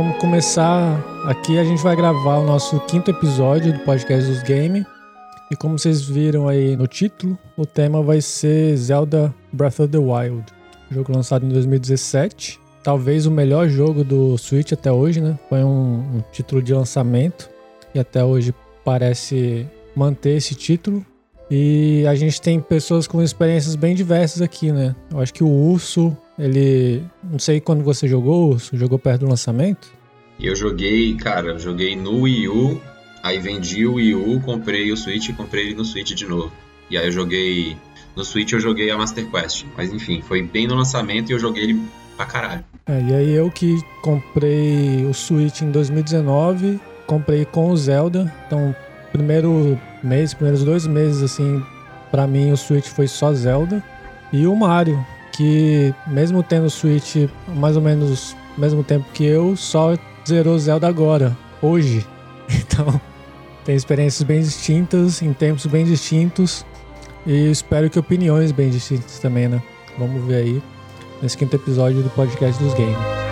vamos começar aqui. A gente vai gravar o nosso quinto episódio do podcast dos Game. E como vocês viram aí no título, o tema vai ser Zelda Breath of the Wild. Jogo lançado em 2017. Talvez o melhor jogo do Switch até hoje, né? Foi um, um título de lançamento. E até hoje parece manter esse título. E a gente tem pessoas com experiências bem diversas aqui, né? Eu acho que o Urso, ele. Não sei quando você jogou, Urso, jogou perto do lançamento? Eu joguei, cara, joguei no Wii U, aí vendi o Wii U, comprei o Switch e comprei ele no Switch de novo. E aí eu joguei. No Switch eu joguei a Master Quest. Mas enfim, foi bem no lançamento e eu joguei ele pra caralho. É, e aí eu que comprei o Switch em 2019, comprei com o Zelda, então primeiro mês, primeiros dois meses, assim, para mim o Switch foi só Zelda. E o Mario, que mesmo tendo o Switch mais ou menos mesmo tempo que eu, só zerou Zelda agora, hoje. Então, tem experiências bem distintas, em tempos bem distintos. E espero que opiniões bem distintas também, né? Vamos ver aí nesse quinto episódio do podcast dos games.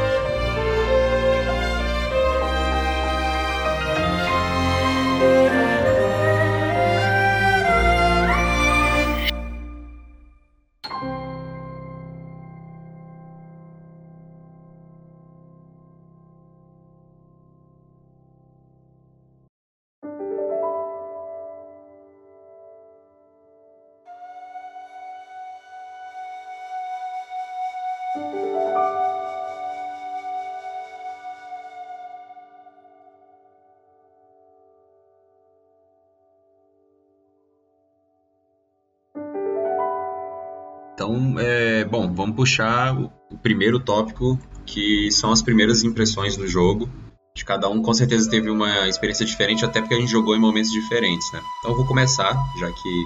Vamos puxar o, primeiro tópico, que são as primeiras impressões do jogo. De cada um, com certeza, teve uma experiência diferente, até porque a gente jogou em momentos diferentes, né? Então, eu vou começar, já que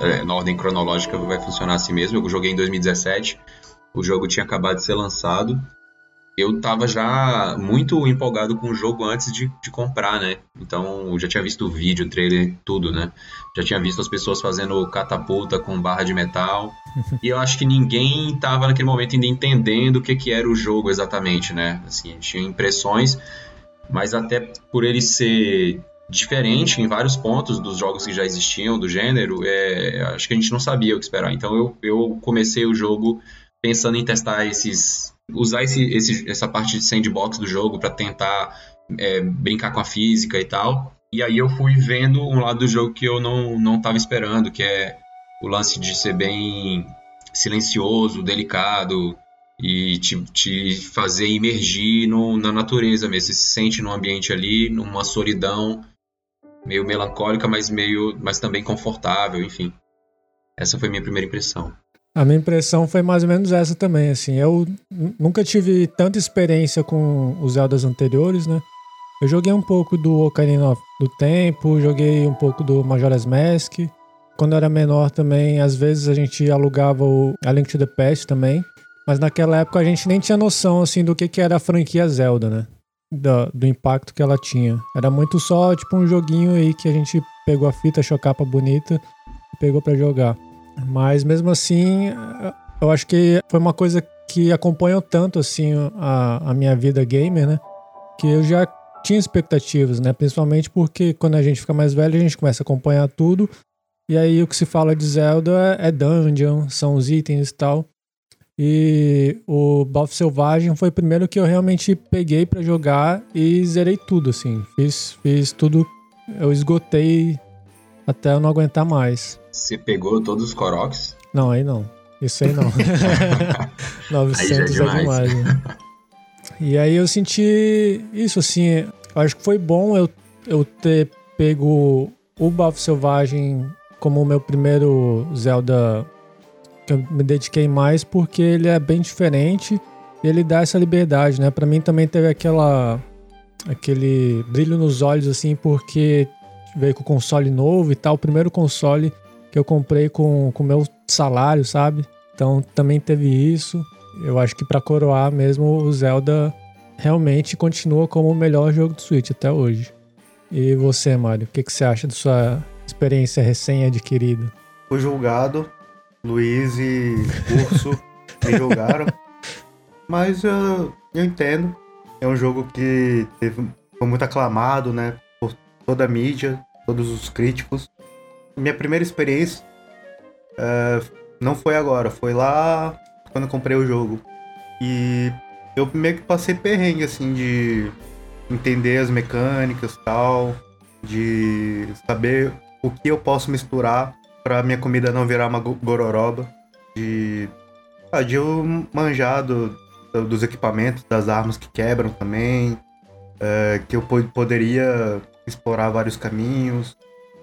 é, na ordem cronológica vai funcionar assim mesmo. Eu joguei em 2017, o jogo tinha acabado de ser lançado eu tava já muito empolgado com o jogo antes de, de comprar, né? Então, eu já tinha visto o vídeo, o trailer, tudo, né? Já tinha visto as pessoas fazendo catapulta com barra de metal. e eu acho que ninguém tava naquele momento ainda entendendo o que, que era o jogo exatamente, né? Assim, tinha impressões, mas até por ele ser diferente em vários pontos dos jogos que já existiam do gênero, é, acho que a gente não sabia o que esperar. Então, eu, eu comecei o jogo pensando em testar esses usar esse, esse, essa parte de sandbox do jogo para tentar é, brincar com a física e tal. E aí eu fui vendo um lado do jogo que eu não, não tava esperando, que é o lance de ser bem silencioso, delicado e te, te fazer imergir no, na natureza mesmo. Você se sente num ambiente ali, numa solidão meio melancólica, mas meio, mas também confortável, enfim. Essa foi a minha primeira impressão. A minha impressão foi mais ou menos essa também, assim. Eu nunca tive tanta experiência com os Zeldas anteriores, né? Eu joguei um pouco do Ocarina do Tempo, joguei um pouco do Majora's Mask. Quando eu era menor também, às vezes a gente alugava o A Link to the Past também. Mas naquela época a gente nem tinha noção, assim, do que, que era a franquia Zelda, né? Do, do impacto que ela tinha. Era muito só, tipo, um joguinho aí que a gente pegou a fita, achou a capa bonita e pegou para jogar. Mas mesmo assim, eu acho que foi uma coisa que acompanhou tanto assim a, a minha vida gamer, né? Que eu já tinha expectativas, né? Principalmente porque quando a gente fica mais velho, a gente começa a acompanhar tudo. E aí o que se fala de Zelda é dungeon, são os itens e tal. E o Balf Selvagem foi o primeiro que eu realmente peguei para jogar e zerei tudo, assim. Fiz, fiz tudo, eu esgotei até eu não aguentar mais. Você pegou todos os Koroks? Não, aí não. Isso aí não. 900 aí é demais. É demais né? E aí eu senti isso, assim. Acho que foi bom eu, eu ter pego o Bafo Selvagem como o meu primeiro Zelda que eu me dediquei mais, porque ele é bem diferente e ele dá essa liberdade, né? Para mim também teve aquela aquele brilho nos olhos assim, porque veio com console novo e tal, o primeiro console que eu comprei com o meu salário, sabe? Então também teve isso. Eu acho que para coroar mesmo, o Zelda realmente continua como o melhor jogo do Switch até hoje. E você, Mário, o que, que você acha da sua experiência recém-adquirida? Fui julgado, Luiz e Urso me julgaram, mas eu, eu entendo. É um jogo que teve, foi muito aclamado, né? Por toda a mídia, todos os críticos. Minha primeira experiência uh, não foi agora, foi lá quando eu comprei o jogo. E eu meio que passei perrengue, assim, de entender as mecânicas tal, de saber o que eu posso misturar para minha comida não virar uma gororoba, de, ah, de eu manjar do, dos equipamentos, das armas que quebram também, é, que eu poderia explorar vários caminhos.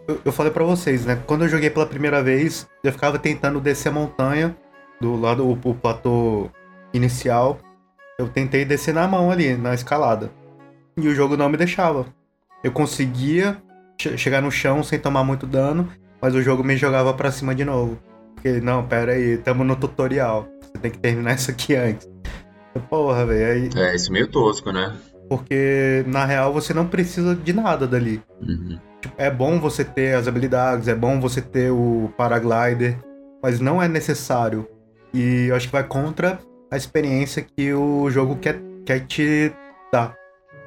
Eu, eu falei para vocês, né? Quando eu joguei pela primeira vez, eu ficava tentando descer a montanha do lado o, o platô inicial. Eu tentei descer na mão ali, na escalada. E o jogo não me deixava. Eu conseguia chegar no chão sem tomar muito dano, mas o jogo me jogava para cima de novo. Porque, não, pera aí, tamo no tutorial. Você tem que terminar isso aqui antes. Porra, velho. Aí... É, isso é meio tosco, né? Porque, na real, você não precisa de nada dali. Uhum. É bom você ter as habilidades, é bom você ter o paraglider, mas não é necessário. E eu acho que vai contra a experiência que o jogo quer, quer te dar.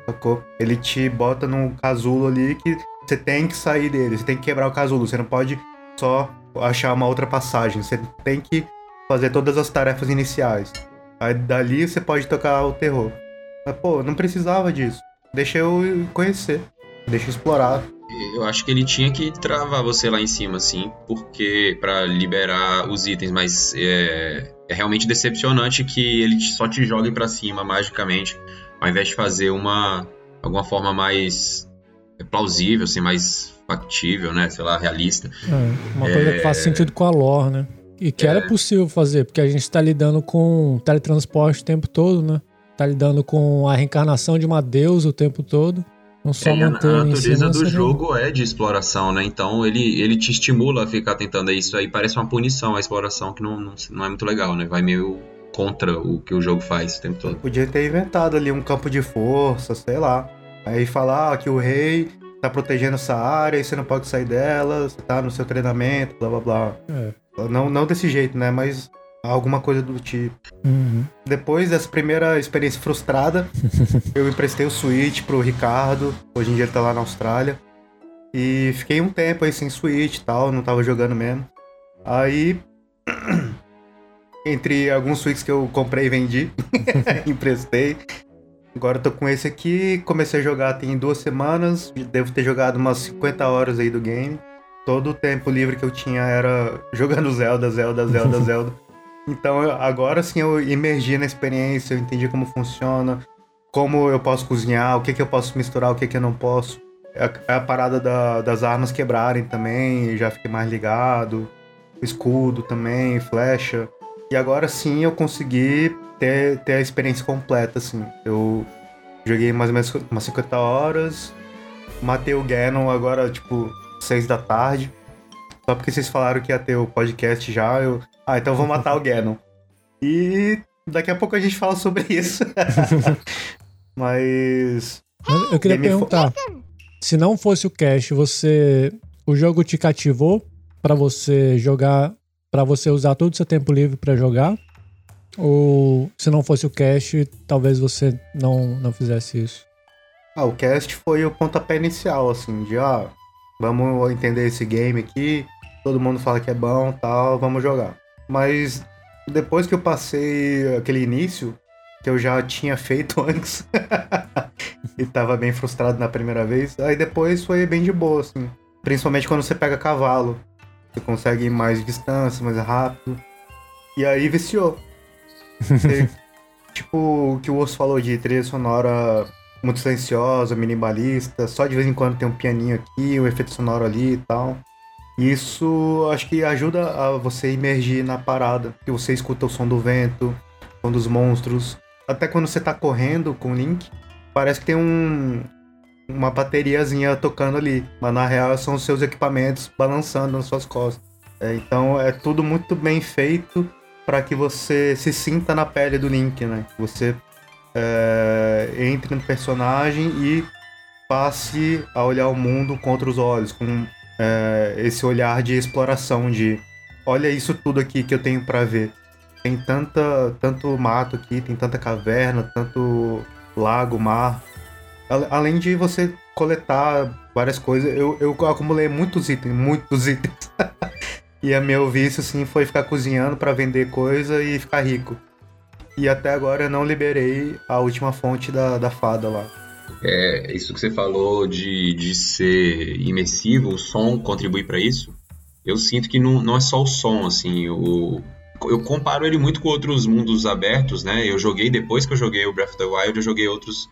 Sacou? Ele te bota num casulo ali que você tem que sair dele, você tem que quebrar o casulo, você não pode só achar uma outra passagem, você tem que fazer todas as tarefas iniciais. Aí dali você pode tocar o terror. Mas, pô, não precisava disso. Deixa eu conhecer, deixa eu explorar. Eu acho que ele tinha que travar você lá em cima, assim, porque para liberar os itens, mas é, é, realmente decepcionante que ele só te jogue para cima magicamente, ao invés de fazer uma alguma forma mais é plausível, assim, mais factível, né? Sei lá, realista. É, uma coisa é... que faz sentido com a lore, né? E que é... era possível fazer, porque a gente está lidando com teletransporte o tempo todo, né? Tá lidando com a reencarnação de uma deusa o tempo todo. Não só é, a natureza do jogo é de exploração, né? Então ele, ele te estimula a ficar tentando isso aí. Parece uma punição a exploração que não, não, não é muito legal, né? Vai meio contra o que o jogo faz o tempo todo. Podia ter inventado ali um campo de força, sei lá. Aí falar que o rei tá protegendo essa área e você não pode sair dela, você tá no seu treinamento, blá blá blá. É. Não, não desse jeito, né? Mas alguma coisa do tipo. Uhum. Depois dessa primeira experiência frustrada, eu emprestei o Switch pro Ricardo. Hoje em dia ele tá lá na Austrália. E fiquei um tempo aí sem Switch e tal, não tava jogando mesmo. Aí, entre alguns Switches que eu comprei e vendi, emprestei. Agora eu tô com esse aqui, comecei a jogar tem duas semanas, devo ter jogado umas 50 horas aí do game. Todo o tempo livre que eu tinha era jogando Zelda, Zelda, Zelda, Zelda. Então agora sim eu emergi na experiência, eu entendi como funciona, como eu posso cozinhar, o que, que eu posso misturar, o que, que eu não posso. É a, é a parada da, das armas quebrarem também, já fiquei mais ligado. Escudo também, flecha. E agora sim eu consegui ter, ter a experiência completa, assim. Eu joguei mais ou menos umas 50 horas, matei o Ganon agora, tipo, 6 da tarde. Só porque vocês falaram que ia ter o podcast já, eu. Ah, então vou matar o Ganon. E daqui a pouco a gente fala sobre isso. Mas. Eu queria Game perguntar: se não fosse o cast, você. O jogo te cativou para você jogar para você usar todo o seu tempo livre para jogar? Ou se não fosse o cast, talvez você não, não fizesse isso? Ah, o cast foi o pontapé inicial, assim, de ah, vamos entender esse game aqui, todo mundo fala que é bom tal, vamos jogar. Mas depois que eu passei aquele início, que eu já tinha feito antes, e tava bem frustrado na primeira vez, aí depois foi bem de boa, assim. Principalmente quando você pega cavalo. Você consegue ir mais distância, mais rápido. E aí viciou. Você, tipo, o que o Osso falou de trilha sonora muito silenciosa, minimalista, só de vez em quando tem um pianinho aqui, um efeito sonoro ali e tal. Isso acho que ajuda a você imergir na parada, que você escuta o som do vento, o som dos monstros. Até quando você tá correndo com o Link, parece que tem um, uma bateriazinha tocando ali, mas na real são os seus equipamentos balançando nas suas costas. É, então é tudo muito bem feito para que você se sinta na pele do Link, né? Você é, entre no personagem e passe a olhar o mundo com outros olhos, com é, esse olhar de exploração, de olha isso tudo aqui que eu tenho para ver. Tem tanta, tanto mato aqui, tem tanta caverna, tanto lago, mar. Além de você coletar várias coisas, eu, eu acumulei muitos itens, muitos itens. e a meu vício, assim, foi ficar cozinhando para vender coisa e ficar rico. E até agora eu não liberei a última fonte da, da fada lá. É, isso que você falou de, de ser imersivo, o som contribui para isso. Eu sinto que não, não é só o som, assim, o, eu comparo ele muito com outros mundos abertos, né? Eu joguei, depois que eu joguei o Breath of the Wild, eu joguei outros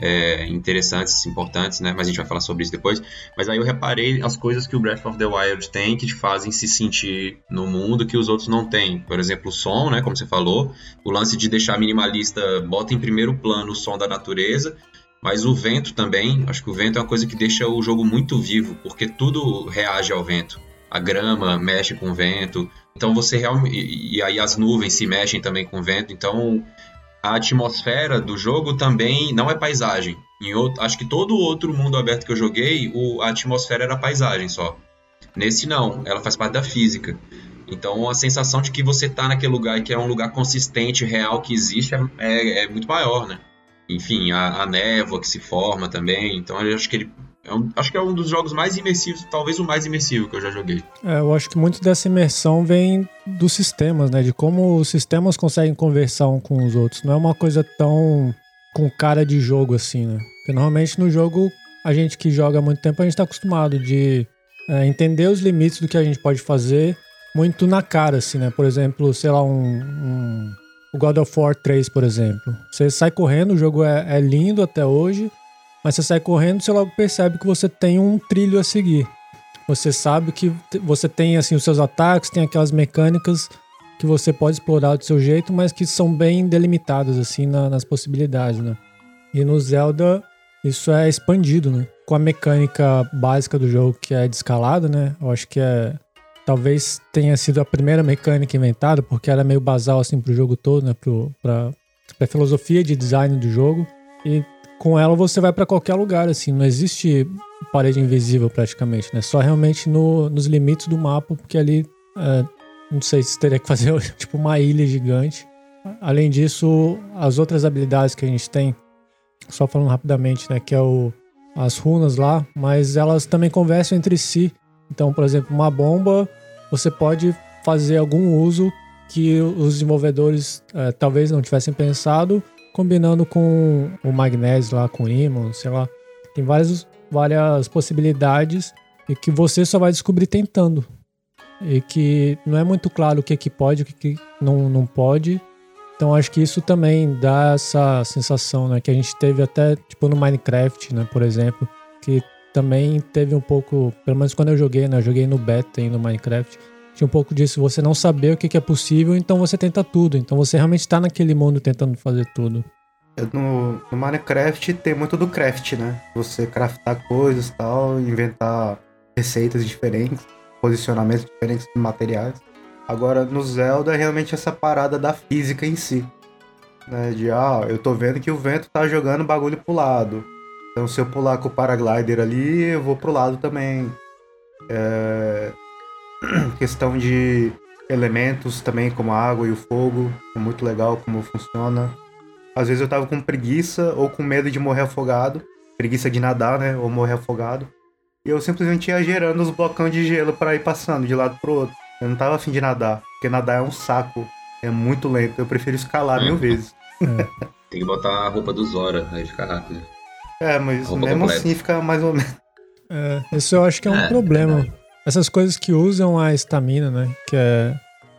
é, interessantes, importantes, né? Mas a gente vai falar sobre isso depois. Mas aí eu reparei as coisas que o Breath of the Wild tem que te fazem se sentir no mundo que os outros não têm. Por exemplo, o som, né? Como você falou, o lance de deixar minimalista bota em primeiro plano o som da natureza. Mas o vento também, acho que o vento é uma coisa que deixa o jogo muito vivo, porque tudo reage ao vento. A grama mexe com o vento, então você realmente. E aí as nuvens se mexem também com o vento. Então a atmosfera do jogo também não é paisagem. Em outro, acho que todo outro mundo aberto que eu joguei, o, a atmosfera era paisagem só. Nesse não, ela faz parte da física. Então a sensação de que você está naquele lugar e que é um lugar consistente, real, que existe, é, é, é muito maior, né? Enfim, a, a, névoa que se forma também. Então eu acho que ele. É um, acho que é um dos jogos mais imersivos, talvez o mais imersivo que eu já joguei. É, eu acho que muito dessa imersão vem dos sistemas, né? De como os sistemas conseguem conversar um com os outros. Não é uma coisa tão com cara de jogo assim, né? Porque normalmente no jogo, a gente que joga há muito tempo, a gente tá acostumado de é, entender os limites do que a gente pode fazer muito na cara, assim, né? Por exemplo, sei lá, um, um o God of War 3, por exemplo. Você sai correndo, o jogo é, é lindo até hoje, mas você sai correndo, você logo percebe que você tem um trilho a seguir. Você sabe que você tem assim os seus ataques, tem aquelas mecânicas que você pode explorar do seu jeito, mas que são bem delimitadas assim na, nas possibilidades, né? E no Zelda isso é expandido, né? Com a mecânica básica do jogo que é de escalada, né? Eu acho que é talvez tenha sido a primeira mecânica inventada, porque era meio basal assim pro jogo todo, né? Pro, pra, pra filosofia de design do jogo. E com ela você vai para qualquer lugar, assim, não existe parede invisível praticamente, né? Só realmente no, nos limites do mapa, porque ali é, não sei se teria que fazer tipo uma ilha gigante. Além disso, as outras habilidades que a gente tem, só falando rapidamente, né, que é o as runas lá, mas elas também conversam entre si. Então, por exemplo, uma bomba, você pode fazer algum uso que os desenvolvedores é, talvez não tivessem pensado, combinando com o magnésio lá, com o ímã, sei lá. Tem várias, várias possibilidades e que você só vai descobrir tentando. E que não é muito claro o que, que pode, o que, que não, não pode. Então acho que isso também dá essa sensação, né? Que a gente teve até, tipo, no Minecraft, né? Por exemplo, que também teve um pouco, pelo menos quando eu joguei, né? Eu joguei no beta e no Minecraft. Tinha um pouco disso, você não saber o que, que é possível, então você tenta tudo. Então você realmente está naquele mundo tentando fazer tudo. No, no, Minecraft tem muito do craft, né? Você craftar coisas tal, inventar receitas diferentes, posicionamentos diferentes de materiais. Agora no Zelda é realmente essa parada da física em si. Né? De ah, eu tô vendo que o vento tá jogando bagulho pro lado. Então se eu pular com o paraglider ali, eu vou pro lado também. É... Questão de elementos também, como a água e o fogo. É muito legal como funciona. Às vezes eu tava com preguiça ou com medo de morrer afogado. Preguiça de nadar, né? Ou morrer afogado. E eu simplesmente ia gerando os blocões de gelo para ir passando de lado pro outro. Eu não tava afim de nadar, porque nadar é um saco. É muito lento. Eu prefiro escalar mil vezes. É. Tem que botar a roupa do Zora, aí fica rápido. É, mas mesmo completa. assim fica mais ou menos. É, isso eu acho que é um é, problema. Essas coisas que usam a estamina, né? Que é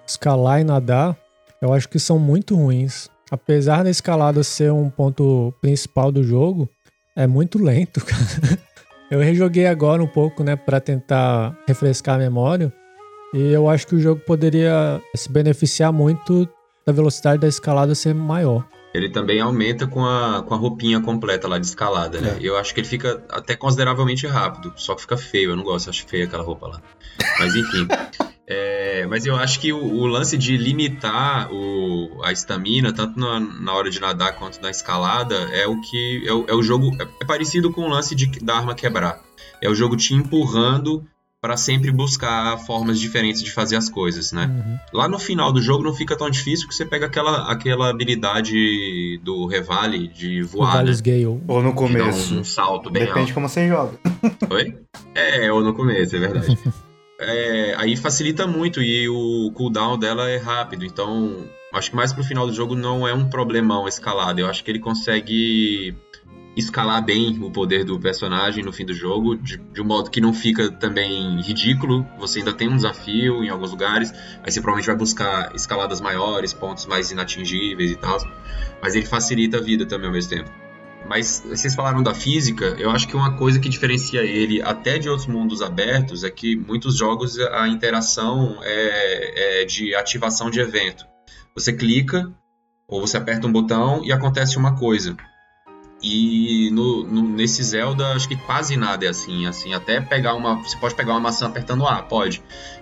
escalar e nadar, eu acho que são muito ruins. Apesar da escalada ser um ponto principal do jogo, é muito lento, cara. Eu rejoguei agora um pouco, né, para tentar refrescar a memória. E eu acho que o jogo poderia se beneficiar muito da velocidade da escalada ser maior ele também aumenta com a, com a roupinha completa lá de escalada, né? É. Eu acho que ele fica até consideravelmente rápido, só que fica feio, eu não gosto, acho feia aquela roupa lá. Mas enfim. é, mas eu acho que o, o lance de limitar o, a estamina, tanto na, na, hora de nadar quanto na escalada, é o que. É o, é o jogo. É, é parecido com o lance de, da arma quebrar. É o jogo te empurrando para sempre buscar formas diferentes de fazer as coisas, né? Uhum. Lá no final do jogo não fica tão difícil que você pega aquela, aquela habilidade do Revale de voar. Né? Gale. Ou no começo. Um, um, salto bem Depende alto. de como você joga. Oi? É, ou no começo, é verdade. é, aí facilita muito e o cooldown dela é rápido, então acho que mais pro final do jogo não é um problemão escalado. Eu acho que ele consegue escalar bem o poder do personagem no fim do jogo, de, de, um modo que não fica também ridículo. Você ainda tem um desafio em alguns lugares, aí você provavelmente vai buscar escaladas maiores, pontos mais inatingíveis e tal, mas ele facilita a vida também ao mesmo tempo. Mas vocês falaram da física, eu acho que uma coisa que diferencia ele até de outros mundos abertos é que muitos jogos a interação é, é de ativação de evento. Você clica ou você aperta um botão e acontece uma coisa. E no, no, nesse Zelda, acho que quase nada é assim. assim Até pegar uma. Você pode pegar uma maçã apertando A, pode.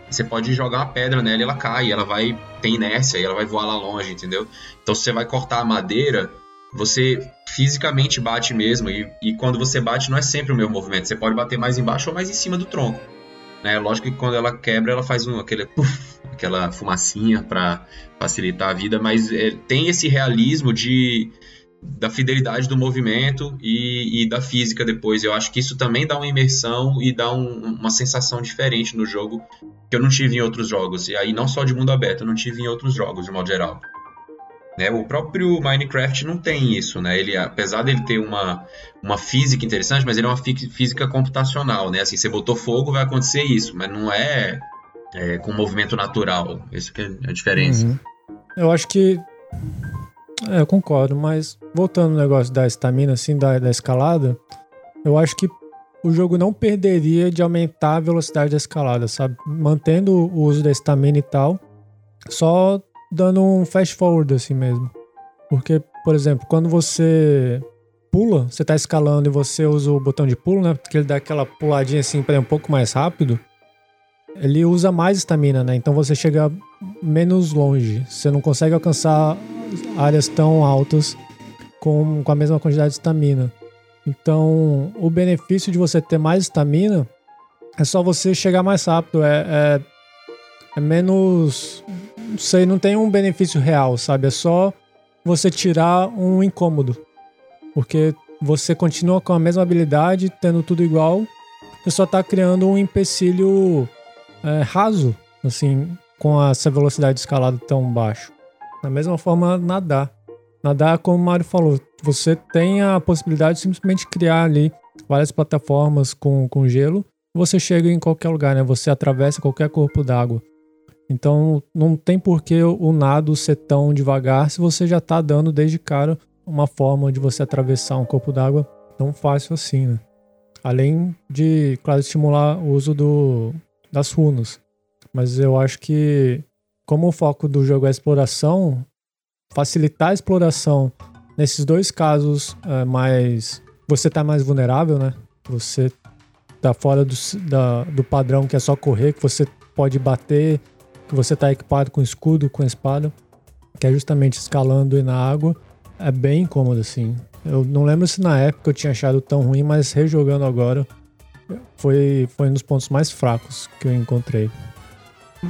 Você pode jogar uma pedra nela e ela cai, ela vai. tem inércia e ela vai voar lá longe, entendeu? Então se você vai cortar a madeira, você fisicamente bate mesmo. E, e quando você bate, não é sempre o mesmo movimento. Você pode bater mais embaixo ou mais em cima do tronco. Né? Lógico que quando ela quebra, ela faz um, aquele, puff, aquela fumacinha para facilitar a vida, mas é, tem esse realismo de da fidelidade do movimento e, e, da física depois. Eu acho que isso também dá uma imersão e dá um, uma sensação diferente no jogo que eu não tive em outros jogos. E aí não só de mundo aberto, eu não tive em outros jogos de modo geral. Né, o próprio Minecraft não tem isso, né? Ele, apesar dele ter uma, uma física interessante, mas ele é uma física computacional, né? Assim, você botou fogo, vai acontecer isso, mas não é, é com movimento natural. Essa que é a diferença. Uhum. Eu acho que é, eu concordo, mas voltando no negócio da estamina, assim, da, da escalada, eu acho que o jogo não perderia de aumentar a velocidade da escalada, sabe? Mantendo o uso da estamina e tal, só dando um fast forward assim mesmo. Porque, por exemplo, quando você pula, você tá escalando e você usa o botão de pulo, né? Porque ele dá aquela puladinha assim para ir um pouco mais rápido. Ele usa mais estamina, né? Então você chega menos longe. Você não consegue alcançar áreas tão altas com, com a mesma quantidade de estamina. Então, o benefício de você ter mais estamina é só você chegar mais rápido. É, é, é, menos. Não sei, não tem um benefício real, sabe? É só você tirar um incômodo. Porque você continua com a mesma habilidade, tendo tudo igual. Você só está criando um empecilho é, raso, assim, com essa velocidade de escalada tão baixo. Da mesma forma, nadar. Nadar, como o Mário falou, você tem a possibilidade de simplesmente criar ali várias plataformas com, com gelo. Você chega em qualquer lugar, né? Você atravessa qualquer corpo d'água. Então, não tem por que o nado ser tão devagar se você já está dando desde cara uma forma de você atravessar um corpo d'água tão fácil assim, né? Além de, claro, estimular o uso do, das runas. Mas eu acho que como o foco do jogo é exploração, facilitar a exploração nesses dois casos é, mais. Você tá mais vulnerável, né? Você tá fora do, da, do padrão que é só correr, que você pode bater, que você tá equipado com escudo, com espada, que é justamente escalando e na água. É bem incômodo, assim. Eu não lembro se na época eu tinha achado tão ruim, mas rejogando agora foi, foi um dos pontos mais fracos que eu encontrei.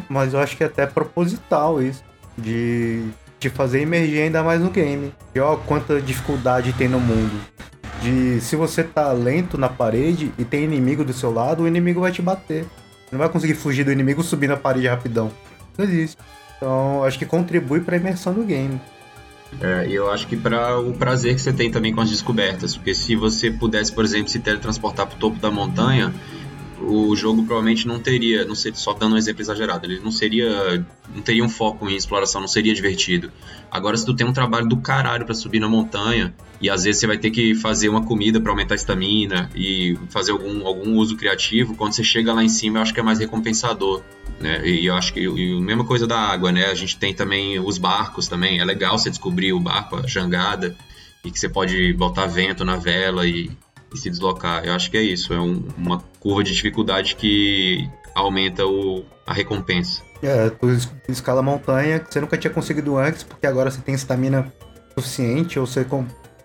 Mas eu acho que é até proposital isso. De, de fazer emergir ainda mais no game. E ó, quanta dificuldade tem no mundo. De se você tá lento na parede e tem inimigo do seu lado, o inimigo vai te bater. Não vai conseguir fugir do inimigo subir na parede rapidão. Não existe. Então, acho que contribui para a imersão do game. É, eu acho que para o prazer que você tem também com as descobertas, porque se você pudesse, por exemplo, se teletransportar para o topo da montanha, o jogo provavelmente não teria, não só dando um exemplo exagerado, ele não seria, não teria um foco em exploração, não seria divertido. Agora se tu tem um trabalho do caralho para subir na montanha e às vezes você vai ter que fazer uma comida para aumentar a estamina e fazer algum, algum uso criativo, quando você chega lá em cima eu acho que é mais recompensador, né? E eu acho que e a mesma coisa da água, né? A gente tem também os barcos também, é legal você descobrir o barco, a jangada e que você pode botar vento na vela e e se deslocar. Eu acho que é isso, é um, uma curva de dificuldade que aumenta o, a recompensa. É, tu escala montanha que você nunca tinha conseguido antes, porque agora você tem estamina suficiente, ou você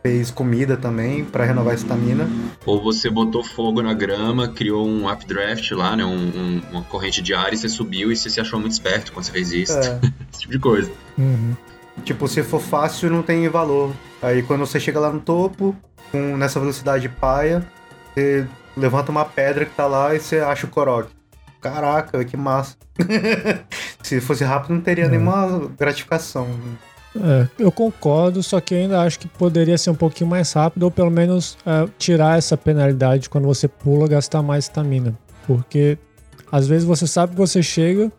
fez comida também para renovar a estamina. Ou você botou fogo na grama, criou um updraft lá, né? Um, um, uma corrente de ar e você subiu e você se achou muito esperto quando você fez isso. É. Esse tipo de coisa. Uhum. Tipo, se for fácil, não tem valor. Aí quando você chega lá no topo, com, nessa velocidade paia, você levanta uma pedra que tá lá e você acha o Korok. Caraca, que massa. se fosse rápido, não teria é. nenhuma gratificação. É, eu concordo, só que eu ainda acho que poderia ser um pouquinho mais rápido, ou pelo menos é, tirar essa penalidade quando você pula, gastar mais estamina. Porque às vezes você sabe que você chega,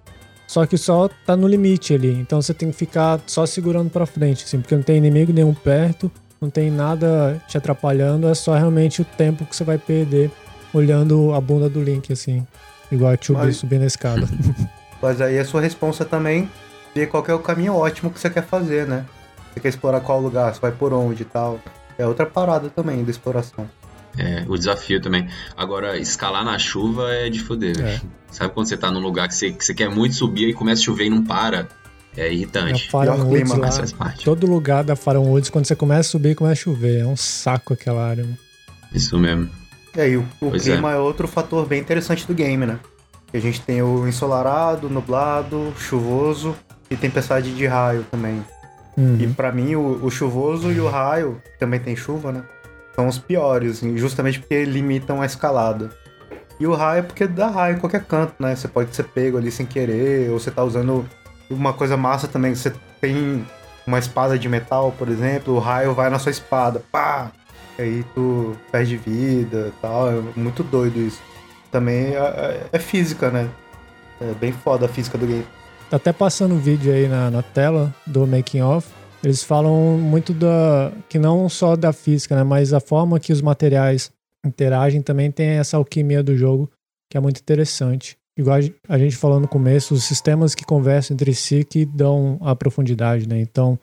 só que só tá no limite ali. Então você tem que ficar só segurando para frente, assim, porque não tem inimigo nenhum perto, não tem nada te atrapalhando, é só realmente o tempo que você vai perder olhando a bunda do Link, assim. Igual a Tio Mas... subindo a escada. Mas aí a sua resposta também ver qual é o caminho ótimo que você quer fazer, né? Você quer explorar qual lugar, você vai por onde e tal. É outra parada também da exploração. É, o desafio também. Agora, escalar na chuva é de foder, é. Sabe quando você tá num lugar que você, que você quer muito subir e começa a chover e não para? É irritante. É a Woods lá, todo lugar da Faron Woods, quando você começa a subir, começa a chover. É um saco aquela área. Mano. Isso mesmo. E aí, o, o clima é. é outro fator bem interessante do game, né? A gente tem o ensolarado, nublado, chuvoso e tempestade de raio também. Uhum. E para mim, o, o, chuvoso e o raio, também tem chuva, né? São os piores, justamente porque limitam a escalada. E o raio é porque dá raio em qualquer canto, né? Você pode ser pego ali sem querer, ou você tá usando uma coisa massa também, você tem uma espada de metal, por exemplo, o raio vai na sua espada, pá! Aí tu perde vida e tal, é muito doido isso. Também é, é, é física, né? É bem foda a física do game. Tá até passando um vídeo aí na, na tela do making off. Eles falam muito da que não só da física, né, mas a forma que os materiais interagem também tem essa alquimia do jogo que é muito interessante. Igual a gente falou no começo, os sistemas que conversam entre si que dão a profundidade, né? Então,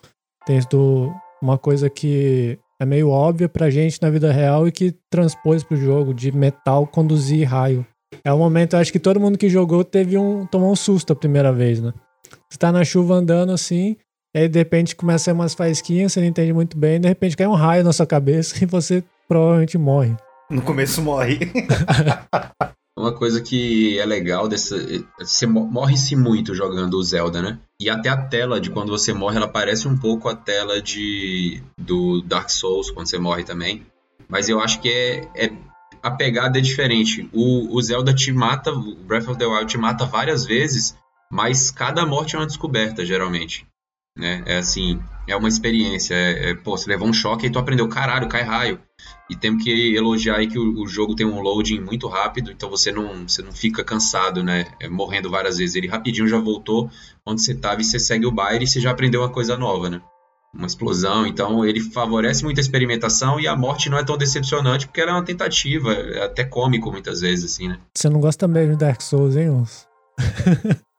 tem isso uma coisa que é meio óbvia pra gente na vida real e que transpôs pro jogo de metal conduzir raio. É o momento, acho que todo mundo que jogou teve um. tomou um susto a primeira vez, né? Você tá na chuva andando assim, aí de repente começa a umas faísquinhas, você não entende muito bem, de repente cai um raio na sua cabeça e você provavelmente morre. No começo morre. Uma coisa que é legal dessa. Você morre-se muito jogando o Zelda, né? E até a tela de quando você morre, ela parece um pouco a tela de do Dark Souls quando você morre também. Mas eu acho que é, é a pegada é diferente. O, o Zelda te mata, o Breath of the Wild te mata várias vezes, mas cada morte é uma descoberta, geralmente. Né? É assim, é uma experiência. É, é, pô, você levou um choque e tu aprendeu, caralho, cai raio. E temos que elogiar aí que o, o, jogo tem um loading muito rápido, então você não, você não fica cansado, né? É, morrendo várias vezes. Ele rapidinho já voltou onde você estava e você segue o baile e você já aprendeu uma coisa nova, né? uma explosão. Então ele favorece muita experimentação e a morte não é tão decepcionante porque ela é uma tentativa, é até cômico muitas vezes, assim, né? Você não gosta mesmo de Dark Souls, hein, moço?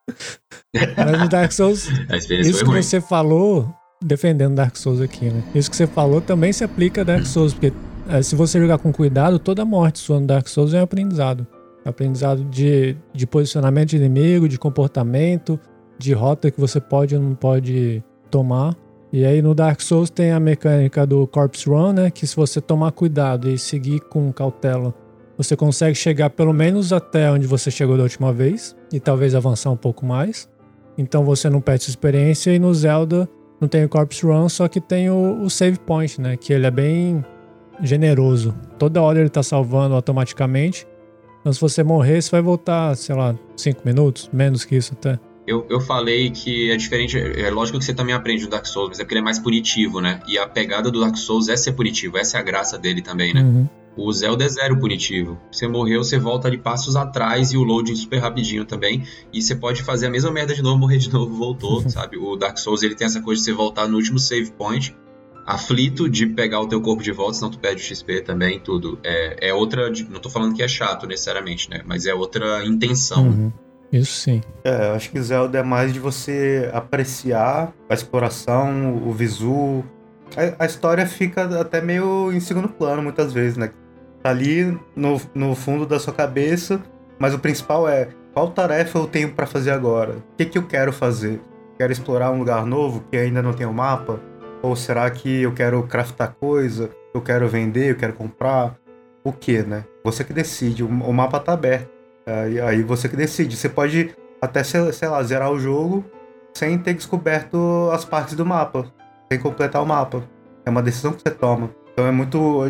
Mas no Dark Souls, isso que ruim. você falou, defendendo Dark Souls aqui, né? Isso que você falou também se aplica a Dark Souls, porque é, se você jogar com cuidado, toda morte sua no Dark Souls é um aprendizado. Aprendizado de, de posicionamento de inimigo, de comportamento, de rota que você pode ou não pode tomar. E aí no Dark Souls tem a mecânica do Corpse Run, né? Que se você tomar cuidado e seguir com cautela, você consegue chegar pelo menos até onde você chegou da última vez e talvez avançar um pouco mais. Então você não perde sua experiência e no Zelda não tem o Corpse Run, só que tem o, o Save Point, né? Que ele é bem generoso. Toda hora ele tá salvando automaticamente. Então se você morrer, você vai voltar, sei lá, 5 minutos, menos que isso até. Eu, eu falei que é diferente, é lógico que você também aprende o Dark Souls, mas é porque ele é mais punitivo, né? E a pegada do Dark Souls é ser punitivo, essa é a graça dele também, né? Uhum. O Zelda é zero punitivo. Você morreu, você volta ali passos atrás e o loading super rapidinho também. E você pode fazer a mesma merda de novo, morrer de novo, voltou, sabe? O Dark Souls ele tem essa coisa de você voltar no último save point, aflito de pegar o teu corpo de volta, senão tu perde o XP também, tudo. É, é outra. Não tô falando que é chato necessariamente, né? Mas é outra intenção. Uhum. Isso sim. É, eu acho que Zelda é mais de você apreciar a exploração, o visu. A, a, história fica até meio em segundo plano muitas vezes, né? Tá ali no, no fundo da sua cabeça, mas o principal é qual tarefa eu tenho para fazer agora? O que, que eu quero fazer? Quero explorar um lugar novo que ainda não tem o um mapa? Ou será que eu quero craftar coisa? Eu quero vender? Eu quero comprar? O que, né? Você que decide. O mapa tá aberto. Aí, aí você que decide. Você pode até, sei lá, zerar o jogo sem ter descoberto as partes do mapa. Sem completar o mapa. É uma decisão que você toma. Então é muito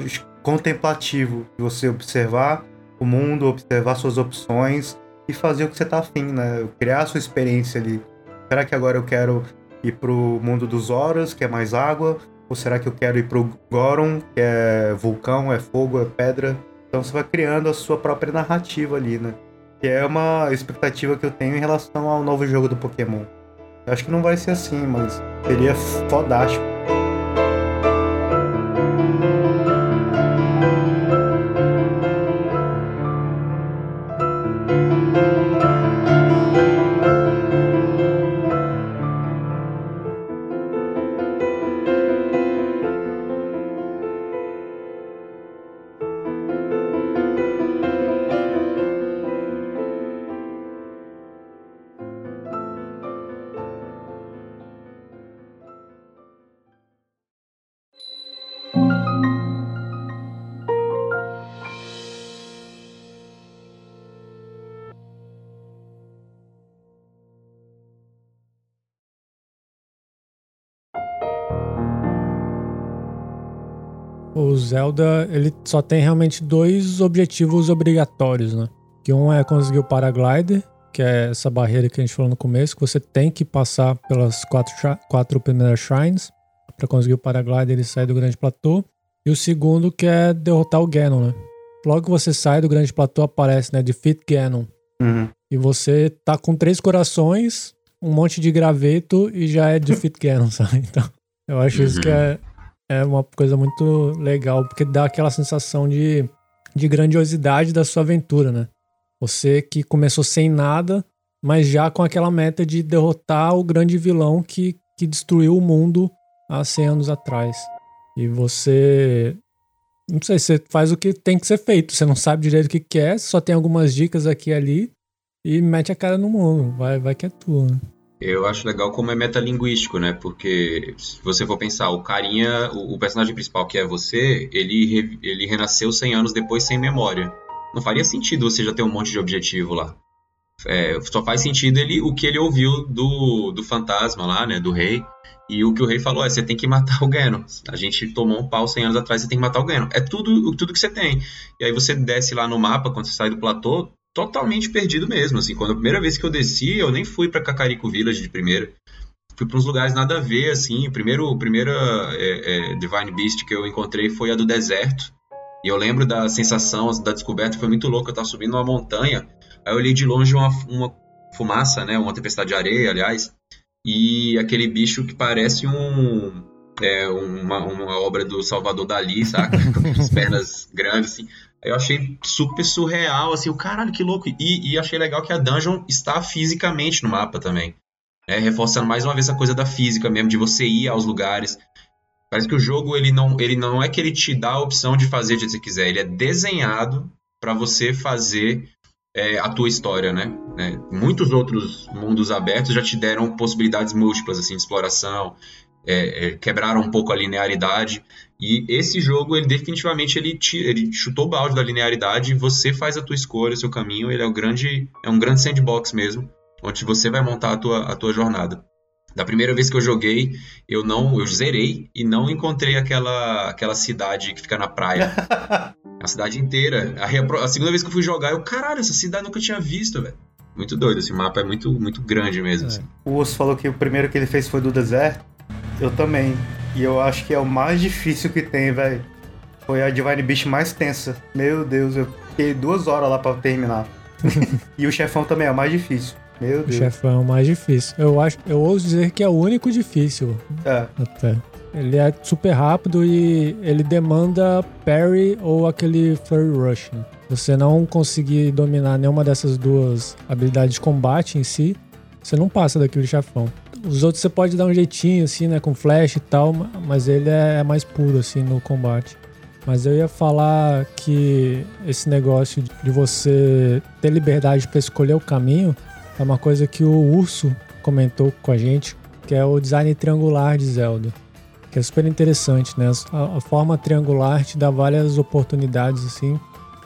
contemplativo de você observar o mundo, observar suas opções e fazer o que você tá afim, né? Criar a sua experiência ali. Será que agora eu quero ir pro mundo dos Horas, que é mais água? Ou será que eu quero ir pro Goron, que é vulcão, é fogo, é pedra? Então você vai criando a sua própria narrativa ali, né? Que é uma expectativa que eu tenho em relação ao novo jogo do Pokémon. Eu acho que não vai ser assim, mas seria fodástico. O Zelda, ele só tem realmente dois objetivos obrigatórios, né? Que um é conseguir o paraglider, que é essa barreira que a gente falou no começo, que você tem que passar pelas quatro, quatro primeiras shrines para conseguir o paraglider e sair do grande platô. E o segundo que é derrotar o Ganon, né? Logo que você sai do grande platô aparece, né? Defeat Ganon. Uhum. E você tá com três corações, um monte de graveto e já é Defeat Ganon, sabe? Então, eu acho uhum. isso que é é uma coisa muito legal, porque dá aquela sensação de, de grandiosidade da sua aventura, né? Você que começou sem nada, mas já com aquela meta de derrotar o grande vilão que, que destruiu o mundo há 100 anos atrás. E você. Não sei, você faz o que tem que ser feito. Você não sabe direito o que quer, só tem algumas dicas aqui e ali e mete a cara no mundo. Vai, vai que é tua. Né? Eu acho legal como é metalinguístico, né? Porque se você for pensar, o carinha, o, o personagem principal que é você, ele, ele renasceu 100 anos depois sem memória. Não faria sentido você já ter um monte de objetivo lá. É, só faz sentido ele o que ele ouviu do, do fantasma lá, né? Do rei. E o que o rei falou é: você tem que matar o Ganon. A gente tomou um pau 100 anos atrás, você tem que matar o Ganon. É tudo, tudo que você tem. E aí você desce lá no mapa, quando você sai do platô, totalmente perdido mesmo. Assim, quando a primeira vez que eu desci, eu nem fui para Cacarico Village de primeira. Fui para uns lugares nada a ver, assim. O primeiro, a primeira é, é, Divine Beast que eu encontrei foi a do deserto. E eu lembro da sensação da descoberta, foi muito louco. Eu tava subindo uma montanha, aí eu olhei de longe uma, uma fumaça, né? Uma tempestade de areia, aliás. E aquele bicho que parece um. É, uma, uma obra do Salvador Dali, saca? Com as pernas grandes, assim. Eu achei super surreal, assim, o caralho, que louco. E, e achei legal que a dungeon está fisicamente no mapa também. É, reforçando mais uma vez a coisa da física mesmo, de você ir aos lugares. Parece que o jogo ele não, ele não é que ele te dá a opção de fazer o que você quiser, ele é desenhado para você fazer é, a tua história, né? É, muitos outros mundos abertos já te deram possibilidades múltiplas assim de exploração, é, é, quebraram um pouco a linearidade. E esse jogo, ele definitivamente ele, te, ele chutou o balde da linearidade. Você faz a tua escolha, o seu caminho. Ele é um grande, é um grande sandbox mesmo, onde você vai montar a tua, a tua jornada. Da primeira vez que eu joguei, eu não, eu zerei e não encontrei aquela, aquela cidade que fica na praia. a cidade inteira. A, a, segunda vez que eu fui jogar, eu, caralho, essa cidade eu nunca tinha visto, velho. Muito doido, esse mapa é muito, muito grande mesmo. É. Assim. O Osso falou que o primeiro que ele fez foi do deserto. Eu também. E eu acho que é o mais difícil que tem, velho. Foi a Divine Beast mais tensa. Meu Deus, eu fiquei duas horas lá para terminar. e o chefão também é o mais difícil. Meu Deus. O chefão é o mais difícil. Eu acho, eu ouso dizer que é o único difícil. É. Até. Ele é super rápido e ele demanda parry ou aquele flurry rush. Você não conseguir dominar nenhuma dessas duas habilidades de combate em si, você não passa daquele chefão. Os outros você pode dar um jeitinho, assim, né? Com flash e tal, mas ele é mais puro, assim, no combate. Mas eu ia falar que esse negócio de você ter liberdade para escolher o caminho é uma coisa que o Urso comentou com a gente, que é o design triangular de Zelda. que é super interessante, né? A, forma triangular te dá várias oportunidades, assim,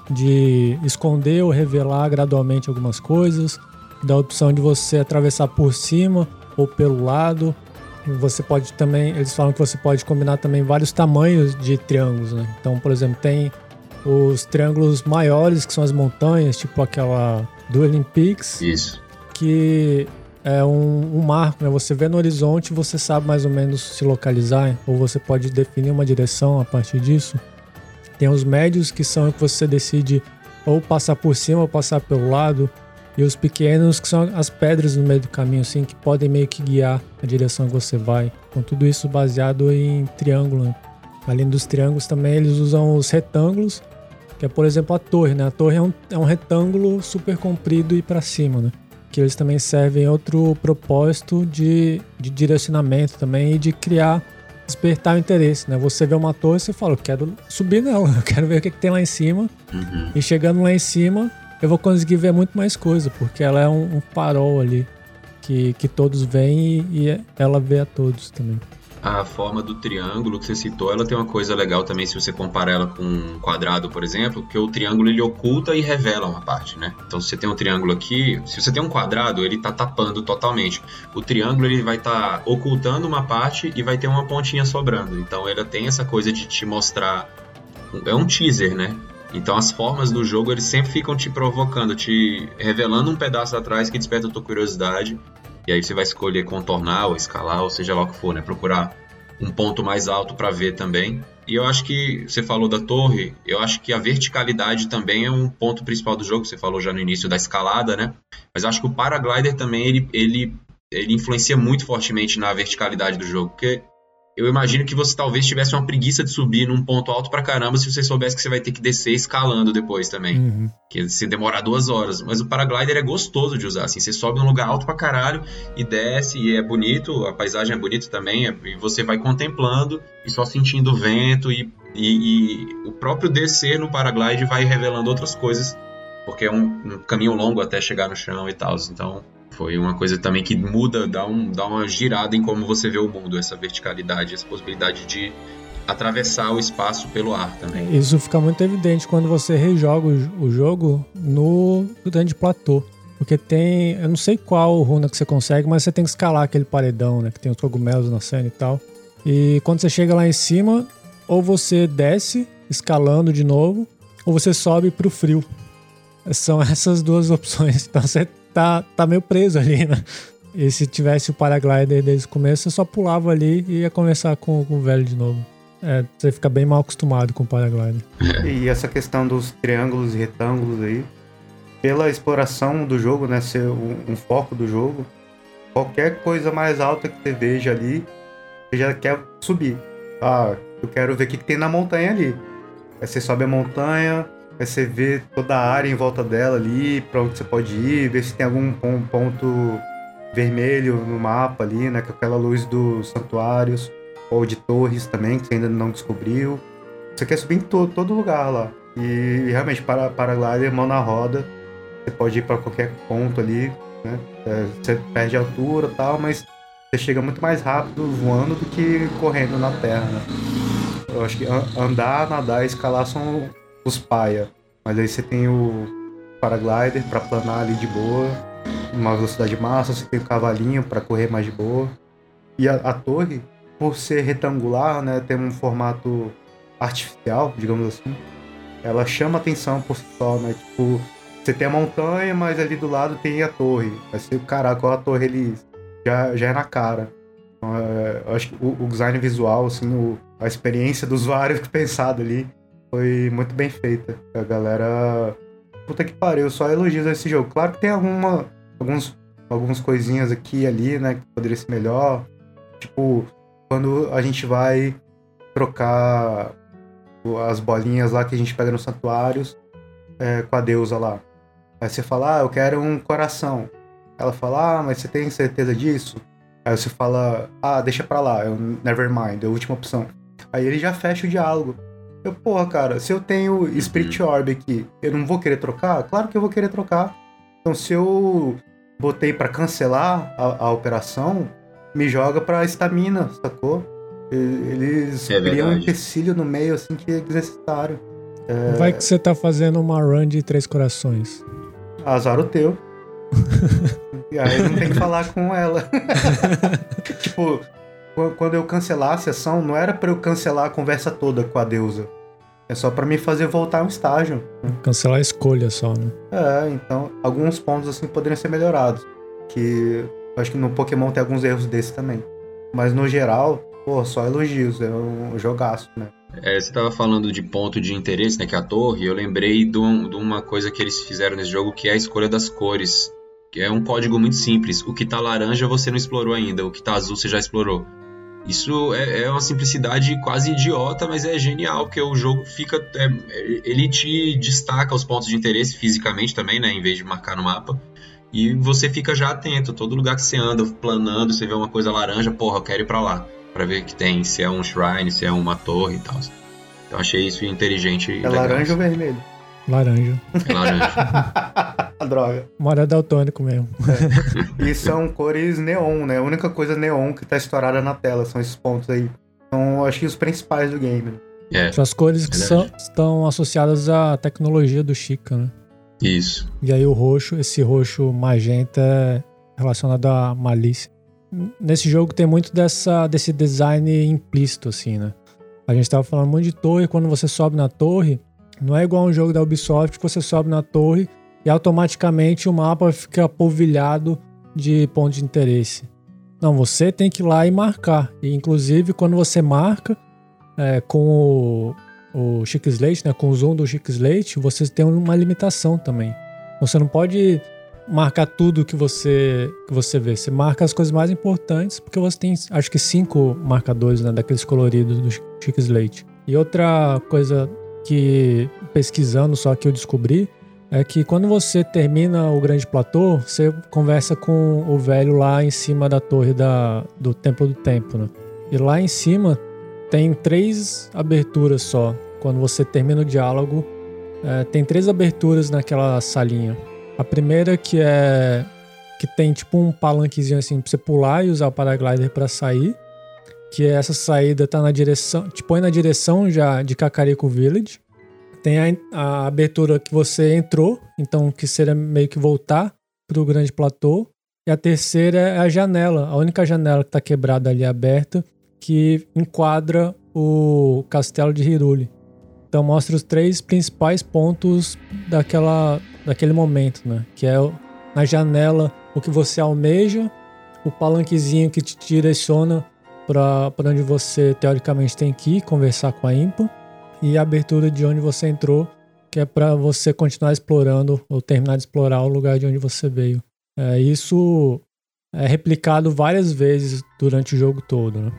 de esconder ou revelar gradualmente algumas coisas, dá a opção de você atravessar por cima ou pelo lado. Você pode também, eles falam que você pode combinar também vários tamanhos de triângulos, né? Então, por exemplo, tem os triângulos maiores, que são as montanhas, tipo aquela Dueling Peaks. Isso. Que é um, um, marco, né? Você vê no horizonte, você sabe mais ou menos se localizar, ou você pode definir uma direção a partir disso. Tem os médios, que são que você decide ou passar por cima ou passar pelo lado. E os pequenos, que são as pedras no meio do caminho, assim, que podem meio que guiar a direção que você vai. Com tudo isso baseado em triângulo. Né? Além dos triângulos, também eles usam os retângulos, que é, por exemplo, a torre, né? A torre é um, é um retângulo super comprido e para cima, né? Que eles também servem outro propósito de, de direcionamento também e de criar, despertar o interesse, né? Você vê uma torre e você fala, eu quero subir nela, eu quero ver o que, que tem lá em cima. Uhum. E chegando lá em cima, eu vou conseguir ver muito mais coisa, porque ela é um, um farol ali que, que todos veem e, e ela vê a todos também. A forma do triângulo que você citou, ela tem uma coisa legal também se você comparar ela com um quadrado, por exemplo, que o triângulo ele oculta e revela uma parte, né? Então, se você tem um triângulo aqui, se você tem um quadrado, ele tá tapando totalmente. O triângulo ele vai estar tá ocultando uma parte e vai ter uma pontinha sobrando. Então, ela tem essa coisa de te mostrar é um teaser, né? Então as formas do jogo eles sempre ficam te provocando, te revelando um pedaço atrás que desperta a tua curiosidade. E aí você vai escolher contornar ou escalar, ou seja lá o que for, né? Procurar um ponto mais alto para ver também. E eu acho que você falou da torre, eu acho que a verticalidade também é um ponto principal do jogo. Você falou já no início da escalada, né? Mas acho que o paraglider também ele, ele, ele influencia muito fortemente na verticalidade do jogo, porque eu imagino que você talvez tivesse uma preguiça de subir num ponto alto pra caramba se você soubesse que você vai ter que descer escalando depois também. Uhum. Que se demorar duas horas. Mas o paraglider é gostoso de usar, assim. Você sobe num lugar alto pra caralho e desce, e é bonito, a paisagem é bonita também, é, e você vai contemplando e só sentindo o vento, e, e, e o próprio descer no paraglider vai revelando outras coisas, porque é um, um caminho longo até chegar no chão e tal. Então foi uma coisa também que muda, dá, um, dá uma girada em como você vê o mundo, essa verticalidade, essa possibilidade de atravessar o espaço pelo ar também. Isso fica muito evidente quando você rejoga o, jogo no grande platô. Porque tem, eu não sei qual runa que você consegue, mas você tem que escalar aquele paredão, né? Que tem os cogumelos na cena e tal. E quando você chega lá em cima, ou você desce escalando de novo, ou você sobe pro frio. São essas duas opções. Então você tá, tá meio preso ali, né? E se tivesse o paraglider desde o começo, você só pulava ali e ia conversar com, com o velho de novo. É, você fica bem mal acostumado com o paraglider. E essa questão dos triângulos e retângulos aí, pela exploração do jogo, né, ser um, um foco do jogo, qualquer coisa mais alta que você veja ali, você já quer subir. Ah, eu quero ver o que, que tem na montanha ali. Aí você sobe a montanha, você vê toda a área em volta dela ali, para onde você pode ir, ver se tem algum ponto vermelho no mapa ali, né? Com aquela luz dos santuários, ou de torres também, que você ainda não descobriu. Você quer subir em todo, lugar lá. E realmente, para paraglider, mão na roda, você pode ir para qualquer ponto ali, né? É, você perde altura e tal, mas você chega muito mais rápido voando do que correndo na terra, né? Eu acho que andar, nadar e escalar são os paia. Mas aí você tem o paraglider para planar ali de boa, uma velocidade massa, você tem o cavalinho para correr mais de boa. E a, a, torre, por ser retangular, né, tem um formato artificial, digamos assim, ela chama atenção por si só, né? Tipo, você tem a montanha, mas ali do lado tem a torre. Vai ser, caraca, a torre ele já, já é na cara. Então, é, eu acho que o, o design visual, assim, o, a experiência do usuário pensado ali foi muito bem feita. A galera. Puta que pariu, só elogios esse jogo. Claro que tem alguma, alguns, algumas coisinhas aqui e ali, né, que poderia ser melhor. Tipo, quando a gente vai trocar as bolinhas lá que a gente pega nos santuários é, com a deusa lá. Aí você fala, ah, eu quero um coração. Ela fala, ah, mas você tem certeza disso? Aí você fala, ah, deixa pra lá, eu, never mind, é a última opção. Aí ele já fecha o diálogo. Eu, porra, cara, se eu tenho Spirit uhum. Orb aqui, eu não vou querer trocar? Claro que eu vou querer trocar. Então, se eu botei para cancelar a, a, operação, me joga pra estamina, sacou? Eles É criam um empecilho no meio, assim, que é desnecessário. Vai que você tá fazendo uma run de três corações. Azar o teu. e aí não tem que falar com ela. tipo, quando eu cancelar a sessão, não era pra eu cancelar a conversa toda com a deusa. É só pra me fazer voltar um estágio. Cancelar a escolha só, né? É, então, alguns pontos assim poderiam ser melhorados. Que eu acho que no Pokémon tem alguns erros desses também. Mas no geral, pô, só elogios, é um jogaço, né? É, você tava falando de ponto de interesse, né, que é a torre, eu lembrei de, um- de uma coisa que eles fizeram nesse jogo, que é a escolha das cores. Que é um código muito simples. O que tá laranja você não explorou ainda, o que tá azul você já explorou. Isso é, é uma simplicidade quase idiota, mas é genial, porque o jogo fica. é, ele te destaca os pontos de interesse fisicamente também, né? Em vez de marcar no mapa. E você fica já atento. Todo lugar que você anda, planando, você vê uma coisa laranja, porra, eu quero ir pra lá. Pra ver o que tem, se é um shrine, se é uma torre e tal. Então achei isso inteligente e É legal. laranja ou vermelho? Laranja. É laranja. Droga. Mora daltônico mesmo. E são cores neon, né? A única coisa neon que tá estourada na tela são esses pontos aí. São, acho que os principais do game. né? É, São as cores que Verdade. são, estão associadas à tecnologia do Chica, né? isso. E aí o roxo, esse roxo magenta é relacionado à malícia. Nesse jogo tem muito dessa, desse design implícito, assim, né? A gente tava falando muito de torre, quando você sobe na torre, não é igual um jogo da Ubisoft que você sobe na torre e automaticamente o mapa fica polvilhado de pontos de interesse. Não, você tem que ir lá e marcar. E inclusive quando você marca é, com o, o Chic Slate, né, com o zoom do Chic Slate, você tem uma limitação também. Você não pode marcar tudo que você que você vê. Você marca as coisas mais importantes, porque você tem, acho que cinco marcadores, né, daqueles coloridos do Chic Slate. E outra coisa que pesquisando só que eu descobri é que quando você termina o grande platô, você conversa com o velho lá em cima da torre da, do Templo do Tempo, né? E lá em cima tem três aberturas só. Quando você termina o diálogo, é, tem três aberturas naquela salinha. A primeira que é que tem tipo um palanquezinho assim pra você pular e usar o paraglider para sair. Que essa saída tá na direção, te põe na direção já de Kakariko Village. Tem a, a abertura que você entrou, então que seria meio que voltar pro grande platô. E a terceira é a janela, a única janela que tá quebrada ali aberta, que enquadra o castelo de Hiruli. Então mostra os três principais pontos daquela, daquele momento, né? Que é na janela o que você almeja, o palanquezinho que te direciona para onde você teoricamente tem que ir, conversar com a Impa, e a abertura de onde você entrou, que é para você continuar explorando ou terminar de explorar o lugar de onde você veio. É, isso é replicado várias vezes durante o jogo todo, né?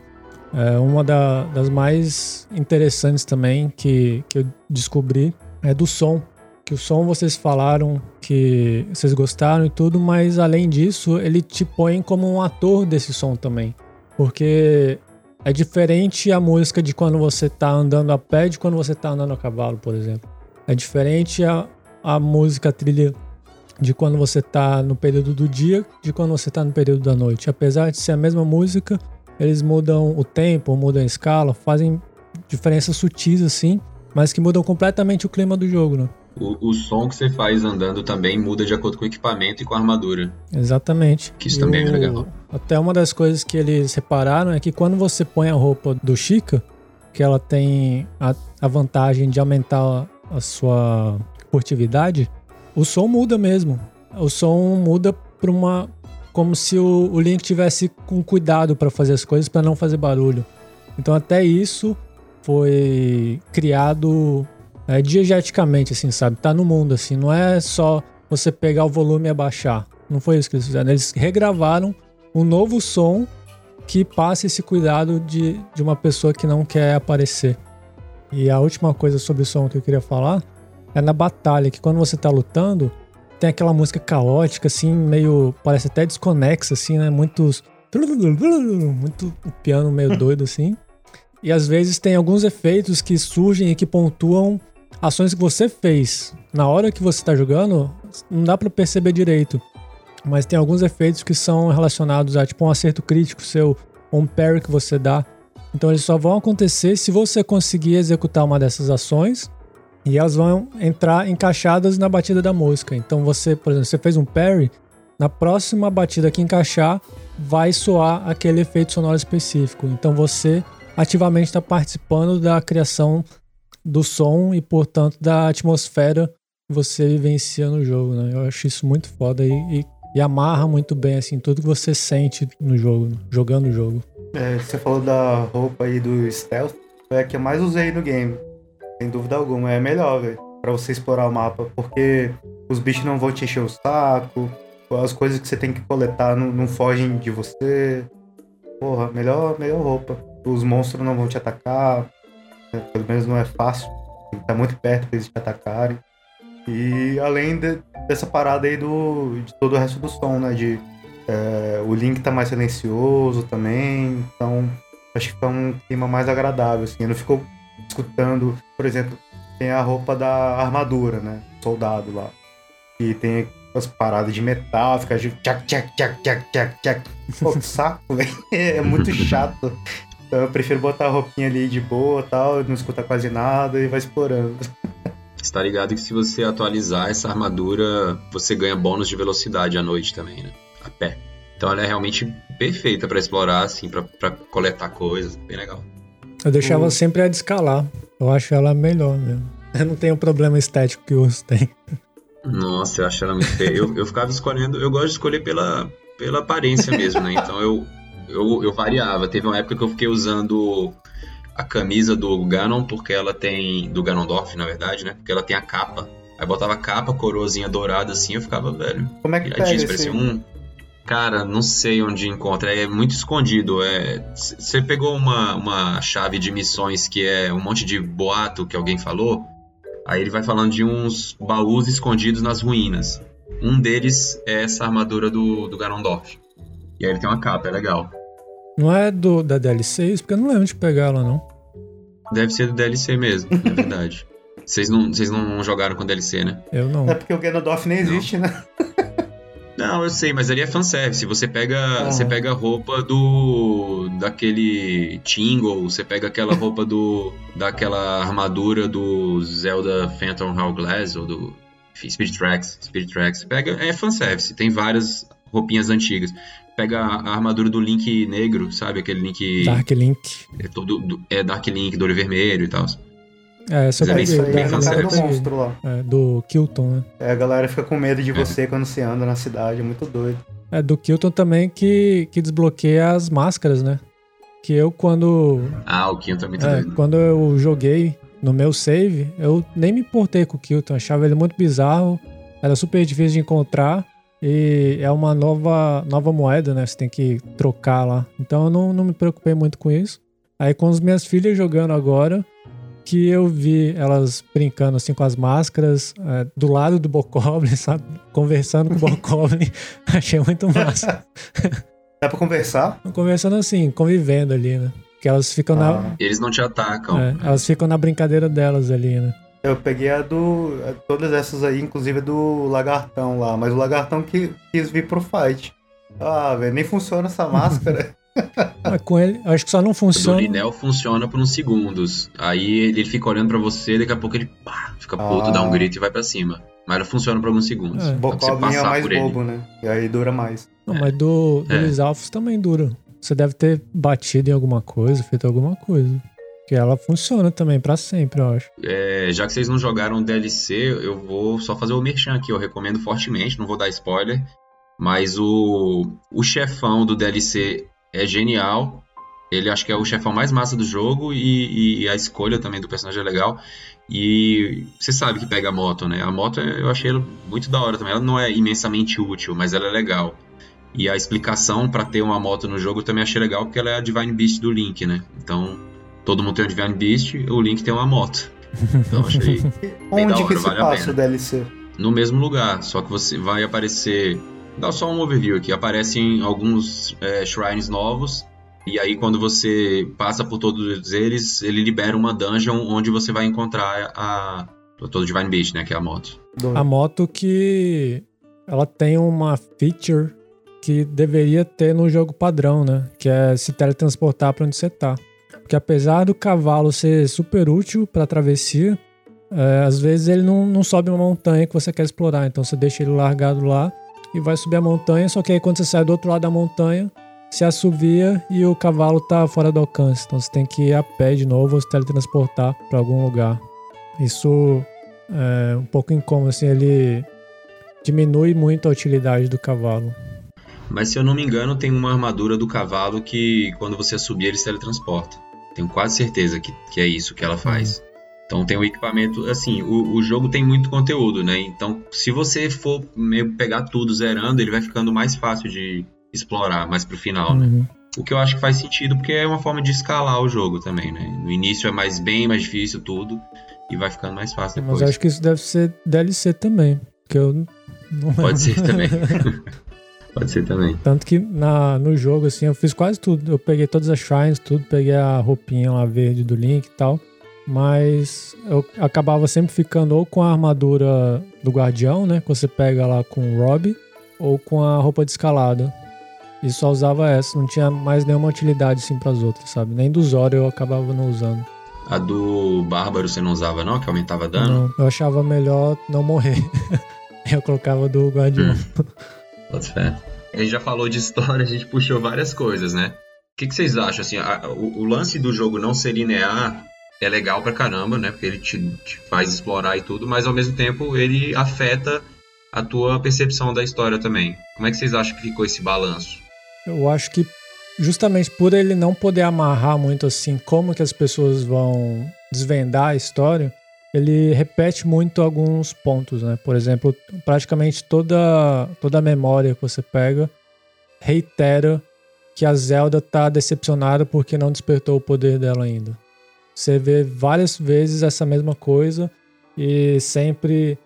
É, uma da- das mais interessantes também que, que eu descobri é do som. Que o som vocês falaram que vocês gostaram e tudo, mas além disso, ele te põe como um ator desse som também. Porque é diferente a música de quando você tá andando a pé de quando você tá andando a cavalo, por exemplo. É diferente a, a música a trilha de quando você tá no período do dia de quando você tá no período da noite. Apesar de ser a mesma música, eles mudam o tempo, mudam a escala, fazem diferenças sutis assim, mas que mudam completamente o clima do jogo, né? O, o som que você faz andando também muda de acordo com o equipamento e com a armadura. Exatamente. Que isso E também é o- legal. Até uma das coisas que eles separaram é que quando você põe a roupa do Chica, que ela tem a, a vantagem de aumentar a, a sua furtividade, o som muda mesmo. O som muda para uma. Como se o, o Link tivesse com cuidado para fazer as coisas, para não fazer barulho. Então, até isso foi criado é, diegeticamente, assim, sabe? Tá no mundo, assim. Não é só você pegar o volume e abaixar. Não foi isso que eles fizeram. Eles regravaram um novo som que passa esse cuidado de, de uma pessoa que não quer aparecer. E a última coisa sobre o som que eu queria falar é na batalha, que quando você tá lutando, tem aquela música caótica, assim, meio. parece até desconexa, assim, né? Muitos. Muito um piano meio doido, assim. E às vezes tem alguns efeitos que surgem e que pontuam ações que você fez. Na hora que você tá jogando, não dá pra perceber direito. Mas tem alguns efeitos que são relacionados a tipo um acerto crítico seu, um parry que você dá. Então eles só vão acontecer se você conseguir executar uma dessas ações e elas vão entrar encaixadas na batida da música. Então você, por exemplo, você fez um parry, na próxima batida que encaixar, vai soar aquele efeito sonoro específico. Então você ativamente está participando da criação do som e, portanto, da atmosfera que você vivencia no jogo. Né? Eu acho isso muito foda e, e, e amarra muito bem assim tudo que você sente no jogo, jogando o jogo. É, você falou da roupa aí do stealth, é a que eu mais usei no game. Sem dúvida alguma, é melhor, velho, pra você explorar o mapa, porque os bichos não vão te encher o saco, as coisas que você tem que coletar não, não fogem de você. Porra, melhor, melhor roupa. Os monstros não vão te atacar, né? pelo menos não é fácil. Tem que estar muito perto pra eles te atacarem. E além de, dessa parada aí do, de todo o resto do som, né? De é, o Link tá mais silencioso também, então acho que fica um clima mais agradável, assim. Não ficou escutando, por exemplo, tem a roupa da armadura, né? Soldado lá. E tem as paradas de metal, fica de tchac, tchac, tchac, tchac, tchac, tchac. Pô, que saco, velho. É muito chato. Então eu prefiro botar a roupinha ali de boa tal, não escutar quase nada e vai explorando. Você tá ligado que se você atualizar essa armadura, você ganha bônus de velocidade à noite também, né? A pé. Então ela é realmente perfeita para explorar, assim, para coletar coisas. Bem legal. Eu deixava o... sempre a de escalar. Eu acho ela melhor mesmo. Eu não tenho o problema estético que o urso tem. Nossa, eu acho ela muito feia. Eu, eu ficava escolhendo, eu gosto de escolher pela, pela aparência mesmo, né? Então eu, eu, eu variava. Teve uma época que eu fiquei usando a camisa do Ganon, porque ela tem. Do Ganondorf, na verdade, né? Porque ela tem a capa. Aí botava a capa, coroazinha dourada assim, eu ficava, velho. Como é que pega esse... parecia um. Cara, não sei onde encontra, é muito escondido. É, você pegou uma, uma chave de missões que é um monte de boato que alguém falou, aí ele vai falando de uns baús escondidos nas ruínas. Um deles é essa armadura do, do Ganondorf. E aí ele tem uma capa, é legal. Não é do da DLC isso? Porque eu não lembro de pegar ela, não. Deve ser do DLC mesmo, é verdade. Vocês não, vocês não jogaram com DLC, né? Eu não. É porque o Ganondorf nem existe, não. né? Não, eu sei, mas ali é fanservice. Você pega, você pega a roupa do daquele Tingle, você pega aquela roupa do daquela armadura do Zelda Phantom Hourglass ou do Spirit Tracks, Spirit Tracks. Pega, é fanservice, tem várias roupinhas antigas. Pega a, armadura do Link negro, sabe? Aquele Link Dark Link. É todo é Dark Link do olho vermelho e tal. É, essa é, isso aí, é a cara do monstro lá. É, do Kilton, né? É, a galera fica com medo de você é. quando você anda na cidade, é muito doido. É, do Kilton também que, que desbloqueia as máscaras, né? Que eu quando... Ah, o Kilton é muito é, doido. Quando eu joguei no meu save, eu nem me importei com o Kilton, achava ele muito bizarro, era super difícil de encontrar. E é uma nova, nova moeda, né? Você tem que trocar lá. Então eu não, não me preocupei muito com isso. Aí com as minhas filhas jogando agora, que eu vi elas brincando assim com as máscaras é, do lado do Bokoblin, sabe? Conversando com o Bokoblin. Achei muito massa. Dá pra conversar? Conversando assim, convivendo ali, né? Que elas ficam ah. na. Eles não te atacam. É, elas ficam na brincadeira delas ali, né? Eu peguei a do. Todas essas aí, inclusive do Lagartão lá, mas o Lagartão que quis vir pro fight. Ah, velho, nem funciona essa máscara. Mas com ele, acho que só não funciona. O Linel funciona por uns segundos. Aí ele fica olhando para você, daqui a pouco ele pá, fica puto, ah. dá um grito e vai para cima. Mas ela funciona por alguns segundos. É. Bokoblin é mais bobo, ele. né? E aí dura mais. Não, é. mas do, do é. Alphos também dura. Você deve ter batido em alguma coisa, feito alguma coisa. Que ela funciona também para sempre, eu acho. É, já que vocês não jogaram DLC, eu vou só fazer o merchan aqui. Eu recomendo fortemente, não vou dar spoiler. Mas o, o chefão do DLC é genial. Ele acho que é o chefão mais massa do jogo e, e, a escolha também do personagem é legal. E você sabe que pega a moto, né? A moto eu achei ela muito da hora também. Ela não é imensamente útil, mas ela é legal. E a explicação para ter uma moto no jogo eu também achei legal porque ela é a Divine Beast do Link, né? Então todo mundo tem um Divine Beast, o Link tem uma moto. Então achei. Onde hora, que se vale passa o DLC? No mesmo lugar, só que você vai aparecer Dá só um overview aqui. Aparecem alguns é, shrines novos. E aí, quando você passa por todos eles, ele libera uma dungeon onde você vai encontrar a. Todo Divine Beast, né? Que é a moto. A moto que. Ela tem uma feature que deveria ter no jogo padrão, né? Que é se teletransportar para onde você tá. Porque apesar do cavalo ser super útil para travessia, é, às vezes ele não, não sobe uma montanha que você quer explorar, então você deixa ele largado lá e vai subir a montanha, só que aí quando você sai do outro lado da montanha, se assovia e o cavalo tá fora do alcance. Então você tem que ir a pé de novo ou se teletransportar para algum lugar. Isso é um pouco incômodo, assim, ele diminui muito a utilidade do cavalo. Mas se eu não me engano, tem uma armadura do cavalo que quando você subir ele se teletransporta. Tenho quase certeza que, que é isso que ela faz. Uhum. Então tem um equipamento, assim, o, o jogo tem muito conteúdo, né? Então se você for meio pegar tudo zerando, ele vai ficando mais fácil de explorar mais pro final, né? uhum. O que eu acho que faz sentido, porque é uma forma de escalar o jogo também, né? No início é mais bem mais difícil tudo e vai ficando mais fácil depois. Mas acho que isso deve ser DLC também, porque eu não Pode ser também. Pode ser também. Tanto que na, no jogo, assim, eu fiz quase tudo. Eu peguei todas as shrines, tudo, peguei a roupinha lá verde do Link e tal. Mas eu acabava sempre ficando ou com a armadura do guardião, né? Que você pega lá com o Rob, ou com a roupa de escalada. E só usava essa, não tinha mais nenhuma utilidade assim para as outras, sabe? Nem do Zoro eu acabava não usando. A do Bárbaro você não usava não, que aumentava dano? Não, eu achava melhor não morrer. eu colocava do Guardião. Hum. Pode fé. A gente já falou de história, a gente puxou várias coisas, né? O que, que vocês acham? Assim, a, o, o, lance do jogo não ser linear é legal pra caramba, né? Porque ele te, te faz explorar e tudo, mas ao mesmo tempo ele afeta a tua percepção da história também. Como é que vocês acham que ficou esse balanço? Eu acho que justamente por ele não poder amarrar muito assim como que as pessoas vão desvendar a história, ele repete muito alguns pontos, né? Por exemplo, praticamente toda toda a memória que você pega reitera que a Zelda tá decepcionada porque não despertou o poder dela ainda. Você vê várias vezes essa mesma coisa e sempre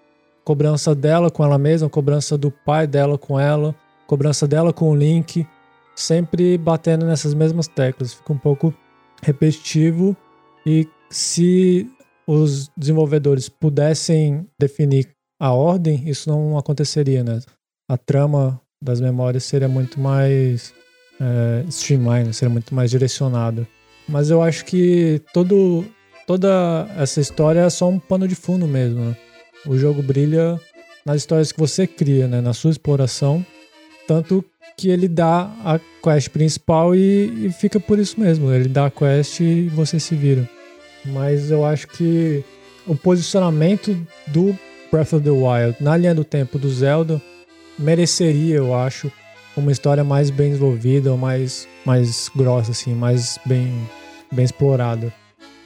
cobrança dela com ela mesma, cobrança do pai dela com ela, cobrança dela com o Link, sempre batendo nessas mesmas teclas. Fica um pouco repetitivo e se os desenvolvedores pudessem definir a ordem, isso não aconteceria, né? A trama das memórias seria muito mais é, streamlined, seria muito mais direcionada. Mas eu acho que todo, toda essa história é só um pano de fundo mesmo. Né? O jogo brilha nas histórias que você cria, né? na sua exploração. Tanto que ele dá a quest principal e, e fica por isso mesmo. Ele dá a quest e você se vira. Mas eu acho que o posicionamento do Breath of the Wild na linha do tempo do Zelda mereceria, eu acho, uma história mais bem desenvolvida, ou mais, mais grossa, assim, mais bem, bem explorada.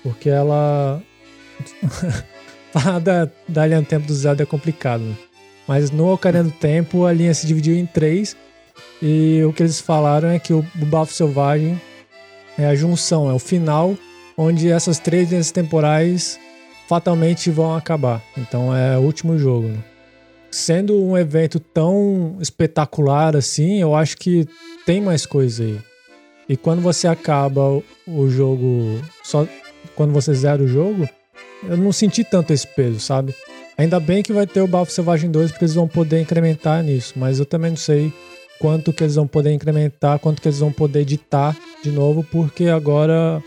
Porque ela. Falar da, da linha do tempo do Zelda é complicado. Né? Mas no Ocarina do Tempo a linha se dividiu em três. E o que eles falaram é que o, Bafo Selvagem é a junção, é o final onde essas três linhas temporais fatalmente vão acabar. Então é o último jogo. Né? sendo um evento tão espetacular assim, eu acho que tem mais coisa aí. E quando você acaba o jogo, só quando você zera o jogo, eu não senti tanto esse peso, sabe? Ainda bem que vai ter o Bafo Selvagem 2 porque eles vão poder incrementar nisso, mas eu também não sei quanto que eles vão poder incrementar, quanto que eles vão poder editar de novo, porque agora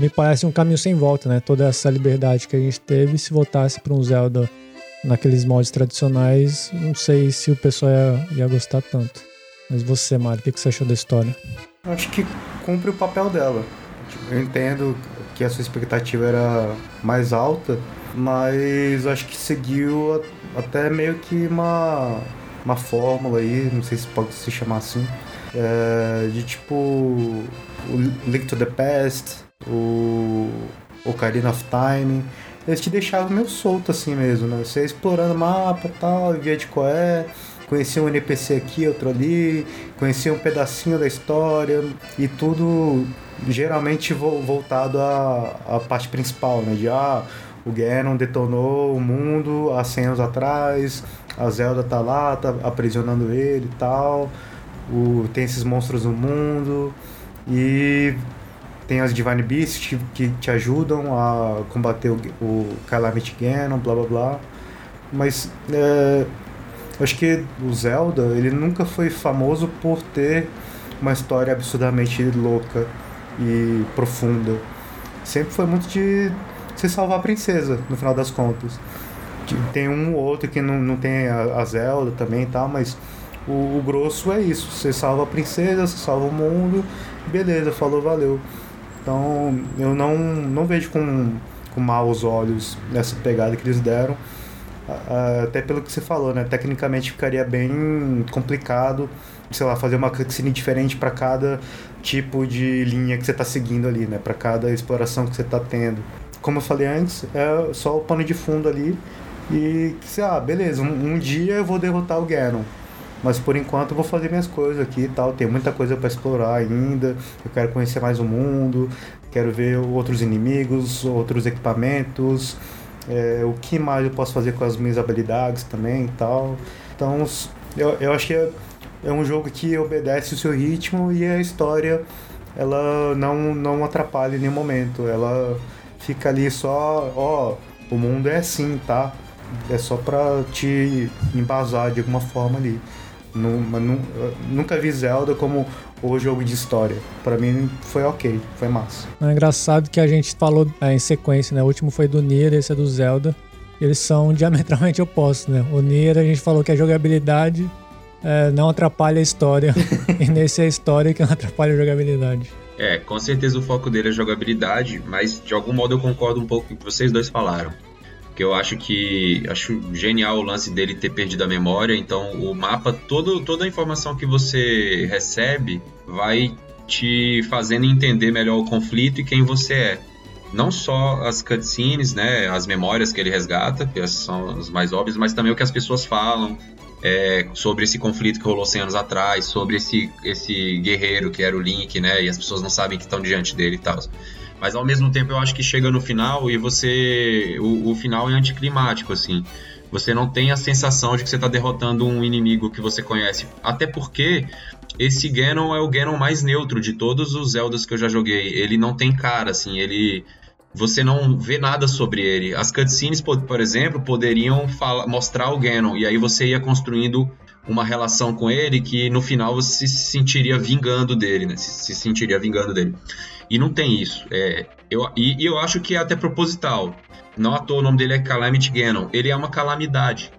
me parece um caminho sem volta, né? Toda essa liberdade que a gente teve, se voltasse para um Zelda naqueles moldes tradicionais, não sei se o pessoal ia, ia gostar tanto. Mas você, Mário, o que, você achou da história? Acho que cumpre o papel dela. Eu entendo que a sua expectativa era mais alta, mas acho que seguiu até meio que uma, uma fórmula aí, não sei se pode se chamar assim, é, de tipo Link to the Past, o Ocarina of Time, eles te deixavam meio solto assim mesmo, né? Você explorando o mapa e tal, via de qual é, conhecia um NPC aqui, outro ali, conhecia um pedacinho da história. E tudo geralmente voltado à, à parte principal, né? De ah, o Ganon detonou o mundo há 100 anos atrás, a Zelda tá lá, tá aprisionando ele e tal, o, tem esses monstros no mundo. E tem as Divine Beasts que te ajudam a combater o, o Calamity Ganon, blá blá blá. Mas é, acho que o Zelda ele nunca foi famoso por ter uma história absurdamente louca e profunda. sempre foi muito de se salvar a princesa, no final das contas. Tem um ou outro que não, não tem a, a Zelda também e tal, mas o, o, grosso é isso. Você salva a princesa, você salva o mundo, beleza, falou, valeu. Então eu não, não vejo com, com maus olhos nessa pegada que eles deram. Até pelo que você falou, né? Tecnicamente ficaria bem complicado, sei lá, fazer uma cutscene diferente para cada tipo de linha que você está seguindo ali, né? Para cada exploração que você está tendo. Como eu falei antes, é só o pano de fundo ali e, sei lá, beleza, um, um dia eu vou derrotar o Ganon. Mas por enquanto eu vou fazer minhas coisas aqui e tal. Tem muita coisa para explorar ainda. Eu quero conhecer mais o mundo. Quero ver outros inimigos, outros equipamentos. É, o que mais eu posso fazer com as minhas habilidades também e tal. Então eu, eu acho que é, é um jogo que obedece o seu ritmo e a história ela não, não atrapalha em nenhum momento. Ela fica ali só, ó, o mundo é assim, tá? É só pra te embasar de alguma forma ali. Nunca vi Zelda como o jogo de história. Para mim foi ok, foi massa. É engraçado que a gente falou é, em sequência, né? O último foi do Nier, esse é do Zelda. Eles são diametralmente opostos, né? O Nier a gente falou que a jogabilidade é, não atrapalha a história. e nesse é a história que não atrapalha a jogabilidade. É, com certeza o foco dele é jogabilidade, mas de algum modo eu concordo um pouco com o que vocês dois falaram que eu acho que acho genial o lance dele ter perdido a memória. Então o mapa, todo, toda a informação que você recebe vai te fazendo entender melhor o conflito e quem você é. Não só as cutscenes, né, as memórias que ele resgata, que são as mais óbvias, mas também o que as pessoas falam é, sobre esse conflito que rolou 100 anos atrás, sobre esse, esse guerreiro que era o Link, né, e as pessoas não sabem que estão diante dele e tal. Mas ao mesmo tempo eu acho que chega no final e você. O, o final é anticlimático, assim. Você não tem a sensação de que você está derrotando um inimigo que você conhece. Até porque esse Ganon é o Ganon mais neutro de todos os Zeldas que eu já joguei. Ele não tem cara, assim, ele. Você não vê nada sobre ele. As cutscenes, por exemplo, poderiam mostrar o Ganon, e aí você ia construindo uma relação com ele que no final você se sentiria vingando dele, né? Se, se sentiria vingando dele. E não tem isso. É, eu, e, e, eu acho que é até proposital. Não à toa o nome dele é Calamity Ganon. Ele é uma calamidade.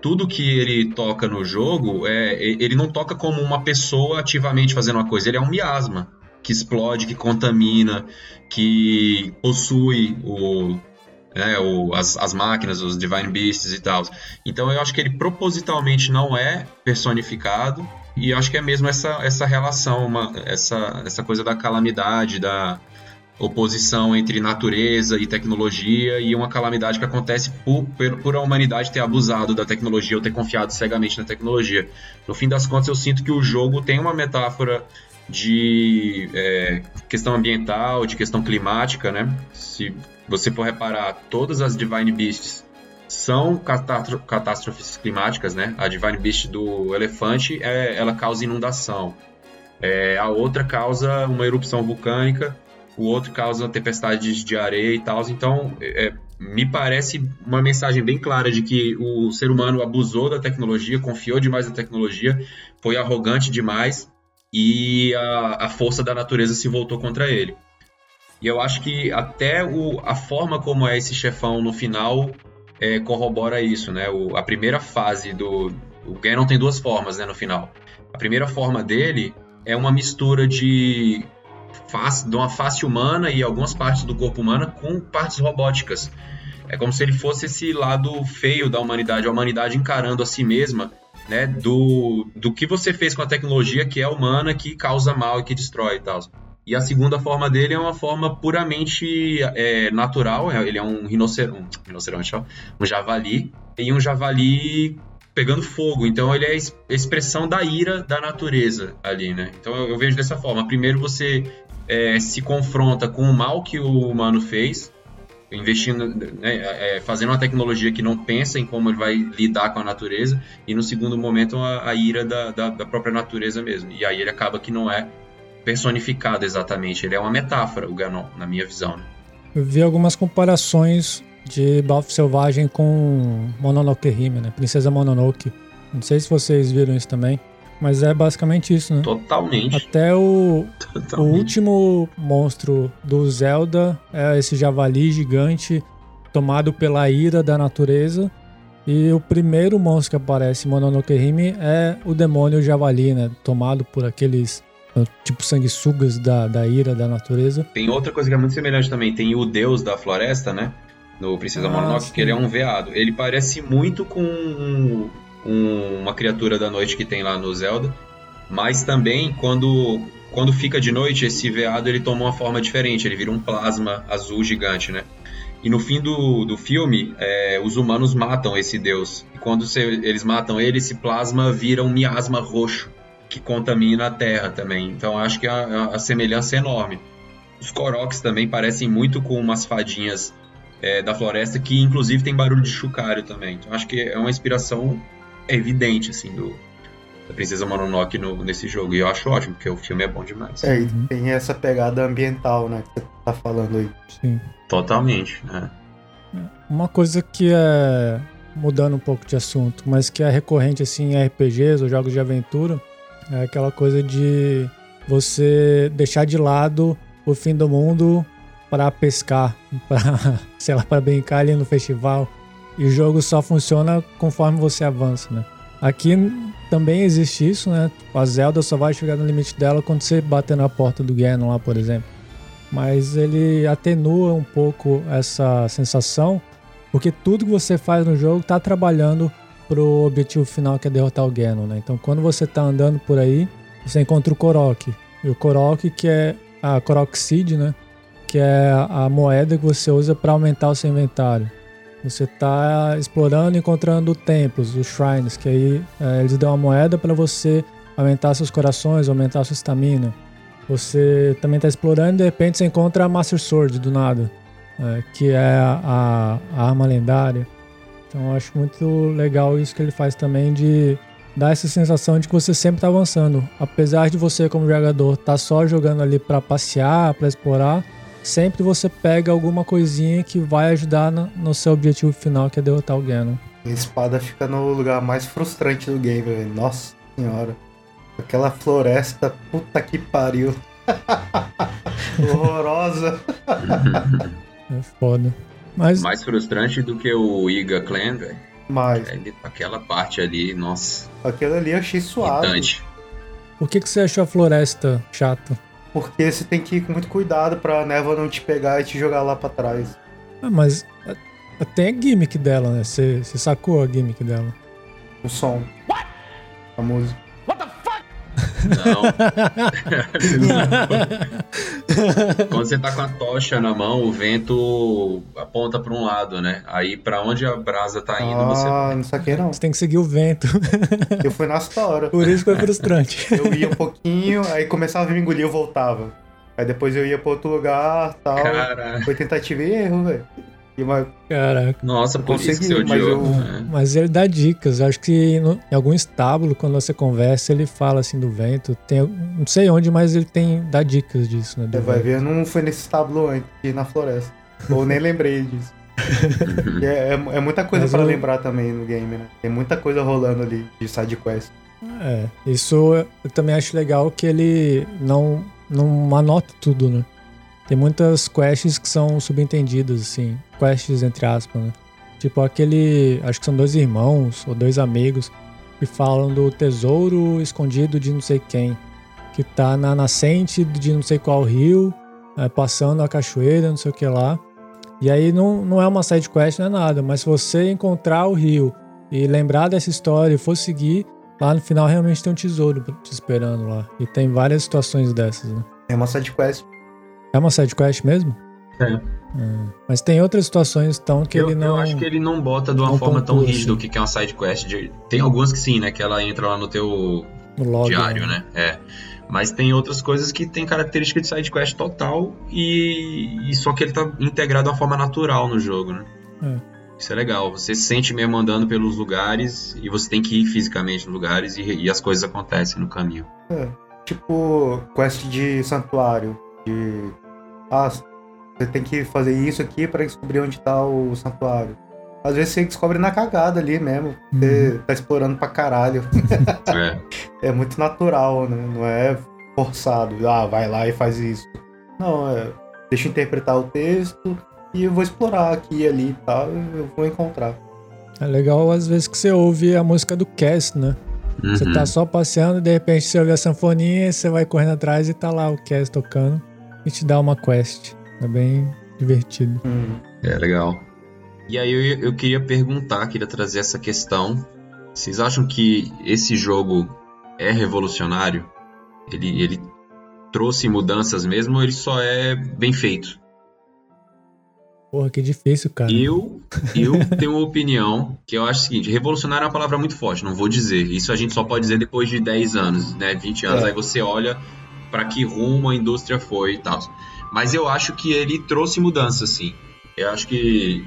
Tudo que ele toca no jogo, é, ele não toca como uma pessoa ativamente fazendo uma coisa. Ele é um miasma que explode, que contamina, que possui o, né, o, as, as máquinas, os Divine Beasts e tal. Então eu acho que ele propositalmente não é personificado, e acho que é mesmo essa, essa relação, uma, essa, essa coisa da calamidade, da oposição entre natureza e tecnologia e uma calamidade que acontece por, por a humanidade ter abusado da tecnologia ou ter confiado cegamente na tecnologia. No fim das contas, eu sinto que o jogo tem uma metáfora de é, questão ambiental, de questão climática, né? Se você for reparar, todas as Divine Beasts são catástrofes climáticas, né? A Divine Beast do elefante, é, ela causa inundação. É, a outra causa uma erupção vulcânica, o outro causa tempestades de areia e tal. Então, é, me parece uma mensagem bem clara de que o ser humano abusou da tecnologia, confiou demais na tecnologia, foi arrogante demais e a, a força da natureza se voltou contra ele. E eu acho que até o, a forma como é esse chefão no final é, corrobora isso, né? O, a primeira fase do. O Ganon tem duas formas, né, no final. A primeira forma dele é uma mistura de, face, de uma face humana e algumas partes do corpo humano com partes robóticas. É como se ele fosse esse lado feio da humanidade, a humanidade encarando a si mesma, né, do, do que você fez com a tecnologia que é humana, que causa mal e que destrói e tal. E a segunda forma dele é uma forma puramente é, natural. É, ele é um rinoceronte, um, rinoceronte ó, um javali. E um javali pegando fogo. Então ele é a expressão da ira da natureza ali, né? Então eu, eu vejo dessa forma. Primeiro você é, se confronta com o mal que o humano fez, investindo, né, é, fazendo uma tecnologia que não pensa em como ele vai lidar com a natureza, e no segundo momento a, a ira da, da, da, própria natureza mesmo. E aí ele acaba que não é personificado exatamente, ele é uma metáfora, o Ganon, na minha visão. Né? Eu vi algumas comparações de Balf Selvagem com Mononoke Hime, né? Princesa Mononoke. Não sei se vocês viram isso também. Mas é basicamente isso, né? Totalmente. Até o, Totalmente. o último monstro do Zelda é esse javali gigante tomado pela ira da natureza. E o primeiro monstro que aparece em Mononoke Hime é o demônio javali, né? Tomado por aqueles tipo sanguessugas da, da ira da natureza. Tem outra coisa que é muito semelhante também. Tem o deus da floresta, né? No Princesa Ah, Mononoke, sim. que ele é um veado. Ele parece muito com um- um- uma criatura da noite que tem lá no Zelda. Mas também, quando, quando fica de noite, esse veado ele toma uma forma diferente. Ele vira um plasma azul gigante, né? E no fim do, do filme, é, os humanos matam esse deus. E quando cê- eles matam ele, esse plasma vira um miasma roxo que contamina a Terra também. Então acho que a, a semelhança é enorme. Os Koroks também parecem muito com umas fadinhas é, da floresta que inclusive tem barulho de chocalho também. Então acho que é uma inspiração evidente assim do da Princesa Mononoke no, nesse jogo. E eu acho ótimo, porque o filme é bom demais. É, e tem essa pegada ambiental, né, que você tá falando aí. Sim. Totalmente. né? Uma coisa que é mudando um pouco de assunto, mas que é recorrente assim em RPGs ou jogos de aventura, é aquela coisa de você deixar de lado o fim do mundo para pescar, para sei lá, para brincar ali no festival. E o jogo só funciona conforme você avança, né? Aqui também existe isso, né? A Zelda só vai chegar no limite dela quando você bater na porta do Ganon lá, por exemplo mas ele atenua um pouco essa sensação, porque tudo que você faz no jogo tá trabalhando pro objetivo final que é derrotar o Ganon, né? Então quando você tá andando por aí, você encontra o Korok. E o Korok que é a Korok Seed, né? Que é a moeda que você usa para aumentar o seu inventário. Você tá explorando, e encontrando templos, os shrines, que aí é, eles dão uma moeda para você aumentar seus corações, aumentar sua estamina. Você também está explorando e de repente você encontra a Master Sword do nada, é, que é a, a arma lendária. Então eu acho muito legal isso que ele faz também de dar essa sensação de que você sempre está avançando. Apesar de você, como jogador, estar só jogando ali para passear, para explorar, sempre você pega alguma coisinha que vai ajudar no, no seu objetivo final, que é derrotar o Ganon. A espada fica no lugar mais frustrante do game, velho. Nossa senhora. Aquela floresta, puta que pariu. Horrorosa. É foda. Mas Mais frustrante do que o Iga Clan, velho. Mas É, Aquela parte ali, nossa, aquilo ali eu achei suave. irritante. o que, que você achou a floresta chata? Porque você tem que ir com muito cuidado pra névoa não te pegar e te jogar lá pra trás. Ah, mas é, tem a gimmick dela, né? Você você sacou a gimmick dela. O som. A música. Não. Quando você tá com a tocha na mão, o vento aponta pra um lado, né? Aí pra onde a brasa tá indo, você Ah, não saquei não. Você tem que seguir o vento. Eu fui na hora. Por isso que foi frustrante. Eu ia um pouquinho, aí começava a me engolir, eu voltava. Aí depois eu ia pra outro lugar tal. Cara, Foi tentativa e erro, velho. E uma- Caraca. nossa, por isso que você mas odiou. eu- né? Mas ele dá dicas. Eu acho que no- em algum estábulo, quando você conversa, ele fala assim do vento. Tem, não sei onde, mas ele tem dá dicas disso, né? Você vai ver, não foi nesse estábulo antes na floresta. Ou nem lembrei disso. É, é- é muita coisa Mas pra eu- lembrar também no game, né? Tem muita coisa rolando ali de side quest. É, isso eu eu também acho legal que ele não, não anota tudo, né? Tem muitas quests que são subentendidas, assim, quests entre aspas, né? Tipo aquele, acho que são dois irmãos ou dois amigos que falam do tesouro escondido de não sei quem, que tá na nascente de não sei qual rio, é, passando a cachoeira, não sei o que lá. E aí não, não é uma side quest, não é nada, mas se você encontrar o rio e lembrar dessa história e for seguir, Lá no final realmente tem um tesouro te esperando lá. E tem várias situações dessas, né? É uma side quest. É uma side quest mesmo? É. Hum. Mas tem outras situações, então, que eu, ele não. eu acho que ele não bota de uma forma tão rígida o assim. que que é uma side quest. de- Tem algumas que sim, né? Que ela entra lá no teu no log, diário, né? É. Mas tem outras coisas que tem característica de side quest total e, e só que ele tá integrado de uma forma natural no jogo, né? É. Isso é legal. Você se sente mesmo andando pelos lugares e você tem que ir fisicamente nos lugares e, e as coisas acontecem no caminho. Tipo, quest de santuário. De. Ah, você tem que fazer isso aqui pra descobrir onde tá o santuário. às vezes você descobre na cagada ali mesmo. Você uhum. tá explorando pra caralho. É. é muito natural, né? Não é forçado. Ah, vai lá e faz isso. Não, é. Deixa eu interpretar o texto e eu vou explorar aqui e ali e tal. Eu vou encontrar. É legal às vezes que você ouve a música do cast, né? Uhum. Você tá só passeando e de repente você ouve a sanfoninha e você vai correndo atrás e tá lá o cast tocando e te dá uma quest. É bem divertido. É legal. E aí eu, eu queria perguntar, queria trazer essa questão. Vocês acham que esse jogo é revolucionário? Ele, ele trouxe mudanças mesmo ou ele só é bem feito? Porra, que difícil, cara. Eu, eu tenho uma opinião que eu acho o seguinte: revolucionário é uma palavra muito forte, não vou dizer. Isso a gente só pode dizer depois de 10 anos, né? 20 anos. É. Aí você olha para que rumo a indústria foi e tal. Mas eu acho que ele trouxe mudanças, sim. Eu acho que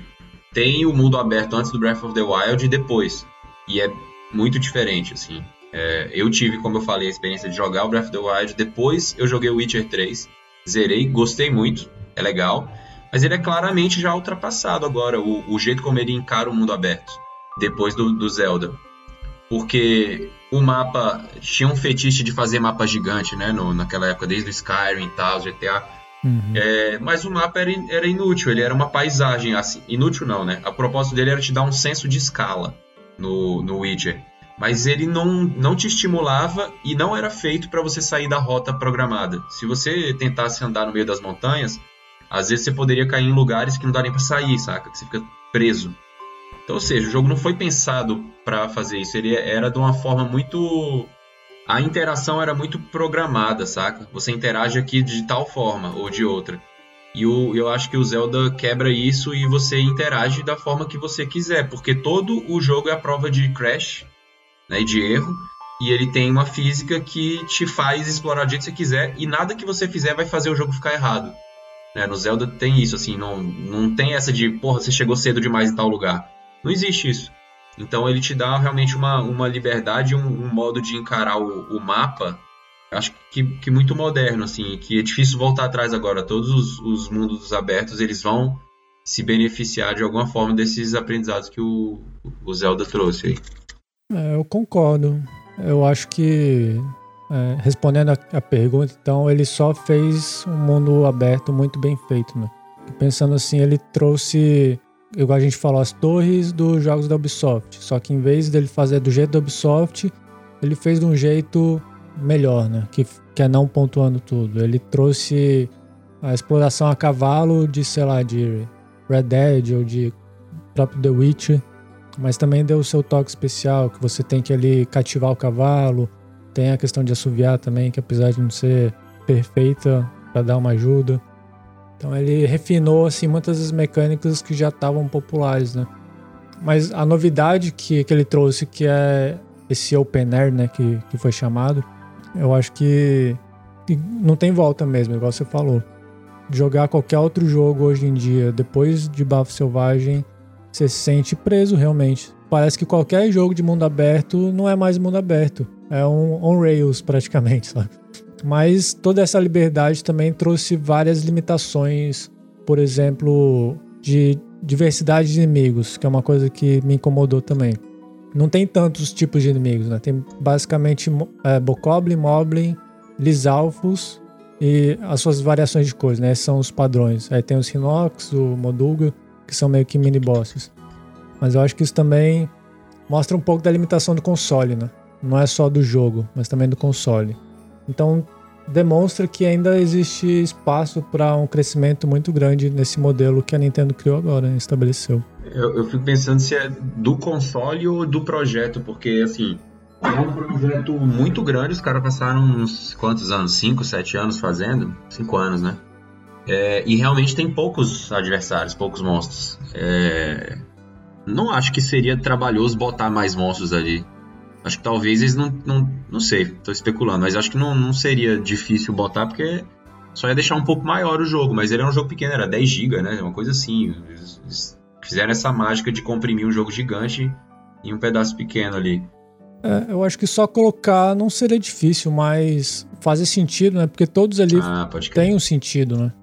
tem o mundo aberto antes do Breath of the Wild e depois. E é muito diferente, assim. É, eu tive, como eu falei, a experiência de jogar o Breath of the Wild. Depois eu joguei o Witcher 3, zerei, gostei muito, é legal. Mas ele é claramente já ultrapassado agora, o, o jeito como ele encara o mundo aberto, depois do, do Zelda. Porque o mapa tinha um fetiche de fazer mapa gigante, né? No, naquela época, desde o Skyrim e tal, GTA. Uhum. É, mas o mapa era, era inútil, ele era uma paisagem assim. Inútil não, né? A propósito dele era te dar um senso de escala no, no Witcher. Mas ele não, não te estimulava e não era feito para você sair da rota programada. Se você tentasse andar no meio das montanhas, às vezes você poderia cair em lugares que não dá nem sair, saca? Que você fica preso. Então, ou seja, o jogo não foi pensado para fazer isso. Ele era de uma forma muito a interação era muito programada, saca? Você interage aqui de tal forma ou de outra. E o, eu acho que o Zelda quebra isso e você interage da forma que você quiser, porque todo o jogo é a prova de crash, né, de erro, e ele tem uma física que te faz explorar do jeito que você quiser, e nada que você fizer vai fazer o jogo ficar errado. Né, no Zelda tem isso, assim, não, não tem essa de, porra, você chegou cedo demais em tal lugar. Não existe isso. Então ele te dá realmente uma, uma liberdade, um, um modo de encarar o, o mapa, acho que, que, muito moderno, assim, que é difícil voltar atrás agora. Todos os, os mundos abertos, eles vão se beneficiar de alguma forma desses aprendizados que o, o Zelda trouxe aí. É, eu concordo. Eu acho que, é, respondendo a, a, pergunta, então, ele só fez um mundo aberto muito bem feito, né? Pensando assim, ele trouxe igual a gente falou, as torres dos jogos da Ubisoft. Só que em vez dele fazer do jeito da Ubisoft, ele fez de um jeito melhor, né? Que, que é não pontuando tudo. Ele trouxe a exploração a cavalo de, sei lá, de Red Dead ou de próprio The Witcher. Mas também deu o seu toque especial, que você tem que ali cativar o cavalo. Tem a questão de assoviar também, que apesar de não ser perfeita, para dar uma ajuda. Então ele refinou assim muitas das mecânicas que já estavam populares, né? Mas a novidade que, que ele trouxe, que é esse open air, né, que, que foi chamado, eu acho que, não tem volta mesmo, igual você falou. Jogar qualquer outro jogo hoje em dia, depois de Bafo Selvagem, você se sente preso realmente. Parece que qualquer jogo de mundo aberto não é mais mundo aberto. É um on-rails praticamente, sabe? Mas toda essa liberdade também trouxe várias limitações, por exemplo, de diversidade de inimigos, que é uma coisa que me incomodou também. Não tem tantos tipos de inimigos, né? Tem basicamente é, Bokoblin, Moblin, Lisalfos e as suas variações de cores, né? São os padrões. Aí tem os Hinox, o Modulga, que são meio que mini bosses. Mas eu acho que isso também mostra um pouco da limitação do console, né? Não é só do jogo, mas também do console. Então, demonstra que ainda existe espaço para um crescimento muito grande nesse modelo que a Nintendo criou agora, né, estabeleceu. Eu, eu, fico pensando se é do console ou do projeto, porque assim. É um projeto muito grande, os caras passaram uns quantos anos? 5, 7 anos fazendo? 5 anos, né? É, e realmente tem poucos adversários, poucos monstros. É, não acho que seria trabalhoso botar mais monstros ali. Acho que talvez eles não. Não, não sei, tô especulando, mas acho que não, não seria difícil botar, porque só ia deixar um pouco maior o jogo, mas ele era um jogo pequeno, era 10 GB, né? Uma coisa assim. Eles, eles fizeram essa mágica de comprimir um jogo gigante em um pedaço pequeno ali. É, eu acho que só colocar não seria difícil, mas fazer sentido, né? Porque todos ali ah, têm um sentido, né?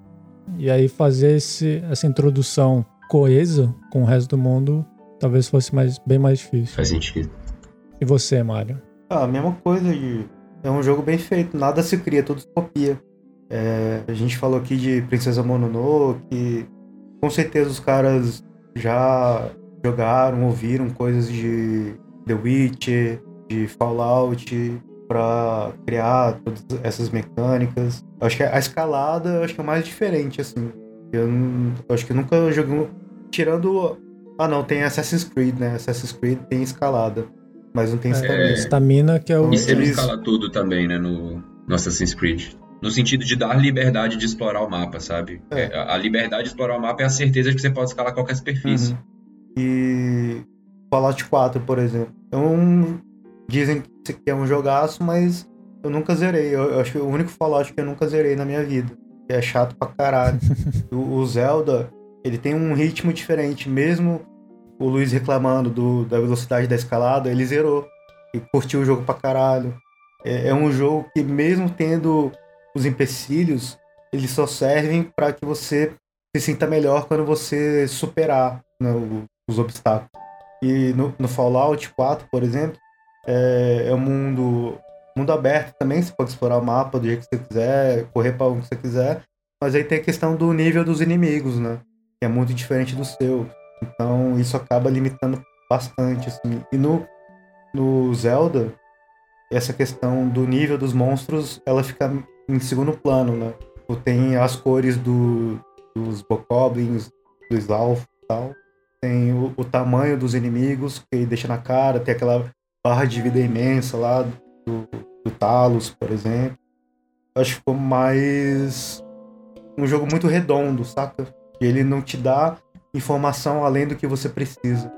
E aí fazer esse, essa introdução coesa com o resto do mundo talvez fosse mais, bem mais difícil. Faz sentido. E você, Mário? Ah, a mesma coisa, de... é um jogo bem feito, nada se cria, tudo se copia. É, a gente falou aqui de Princesa Mononoke, com certeza os caras já jogaram, ouviram coisas de The Witcher, de Fallout, para criar todas essas mecânicas. Acho que a escalada acho que é mais diferente, assim. Eu, eu acho que eu nunca joguei. Tirando. Ah, não, tem Assassin's Creed, né? Assassin's Creed tem escalada. Mas não tem estamina. É, estamina que é o. E você não escala tudo também, né? No, no Assassin's Creed. No sentido de dar liberdade de explorar o mapa, sabe? É. é a liberdade de explorar o mapa é a certeza de que você pode escalar qualquer superfície. Uhum. E Fallout 4, por exemplo. É um, Dizem que é um jogaço, mas eu nunca zerei. Eu, eu acho que o único Fallout que eu nunca zerei na minha vida. Que é chato pra caralho. o, o, Zelda, ele tem um ritmo diferente. Mesmo o Luiz reclamando do, da velocidade da escalada, ele zerou. E curtiu o jogo pra caralho. É, é um jogo que, mesmo tendo os empecilhos, eles só servem para que você se sinta melhor quando você superar né, os obstáculos. E no, no Fallout 4, por exemplo, é, é um mundo, mundo aberto também, você pode explorar o mapa do jeito que você quiser, correr para onde você quiser. Mas aí tem a questão do nível dos inimigos, né? Que é muito diferente do seu. Então isso acaba limitando bastante, assim. E no, no Zelda, essa questão do nível dos monstros, ela fica em segundo plano, né? Tem as cores do, dos Bokoblins, dos Alpha e tal. Tem o, o, tamanho dos inimigos, que deixa na cara, tem aquela barra de vida imensa lá do, do Talos, por exemplo. Acho que ficou mais um jogo muito redondo, saca? E ele não te dá informação além do que você precisa.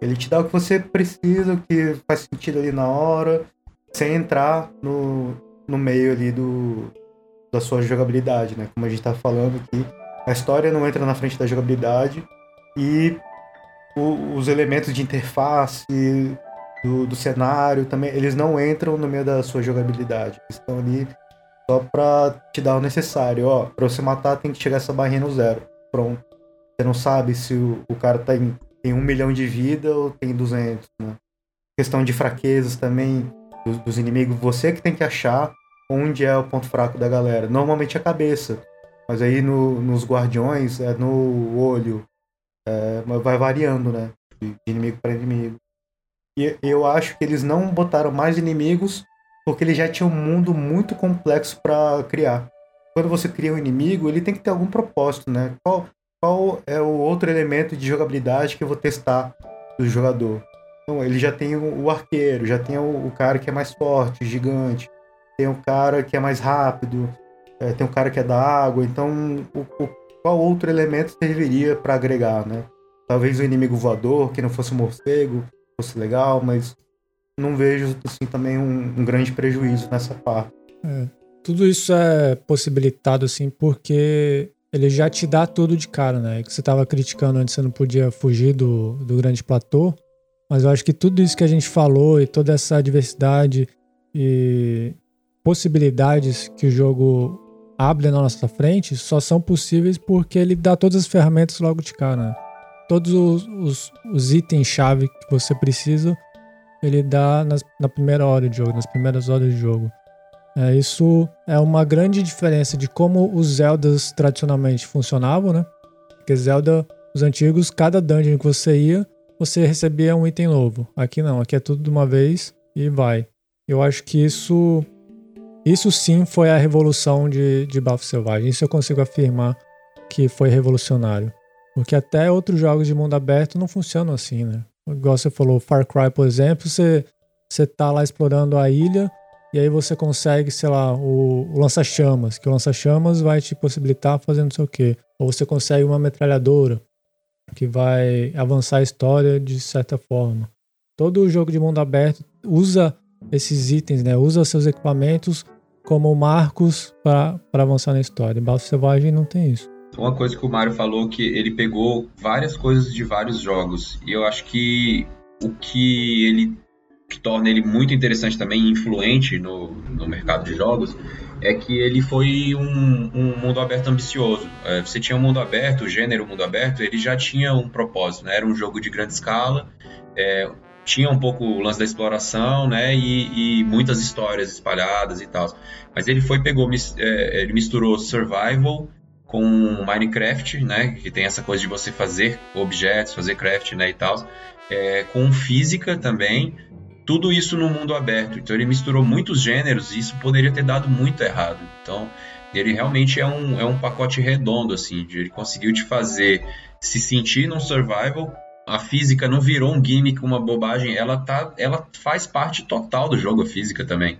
Ele te dá o que você precisa, o que faz sentido ali na hora, sem entrar no, no meio ali do, da sua jogabilidade, né? Como a gente tá falando aqui, a história não entra na frente da jogabilidade e o, os elementos de interface, do, do cenário também, eles não entram no meio da sua jogabilidade. Eles estão ali só pra te dar o necessário. Ó, pra você matar tem que chegar essa barrinha no zero. Pronto. Você não sabe se o, o cara tá em, tem um milhão de vida ou tem 200, né? Questão de fraquezas também dos, dos inimigos. Você que tem que achar onde é o ponto fraco da galera. Normalmente é a cabeça. Mas aí no, nos guardiões é no olho. É, vai variando, né? De inimigo para inimigo. E eu acho que eles não botaram mais inimigos porque eles já tinham um mundo muito complexo para criar. Quando você cria um inimigo, ele tem que ter algum propósito, né? Qual, qual é o outro elemento de jogabilidade que eu vou testar do jogador? Então, ele já tem o, arqueiro, já tem o, cara que é mais forte, gigante, tem o cara que é mais rápido, é, tem o cara que é da água. Então, o, o, qual outro elemento serviria para agregar, né? Talvez o inimigo voador, que não fosse um morcego, fosse legal, mas não vejo assim também um, um grande prejuízo nessa parte. É, tudo isso é possibilitado assim porque ele já te dá tudo de cara, né? Que você estava criticando antes, você não podia fugir do, do grande platô, mas eu acho que tudo isso que a gente falou e toda essa diversidade e possibilidades que o jogo abre na nossa frente só são possíveis porque ele dá todas as ferramentas logo de cara. Né? todos os, os, os itens-chave que você precisa, ele dá nas, na primeira hora de jogo, nas primeiras horas de jogo. É, isso é uma grande diferença de como os Zeldas tradicionalmente funcionavam, né? Porque Zelda, os antigos, cada dungeon que você ia, você recebia um item novo. Aqui não, aqui é tudo de uma vez e vai. Eu acho que isso isso sim foi a revolução de, de Bafo Selvagem. Isso eu consigo afirmar que foi revolucionário. Porque até outros jogos de mundo aberto não funcionam assim, né? Igual você falou, Far Cry, por exemplo, você, você tá lá explorando a ilha e aí você consegue, sei lá, o, o lança-chamas, que o lança-chamas vai te possibilitar fazer não sei o quê. Ou você consegue uma metralhadora, que vai avançar a história de certa forma. Todo jogo de mundo aberto usa esses itens, né? Usa seus equipamentos como marcos para avançar na história. Balso Selvagem não tem isso. Uma coisa que o Mário falou que ele pegou várias coisas de vários jogos. E eu acho que o que ele que torna ele muito interessante também influente no, no mercado de jogos é que ele foi um, um mundo aberto ambicioso. É, você tinha um mundo aberto, o gênero mundo aberto, ele já tinha um propósito, né? Era um jogo de grande escala, é, tinha um pouco o lance da exploração, né? E, e muitas histórias espalhadas e tal. Mas ele foi, pegou, é, ele misturou survival com Minecraft, né? Que tem essa coisa de você fazer objetos, fazer craft, né? E tal. É, com física também tudo isso no mundo aberto. Então ele misturou muitos gêneros e isso poderia ter dado muito errado. Então ele realmente é um, é um pacote redondo, assim, de ele conseguiu te fazer se sentir num survival. A física não virou um gimmick, uma bobagem, ela, tá, ela faz parte total do jogo, a física também.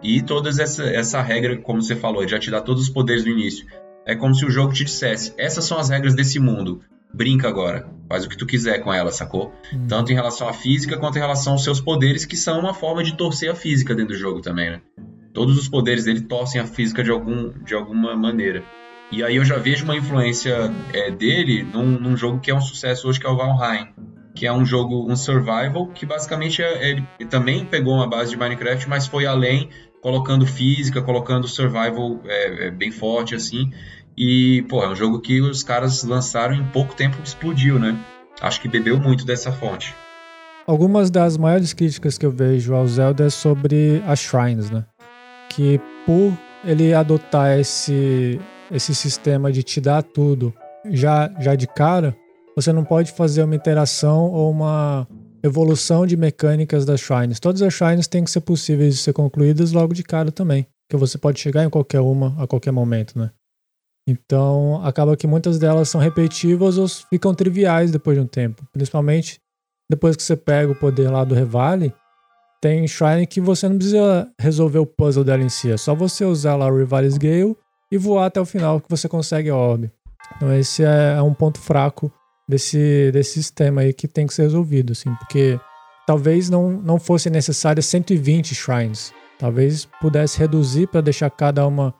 E toda essa, essa regra, como você falou, já te dá todos os poderes no início. É como se o jogo te dissesse: essas são as regras desse mundo brinca agora. Faz o que tu quiser com ela, sacou? Hum. Tanto em relação à física quanto em relação aos seus poderes, que são uma forma de torcer a física dentro do jogo também, né? Todos os poderes dele torcem a física de, algum, de alguma maneira. E aí eu já vejo uma influência é, dele num, num, jogo que é um sucesso hoje, que é o Valheim. Que é um jogo, um survival, que basicamente é, ele também pegou uma base de Minecraft, mas foi além, colocando física, colocando survival é, é bem forte, assim. E, pô, é um jogo que os caras lançaram em pouco tempo explodiu, né? Acho que bebeu muito dessa fonte. Algumas das maiores críticas que eu vejo ao Zelda é sobre as shrines, né? Que por ele adotar esse, esse sistema de te dar tudo já, já de cara, você não pode fazer uma interação ou uma evolução de mecânicas das shrines. Todas as shrines têm que ser possíveis de ser concluídas logo de cara também. Que você pode chegar em qualquer uma a qualquer momento, né? Então, acaba que muitas delas são repetitivas ou ficam triviais depois de um tempo. Principalmente depois que você pega o poder lá do Revale, tem Shrine que você não precisa resolver o puzzle dela em si. É só você usar lá o Revale's Gale e voar até o final que você consegue a orbe. Então, esse é, é um ponto fraco desse, desse sistema aí que tem que ser resolvido, assim, porque talvez não, não fosse necessário 120 Shrines. Talvez pudesse reduzir para deixar cada uma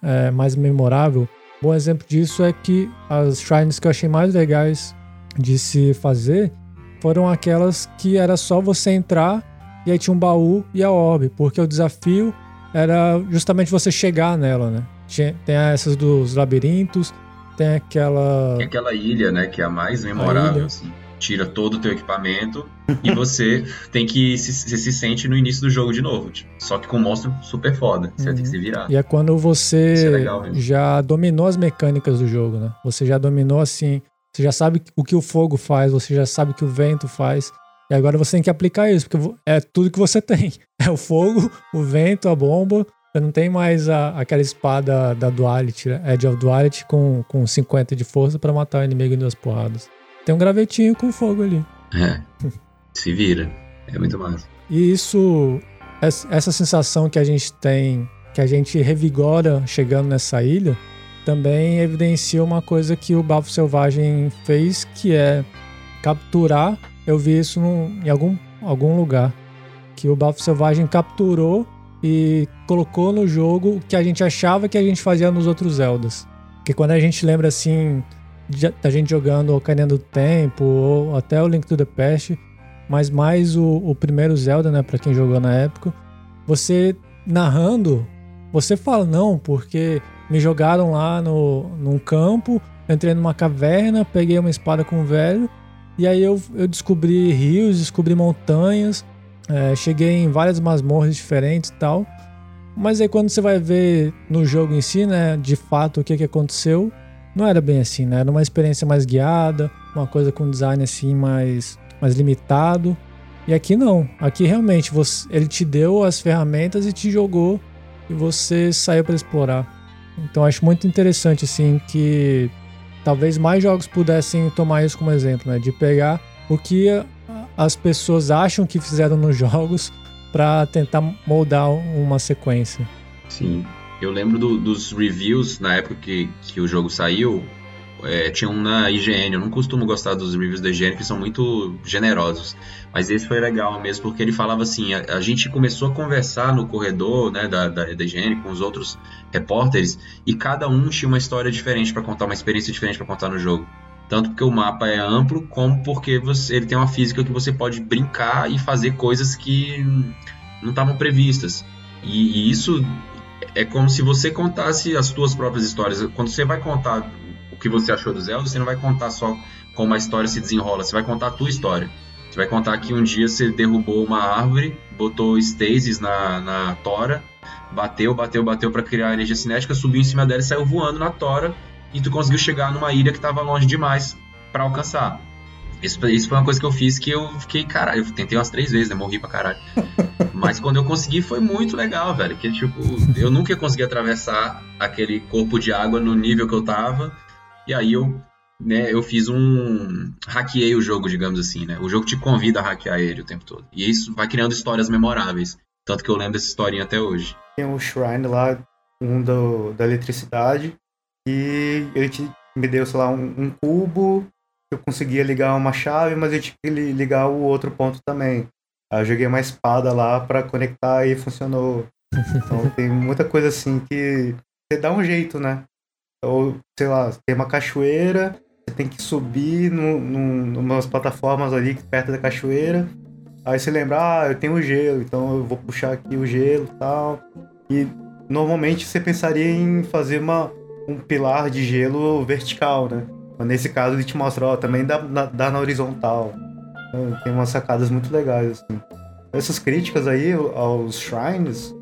é, mais memorável Bom exemplo disso é que as shrines que eu achei mais legais de se fazer foram aquelas que era só você entrar e aí tinha um baú e a orbe, porque o desafio era justamente você chegar nela, né? Tinha, tem essas dos labirintos, tem aquela. Tem aquela ilha, né? Que é a mais memorável, a assim tira todo o teu equipamento e você tem que se, você se sente no início do jogo de novo. Tipo, só que com um monstro super foda. Você uhum. ter que se virar. E é quando você é já dominou as mecânicas do jogo, né? Você já dominou assim. Você já sabe o que o fogo faz, você já sabe o que o vento faz. E agora você tem que aplicar isso, porque é tudo que você tem. É o fogo, o vento, a bomba. Você não tem mais a, aquela espada da Duality, né? Edge of Duality com, com 50 de força para matar o inimigo em duas porradas. Tem um gravetinho com fogo ali. É. Se vira. É muito massa. E isso, essa sensação que a gente tem, que a gente revigora chegando nessa ilha, também evidencia uma coisa que o Bafo Selvagem fez, que é capturar. Eu vi isso num, em algum, algum lugar. Que o Bafo Selvagem capturou e colocou no jogo o que a gente achava que a gente fazia nos outros Zeldas. Porque quando a gente lembra assim da gente jogando Ocarina do Tempo ou até o Link to the Past, mas mais o, o primeiro Zelda, né, para quem jogou na época, você narrando, você fala não, porque me jogaram lá no, num campo, entrei numa caverna, peguei uma espada com um velho, e aí eu, eu descobri rios, descobri montanhas, é, cheguei em várias masmorras diferentes e tal. Mas aí quando você vai ver no jogo em si, né, de fato o que, que aconteceu, não era bem assim, né? Era uma experiência mais guiada, uma coisa com design assim mais, mais limitado. E aqui não. Aqui realmente você, ele te deu as ferramentas e te jogou e você saiu para explorar. Então acho muito interessante assim que talvez mais jogos pudessem tomar isso como exemplo, né? De pegar o que as pessoas acham que fizeram nos jogos para tentar moldar uma sequência. Sim. Eu lembro do, dos reviews na época que, que o jogo saiu. É, tinha um na IGN. Eu não costumo gostar dos reviews da IGN, que são muito generosos. Mas esse foi legal mesmo, porque ele falava assim: a, a gente começou a conversar no corredor né, da, da, da IGN com os outros repórteres, e cada um tinha uma história diferente para contar, uma experiência diferente para contar no jogo. Tanto porque o mapa é amplo, como porque você, ele tem uma física que você pode brincar e fazer coisas que não estavam previstas. E, e, isso é como se você contasse as suas próprias histórias. Quando você vai contar o que você achou do Zelda, você não vai contar só como a história se desenrola, você vai contar a tua história. Você vai contar que um dia você derrubou uma árvore, botou stasis na, na tora, bateu, bateu, bateu para criar energia cinética, subiu em cima dela e saiu voando na tora, e tu conseguiu chegar numa ilha que estava longe demais para alcançar. Isso, isso, foi uma coisa que eu fiz que eu fiquei, caralho, eu tentei umas três vezes, né? Morri pra caralho. Mas quando eu consegui foi muito legal, velho. Que tipo, eu nunca consegui atravessar aquele corpo de água no nível que eu tava. E aí eu, né, eu fiz um. hackeei o jogo, digamos assim, né? O jogo te convida a hackear ele o tempo todo. E isso vai criando histórias memoráveis. Tanto que eu lembro dessa historinha até hoje. Tem um shrine lá, um do, da eletricidade. E ele te, me deu, sei lá, um, um cubo eu conseguia ligar uma chave, mas eu tinha que ligar o outro ponto também. Aí eu joguei uma espada lá para conectar e funcionou. Então tem muita coisa assim que você dá um jeito, né? Ou, sei lá, tem uma cachoeira, você tem que subir no, no, numas plataformas ali perto da cachoeira. Aí você lembra, ah, eu tenho gelo, então eu vou puxar aqui o gelo e tal. E normalmente você pensaria em fazer uma, um pilar de gelo vertical, né? Nesse caso ele te mostra, ó, também dá, dá na horizontal. Então, tem umas sacadas muito legais, assim. Essas críticas aí aos shrines,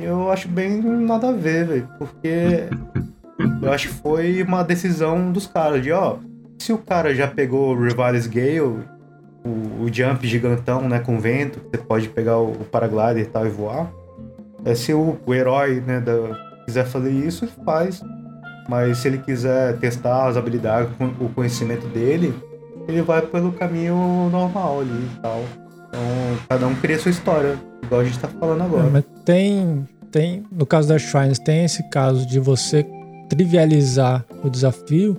eu acho bem nada a ver, velho. Porque eu acho que foi uma decisão dos caras de, ó, se o cara já pegou o Rivalis Gale, o, o jump gigantão, né, com vento, você pode pegar o, o paraglider e tal e voar. É, se o, o herói, né, da, quiser fazer isso, faz. Mas se ele quiser testar as habilidades, o conhecimento dele, ele vai pelo caminho normal ali e tal. Então, cada um cria sua história, igual a gente tá falando agora. É, mas tem, tem, no caso das Shrines, tem esse caso de você trivializar o desafio,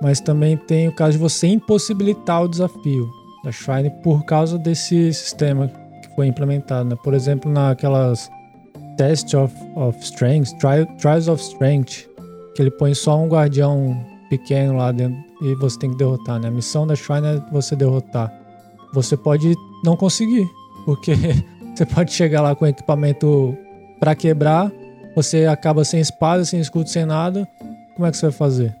mas também tem o caso de você impossibilitar o desafio da Shrine por causa desse sistema que foi implementado. Né? Por exemplo, naquelas Test of, of Strength, Trials of Strength, que ele põe só um guardião pequeno lá dentro e você tem que derrotar, né? A missão da Shrine é você derrotar. Você pode não conseguir, porque você pode chegar lá com equipamento para quebrar, você acaba sem espada, sem escudo, sem nada. Como é que você vai fazer?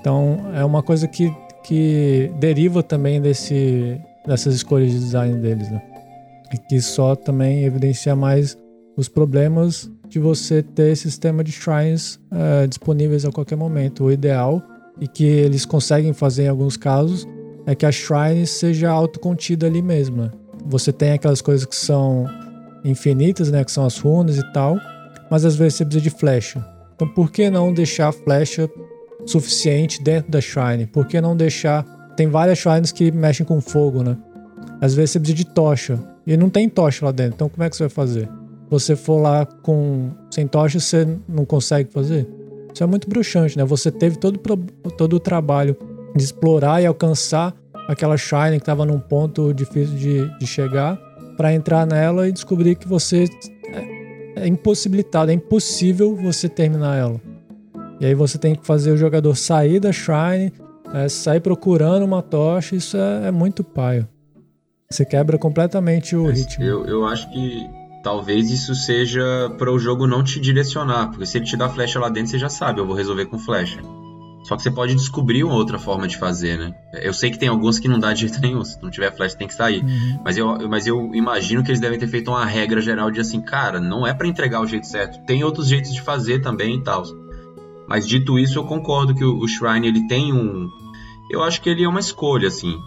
Então é uma coisa que, que deriva também desse, dessas escolhas de design deles, né? E que só também evidencia mais os problemas de você ter sistema de shrines uh, disponíveis a qualquer momento. O ideal, e que eles conseguem fazer em alguns casos, é que a shrine seja autocontida ali mesma. Você tem aquelas coisas que são infinitas, né, que são as runas e tal, mas às vezes você precisa de flecha. Então por que não deixar a flecha suficiente dentro da shrine? Por que não deixar... Tem várias shrines que mexem com fogo, né? Às vezes você precisa de tocha, e não tem tocha lá dentro, então como é que você vai fazer? Você for lá com sem tocha, você não consegue fazer. Isso é muito bruxante, né? Você teve todo, todo o trabalho de explorar e alcançar aquela Shine que estava num ponto difícil de, de chegar, para entrar nela e descobrir que você é, é impossibilitado, é impossível você terminar ela. E aí você tem que fazer o jogador sair da Shrine, é, sair procurando uma tocha, isso é, é muito paio. Você quebra completamente o ritmo. Eu, eu acho que talvez isso seja para o jogo não te direcionar, porque se ele te dá flecha lá dentro, você já sabe, eu vou resolver com flecha. Só que você pode descobrir uma outra forma de fazer, né? Eu sei que tem alguns que não dá de jeito nenhum, se não tiver flecha tem que sair. Uhum. Mas, eu, mas eu imagino que eles devem ter feito uma regra geral de assim, cara, não é para entregar o jeito certo, tem outros jeitos de fazer também e tal. Mas dito isso, eu concordo que o, o Shrine ele tem um. Eu acho que ele é uma escolha, assim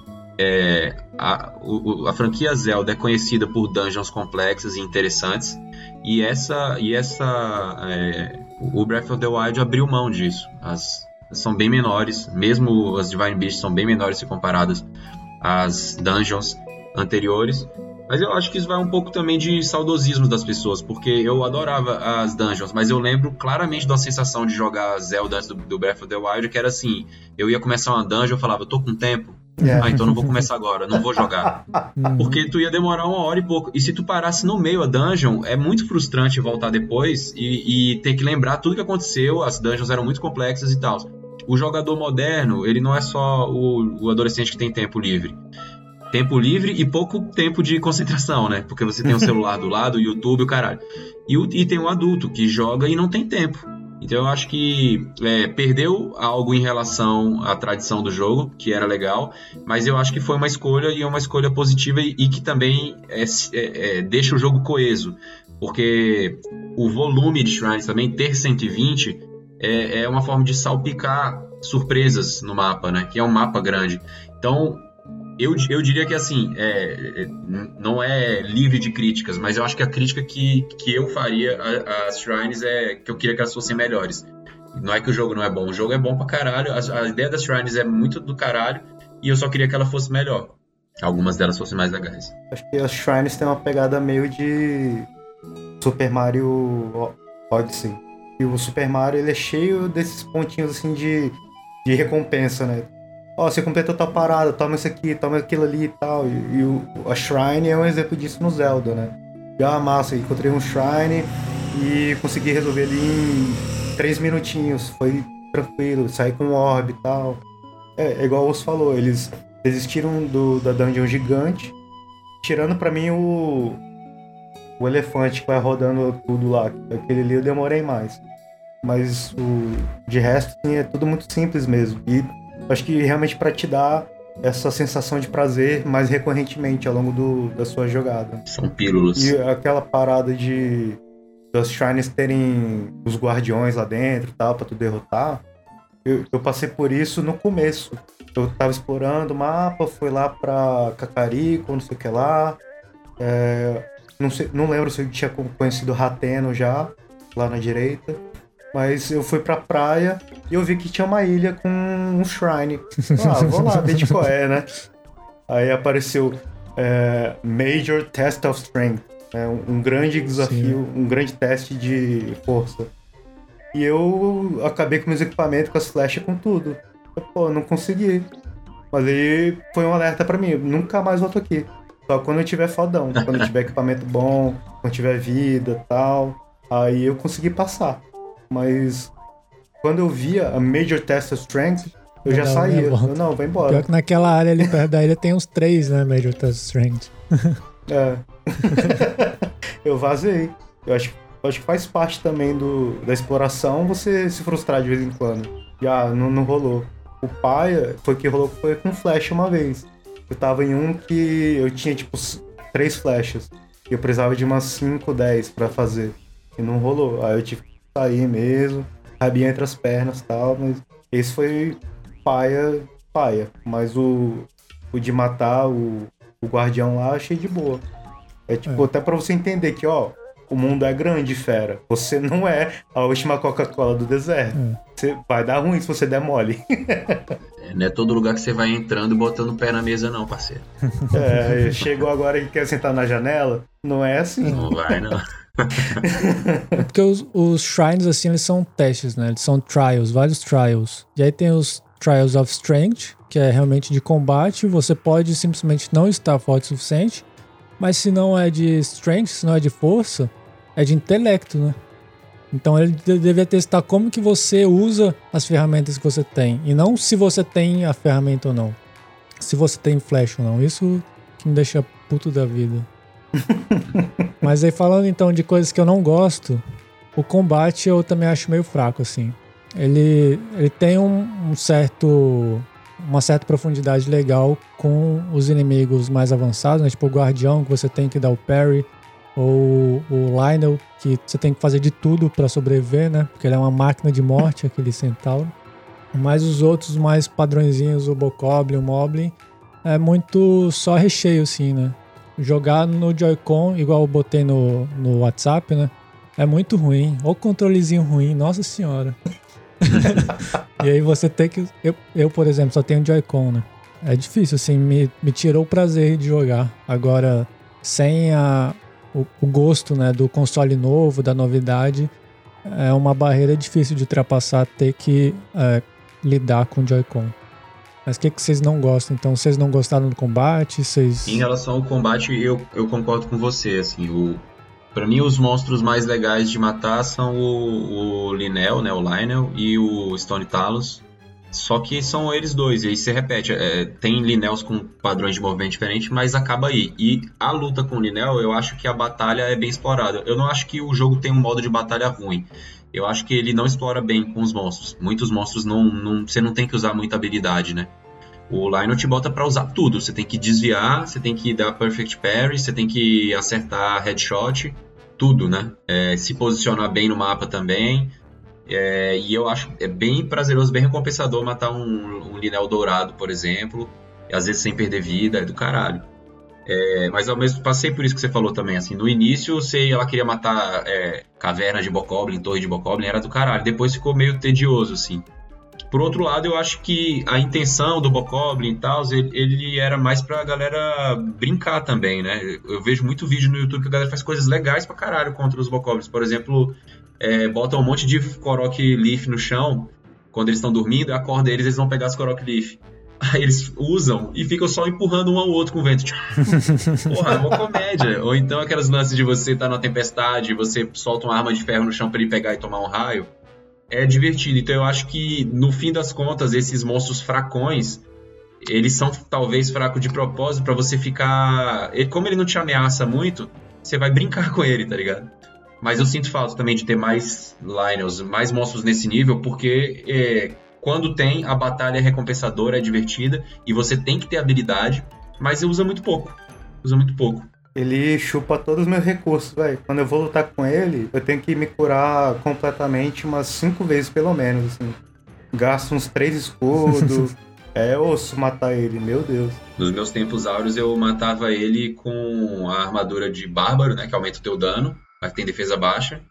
é, a, o, a, franquia Zelda é conhecida por dungeons complexas e interessantes e essa e essa é, o Breath of the Wild abriu mão disso. As são bem menores mesmo as Divine Beasts são bem menores se comparadas às dungeons anteriores mas eu acho que isso vai um pouco também de saudosismo das pessoas, porque eu adorava as dungeons, mas eu lembro claramente da sensação de jogar Zelda antes do, do Breath of the Wild, que era assim, eu ia começar uma dungeon, eu falava, tô com tempo, é. Ah, então não vou começar agora, não vou jogar. Uhum. Porque tu ia demorar uma hora e pouco. E se tu parasse no meio a dungeon, é muito frustrante voltar depois e, e ter que lembrar tudo que aconteceu. As dungeons eram muito complexas e tal. O jogador moderno, ele não é só o, o adolescente que tem tempo livre. tempo livre e pouco tempo de concentração, né? Porque você tem o celular do lado, o YouTube, o caralho. E, o, e tem um adulto que joga e não tem tempo. Então eu acho que é, perdeu algo em relação à tradição do jogo, que era legal, mas eu acho que foi uma escolha e é uma escolha positiva e, e que também é, é, é deixa o jogo coeso. Porque o volume de shrines também, ter 120, é, é uma forma de salpicar surpresas no mapa, né? Que é um mapa grande. Então, eu, eu diria que assim, é, é não é livre de críticas, mas eu acho que a crítica que, que eu faria às Shrines é que eu queria que elas fossem melhores. Não é que o jogo não é bom, o jogo é bom pra caralho, a, a ideia das Shrines é muito do caralho, e eu só queria que ela fosse melhor. Algumas delas fossem mais legais. Acho que as Shrines têm uma pegada meio de Super Mario Odyssey. E o Super Mario ele é cheio desses pontinhos assim de, de recompensa, né? Ó, oh, você completou tua parada, toma isso aqui, toma aquilo ali e tal. E, e o, a Shrine é um exemplo disso no Zelda, né? E ah, massa, encontrei um Shrine e consegui resolver ali em três minutinhos. Foi tranquilo, saí com um orb e tal. É, é igual o falou, eles desistiram do, da dungeon gigante, tirando para mim o, o elefante que vai rodando tudo lá. Aquele ali eu demorei mais. Mas o, de resto, sim, é tudo muito simples mesmo. E acho que realmente para te dar essa sensação de prazer mais recorrentemente ao longo do, da sua jogada. São pílulas. E aquela parada de das shrines terem os guardiões lá dentro tal, para tu derrotar. Eu, eu, passei por isso no começo. Eu tava explorando o mapa, fui lá pra Cacarico, não sei o que lá. É, não, sei, não lembro se eu tinha conhecido Rateno já, lá na direita. Mas eu fui pra praia e eu vi que tinha uma ilha com um shrine. Ah, vou lá ver de qual é, né? Aí apareceu é, Major Test of Strength. É, um, um grande desafio, Sim. um grande teste de força. E eu acabei com meus equipamentos, com as flechas, com tudo. Eu, pô, não consegui. Mas aí foi um alerta para mim. Nunca mais volto aqui. Só quando eu tiver fodão. Quando eu tiver equipamento bom, quando tiver vida tal. Aí eu consegui passar. Mas quando eu via a Major Test of Strength, eu já saía. Eu, não, vai embora. Pior que naquela área ali perto da ilha tem uns três, né? Major Test of Strength. é. eu vazei. Eu acho, eu acho que faz parte também do, da exploração você se frustrar de vez em quando. Já ah, não, não rolou. O pai foi que rolou foi com flecha uma vez. Eu tava em um que eu tinha tipo três flechas. E eu precisava de umas 5, 10 pra fazer. E não rolou. Aí eu tive que sair mesmo, rabinho entre as pernas e tal, mas esse foi paia, paia. Mas o, o de matar o, o guardião lá, achei de boa. É tipo, é. até pra você entender que, ó, o mundo é grande, fera. Você não é a última Coca-Cola do deserto. É. Você vai dar ruim se você der mole. é, não é todo lugar que você vai entrando e botando o pé na mesa, não, parceiro. É, chegou agora e quer sentar na janela? Não é assim. Não vai, não. É porque os, os shrines, assim, eles são testes, né? Eles são trials, vários trials. E aí tem os Trials of Strength, que é realmente de combate. Você pode simplesmente não estar forte o suficiente. Mas se não é de strength, se não é de força, é de intelecto, né? Então ele deveria testar como que você usa as ferramentas que você tem. E não se você tem a ferramenta ou não. Se você tem flash ou não. Isso que me deixa puto da vida. Mas aí falando então de coisas que eu não gosto, o combate eu também acho meio fraco, assim. Ele, ele tem um, um certo. uma certa profundidade legal com os inimigos mais avançados, né? Tipo o guardião que você tem que dar o parry, ou o Lionel, que você tem que fazer de tudo para sobreviver, né? Porque ele é uma máquina de morte, aquele centauro. Mas os outros mais padrõezinhos, o Bokoblin, o Moblin, é muito só recheio, assim, né? Jogar no Joy-Con, igual eu botei no, no WhatsApp, né? É muito ruim. O controlezinho ruim, nossa senhora. e aí você tem que. Eu, eu, por exemplo, só tenho Joy-Con, né? É difícil, assim, me, me tirou o prazer de jogar. Agora, sem a, o, o gosto né, do console novo, da novidade, é uma barreira difícil de ultrapassar, ter que é, lidar com Joy-Con. Mas o que, que vocês não gostam? Então, vocês não gostaram do combate? Vocês... Em relação ao combate, eu, eu concordo com você. Assim, o, para mim, os monstros mais legais de matar são o, o Linel, né, o Lionel, e o Stone Talos. Só que são eles dois, e aí você repete. É, tem Linels com padrões de movimento diferentes, mas acaba aí. E a luta com o Linel, eu acho que a batalha é bem explorada. Eu não acho que o jogo tem um modo de batalha ruim. Eu acho que ele não explora bem com os monstros. Muitos monstros não, não você não tem que usar muita habilidade, né? O Lionel te bota para usar tudo. Você tem que desviar, você tem que dar perfect parry, você tem que acertar headshot, tudo, né? É, se posicionar bem no mapa também. É, e eu acho é bem prazeroso, bem recompensador matar um, um Linel dourado, por exemplo. Às vezes sem perder vida, é do caralho. É, mas ao mesmo passei por isso que você falou também, assim, no início você, ela queria matar é, caverna de Bokoblin, torre de Bokoblin, era do caralho, depois ficou meio tedioso, assim. Por outro lado, eu acho que a intenção do Bokoblin e tal, ele, ele, era mais pra galera brincar também, né? Eu vejo muito vídeo no YouTube que a galera faz coisas legais pra caralho contra os Bokoblins. Por exemplo, é, bota um monte de Korok Leaf no chão, quando eles estão dormindo, acorda eles, eles vão pegar as Korok Leaf. Aí eles usam e ficam só empurrando um ao outro com o vento. Porra, é uma comédia. Ou então aquelas lances de você estar tá numa tempestade, você solta uma arma de ferro no chão para ele pegar e tomar um raio. É divertido. Então eu acho que, no fim das contas, esses monstros fracões, eles são talvez fracos de propósito para você ficar. Como ele não te ameaça muito, você vai brincar com ele, tá ligado? Mas eu sinto falta também de ter mais Lionels, mais monstros nesse nível, porque é, quando tem, a batalha é recompensadora, é divertida, e você tem que ter habilidade, mas usa muito pouco. Usa muito pouco. Ele chupa todos os meus recursos, velho. Quando eu vou lutar com ele, eu tenho que me curar completamente umas cinco vezes, pelo menos, assim. Gasto uns três escudos. é osso matar ele, meu Deus. Nos meus tempos áureos, eu matava ele com a armadura de bárbaro, né? Que aumenta o teu dano mas tem defesa baixa.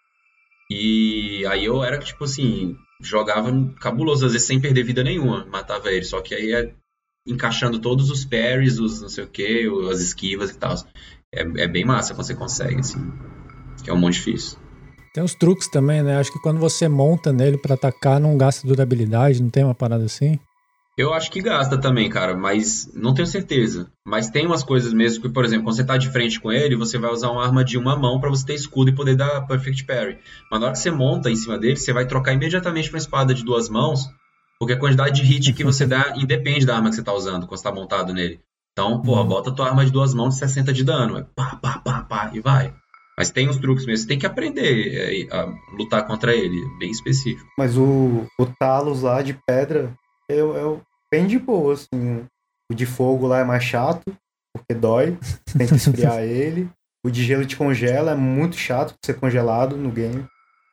E aí eu era tipo assim, jogava cabuloso, às vezes sem perder vida nenhuma, matava ele. Só que aí é encaixando todos os parries, os não sei o que, as esquivas e tal. É, é bem massa quando você consegue, assim. É um monte difícil. Tem os truques também, né? Acho que quando você monta nele para atacar, não gasta durabilidade, não tem uma parada assim? Eu acho que gasta também, cara, mas não tenho certeza. Mas tem umas coisas mesmo que, por exemplo, quando você tá de frente com ele, você vai usar uma arma de uma mão para você ter escudo e poder dar perfect parry. Mas na hora que você monta em cima dele, você vai trocar imediatamente pra espada de duas mãos, porque a quantidade de hit que você dá independe da arma que você tá usando quando você tá montado nele. Então, porra, uhum. bota tua arma de duas mãos de 60 de dano. É pá, pá, pá, pá, e vai. Mas tem uns truques mesmo. Você tem que aprender é, a lutar contra ele, bem específico. Mas o, o Talos lá de pedra, eu, eu bem de boa, assim. O de fogo lá é mais chato, porque dói, tem que esfriar ele. O de gelo te congela, é muito chato ser congelado no game.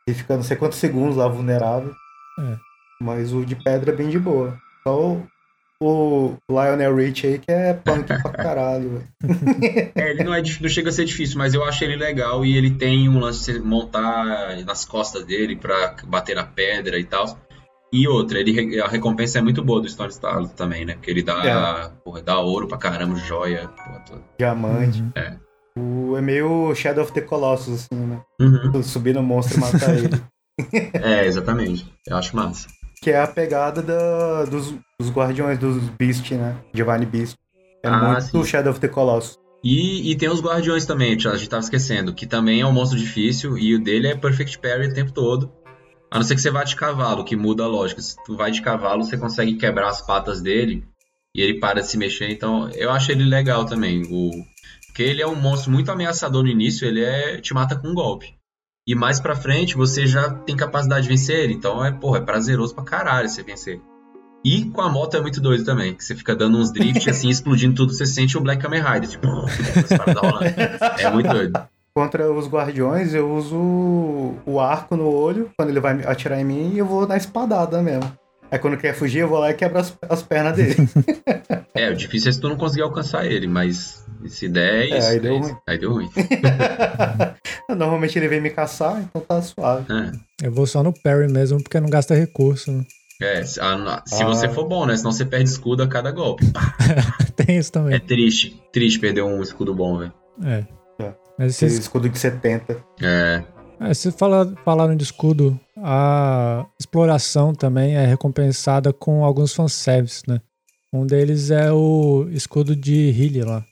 E fica não sei quantos segundos lá vulnerável. É. Mas o de pedra é bem de boa. Só o, Lionel Rich aí que é punk pra caralho, velho. É, ele não, é, não chega a ser difícil, mas eu acho ele legal e ele tem um lance de montar nas costas dele pra bater na pedra e tal. E outra, ele, a recompensa é muito boa do Stone Star também, né? Porque ele dá, é. porra, dá ouro pra caramba, joia. Porra, Diamante. Uhum. É. O, é meio Shadow of the Colossus, assim, né? Uhum. Subir no monstro e matar ele. é, exatamente. Eu acho massa. Que é a pegada da, dos, dos guardiões dos Beast, né? Divine Beast. É ah, muito sim. Shadow of the Colossus. E, e tem os guardiões também, a gente tava esquecendo, que também é um monstro difícil e o dele é Perfect Parry o tempo todo. A não ser que você vá de cavalo, que muda a lógica. Se tu vai de cavalo, você consegue quebrar as patas dele e ele para de se mexer. Então, eu acho ele legal também. O... Porque ele é um monstro muito ameaçador no início, ele é te mata com um golpe. E mais pra frente, você já tem capacidade de vencer ele. Então, é, porra, é prazeroso pra caralho você vencer. E com a moto é muito doido também, que você fica dando uns drift assim, explodindo tudo, você sente o Black Kamen Rider, tipo, é muito doido. Contra os guardiões, eu uso o arco no olho, quando ele vai atirar em mim, e eu vou na espadada mesmo. Aí quando quer fugir, eu vou lá e quebro as, as pernas dele. é, o difícil é se tu não conseguir alcançar ele, mas se der, é, é isso. aí deu é ruim. Aí deu ruim. Normalmente ele vem me caçar, então tá suave. É. Eu vou só no parry mesmo, porque não gasta recurso, né? É, se, a, se ah. você for bom, né? Senão você perde escudo a cada golpe. Tem isso também. É triste. Triste perder um escudo bom, velho. É. Mas Esse escudo de 70. É. É, se fala, falaram de escudo, a exploração também é recompensada com alguns fanservices, né? Um deles é o escudo de Hylia lá,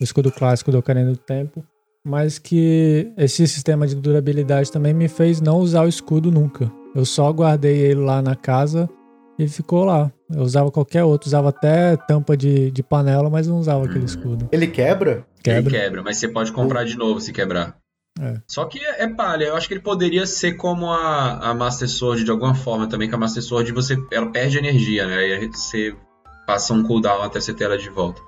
o escudo clássico do Ocarina do Tempo, mas que esse sistema de durabilidade também me fez não usar o escudo nunca. Eu só guardei ele lá na casa E ficou lá. Eu usava qualquer outro, usava até tampa de, de panela, mas não usava aquele escudo. Ele quebra? Quebra. Ele quebra, mas você pode comprar de novo se quebrar. É. Só que é, é palha, eu acho que ele poderia ser como a, a Master Sword de alguma forma também, que a Master Sword você, ela perde energia, né? Aí você passa um cooldown até você ter ela de volta.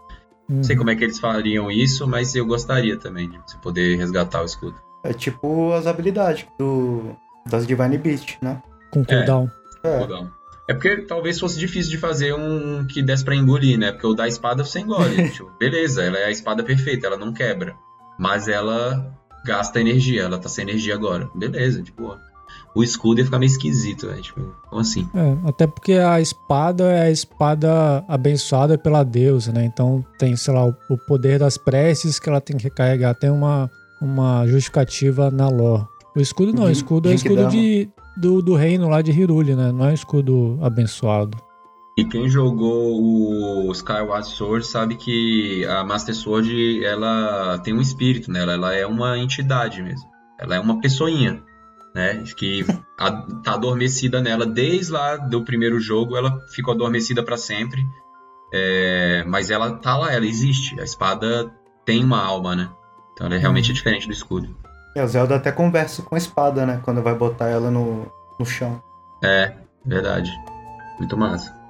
Uhum. Não sei como é que eles fariam isso, mas eu gostaria também de você poder resgatar o escudo. É tipo as habilidades do, das Divine Beast, né? Com cooldown. É. Cooldown. É porque talvez fosse difícil de fazer um que desse pra engolir, né? Porque o da espada você engole. tipo, beleza, ela é a espada perfeita, ela não quebra. Mas ela gasta energia, ela tá sem energia agora. Beleza, tipo, o escudo ia ficar meio esquisito, né? Tipo, como assim? É, até porque a espada é a espada abençoada pela deusa, né? Então tem, sei lá, o, poder das preces que ela tem que recarregar. Tem uma, uma justificativa na lore. O escudo não, o escudo é o escudo de, do, do reino lá de Hiruli, né? Não é um escudo abençoado. E quem jogou o Skyward Sword sabe que a Master Sword ela tem um espírito nela, ela é uma entidade mesmo. Ela é uma pessoinha, né? Que tá adormecida nela desde lá do primeiro jogo, ela ficou adormecida para sempre. É, mas ela tá lá, ela existe. A espada tem uma alma, né? Então ela é realmente uhum. diferente do escudo. E a Zelda até conversa com a espada, né? Quando vai botar ela no, no chão. É, verdade. Muito massa.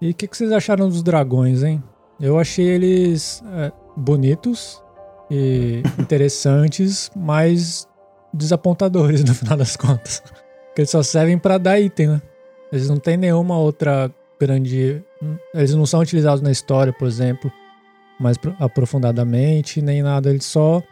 E o que, que, vocês acharam dos dragões, hein? Eu achei eles é, bonitos e interessantes, mas desapontadores no final das contas. Porque eles só servem para dar item, né? Eles não têm nenhuma outra grande. Eles não são utilizados na história, por exemplo, mais aprofundadamente, nem nada. Eles só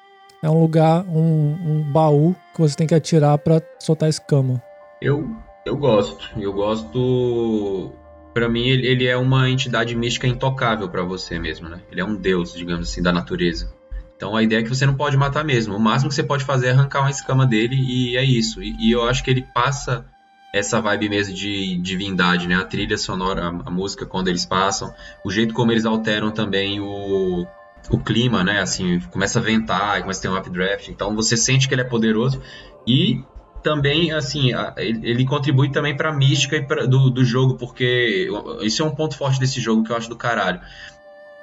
é um lugar, um, um baú que você tem que atirar para soltar escama. Eu, eu gosto. Eu gosto para mim ele, ele, é uma entidade mística intocável para você mesmo, né? Ele é um deus, digamos assim, da natureza. Então a ideia é que você não pode matar mesmo. O máximo que você pode fazer é arrancar uma escama dele e é isso. E, e eu acho que ele passa essa vibe mesmo de divindade, né? A trilha sonora, a, a, música quando eles passam, o jeito como eles alteram também o, o clima, né? Assim, começa a ventar, começa a ter um updraft. Então você sente que ele é poderoso e também, assim, ele contribui também para a mística pra, do, do jogo, porque isso é um ponto forte desse jogo que eu acho do caralho.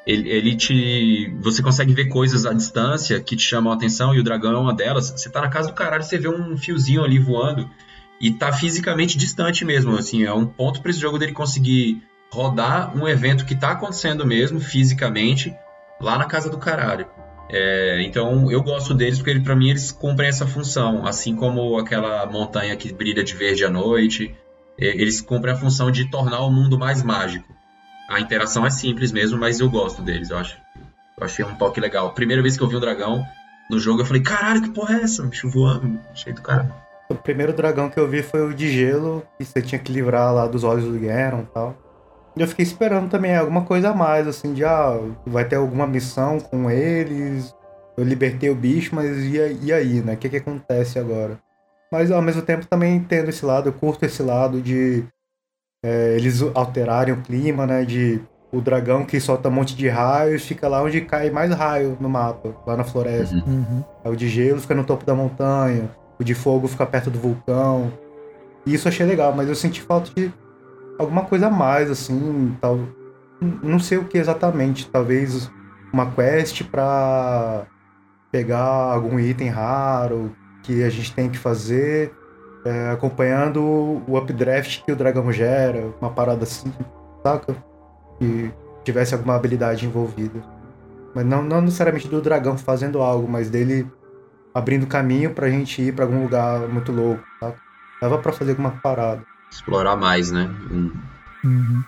Ele, ele, te. Você consegue ver coisas à distância que te chamam a atenção, e o dragão é uma delas. Você tá na casa do caralho, você vê um fiozinho ali voando e tá fisicamente distante mesmo. Assim, é um ponto para esse jogo dele conseguir rodar um evento que tá acontecendo mesmo, fisicamente, lá na casa do caralho. É, então eu gosto deles porque para mim eles cumprem essa função, assim como aquela montanha que brilha de verde à noite, é, eles cumprem a função de tornar o mundo mais mágico. A interação é simples mesmo, mas eu gosto deles, eu acho. Eu achei um toque legal. Primeira vez que eu vi um dragão no jogo, eu falei, caralho, que porra é essa? Bicho voando, cheio do cara. O primeiro dragão que eu vi foi o de gelo, que você tinha que livrar lá dos olhos do Garon e tal. Eu fiquei esperando também alguma coisa a mais, assim, de ah, vai ter alguma missão com eles. Eu libertei o bicho, mas e, e aí, né? O que, que acontece agora? Mas ao mesmo tempo também entendo esse lado, eu curto esse lado de é, eles alterarem o clima, né? De o dragão que solta um monte de raios fica lá onde cai mais raio no mapa, lá na floresta. Uhum. O de gelo fica no topo da montanha, o de fogo fica perto do vulcão. E isso eu achei legal, mas eu senti falta de alguma coisa a mais, assim, tal. Não sei o que exatamente. Talvez uma quest pra pegar algum item raro que a gente tem que fazer, é, acompanhando o updraft que o dragão gera, uma parada assim, saca? Que tivesse alguma habilidade envolvida. Mas não, não necessariamente do dragão fazendo algo, mas dele abrindo caminho pra gente ir pra algum lugar muito louco, saca? Dava pra fazer alguma parada explorar mais, né? Um... Uhum.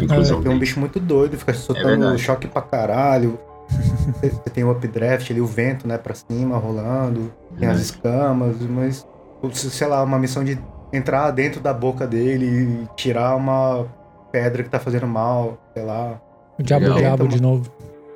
Inclusão é, é um bicho muito doido, fica soltando é choque pra caralho. Você tem o updraft ali, o vento, né, pra cima, rolando, tem as escamas, mas, sei lá, uma missão de entrar dentro da boca dele e tirar uma pedra que tá fazendo mal, sei lá. O diabo diabo uma... de novo.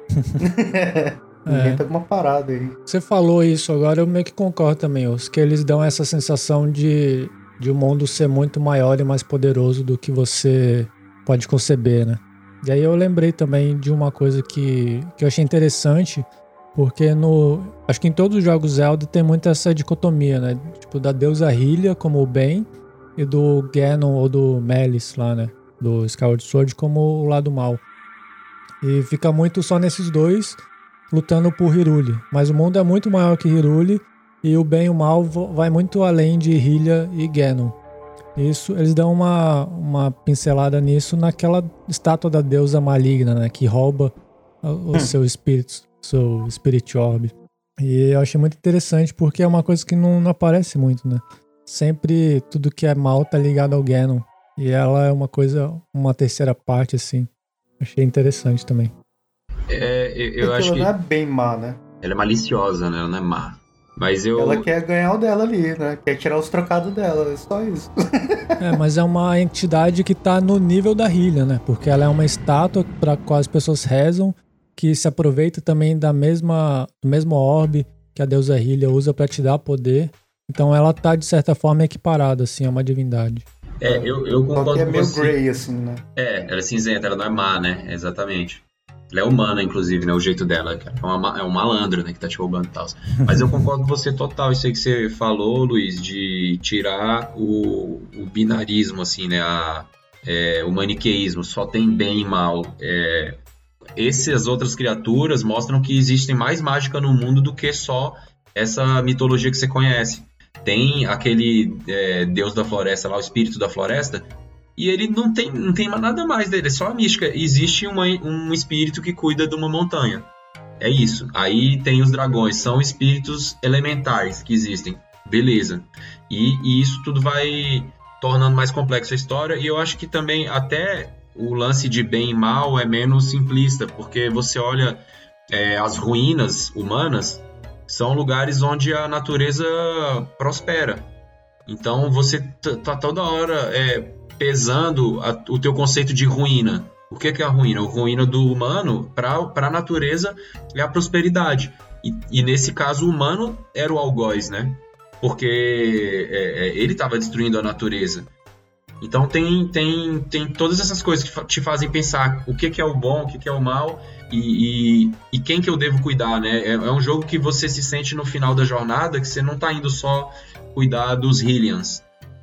Inventa é. alguma parada aí. Você falou isso agora, eu meio que concordo também, os que eles dão essa sensação de de um mundo ser muito maior e mais poderoso do que você pode conceber, né? E aí eu lembrei também de uma coisa que, que eu achei interessante, porque no. Acho que em todos os jogos Zelda tem muito essa dicotomia, né? Tipo, da deusa Hylia como o bem e do Ganon ou do Melis lá, né? do Skyward Sword como o lado mal. E fica muito só nesses dois lutando por Hiruli. Mas o mundo é muito maior que Hiruli e o bem e o mal vai muito além de Hylia e Ganon. Isso, eles dão uma, uma pincelada nisso naquela estátua da deusa maligna, né, que rouba o, hum. seu espírito, seu Spirit Orb. E eu achei muito interessante porque é uma coisa que não, não aparece muito, né? Sempre tudo que é mal tá ligado ao Ganon. E ela é uma coisa, uma terceira parte, assim. Achei interessante também. É, eu, eu acho ela que. Ela não é bem má, né? Ela é maliciosa, né? Ela não é má. Mas eu. Ela quer ganhar o dela ali, né? Quer tirar os trocados dela, é só isso. é, mas é uma entidade que tá no nível da Hylia, né? Porque ela é uma estátua para qual as pessoas rezam, que se aproveita também da mesma, do mesmo orbe que a deusa Hylia usa para te dar poder. Então ela tá, de certa forma, equiparada, assim, a uma divindade. É, eu, eu concordo é com meio você. grey, assim, né? É, ela é cinzenta, ela não é má, né? Exatamente. Ela é humana, inclusive, né? O jeito dela. É, uma, é um malandro, né? Que tá te roubando e tal. Mas eu concordo com você total. Isso aí que você falou, Luiz, de tirar o, o binarismo, assim, né? A, é, o maniqueísmo. Só tem bem e mal. É, essas outras criaturas mostram que existem mais mágica no mundo do que só essa mitologia que você conhece. Tem aquele é, deus da floresta lá, o espírito da floresta, e ele não tem, não tem nada mais dele, é só a mística. Existe uma, um espírito que cuida de uma montanha. É isso. Aí tem os dragões, são espíritos elementares que existem. Beleza. E, e isso tudo vai tornando mais complexa a história. E eu acho que também até o lance de bem e mal é menos simplista, porque você olha é, as ruínas humanas, são lugares onde a natureza prospera. Então você tá toda hora é, pesando a, o teu conceito de ruína. O que, que é a ruína? A ruína do humano para a natureza é a prosperidade. E, e, nesse caso, o humano era o algoz, né? Porque é, é, ele estava destruindo a natureza. Então tem, tem, tem todas essas coisas que te fazem pensar o que, que é o bom, o que, que é o mal e, e, e quem que eu devo cuidar, né? É, é, um jogo que você se sente no final da jornada que você não está indo só cuidar dos Hylians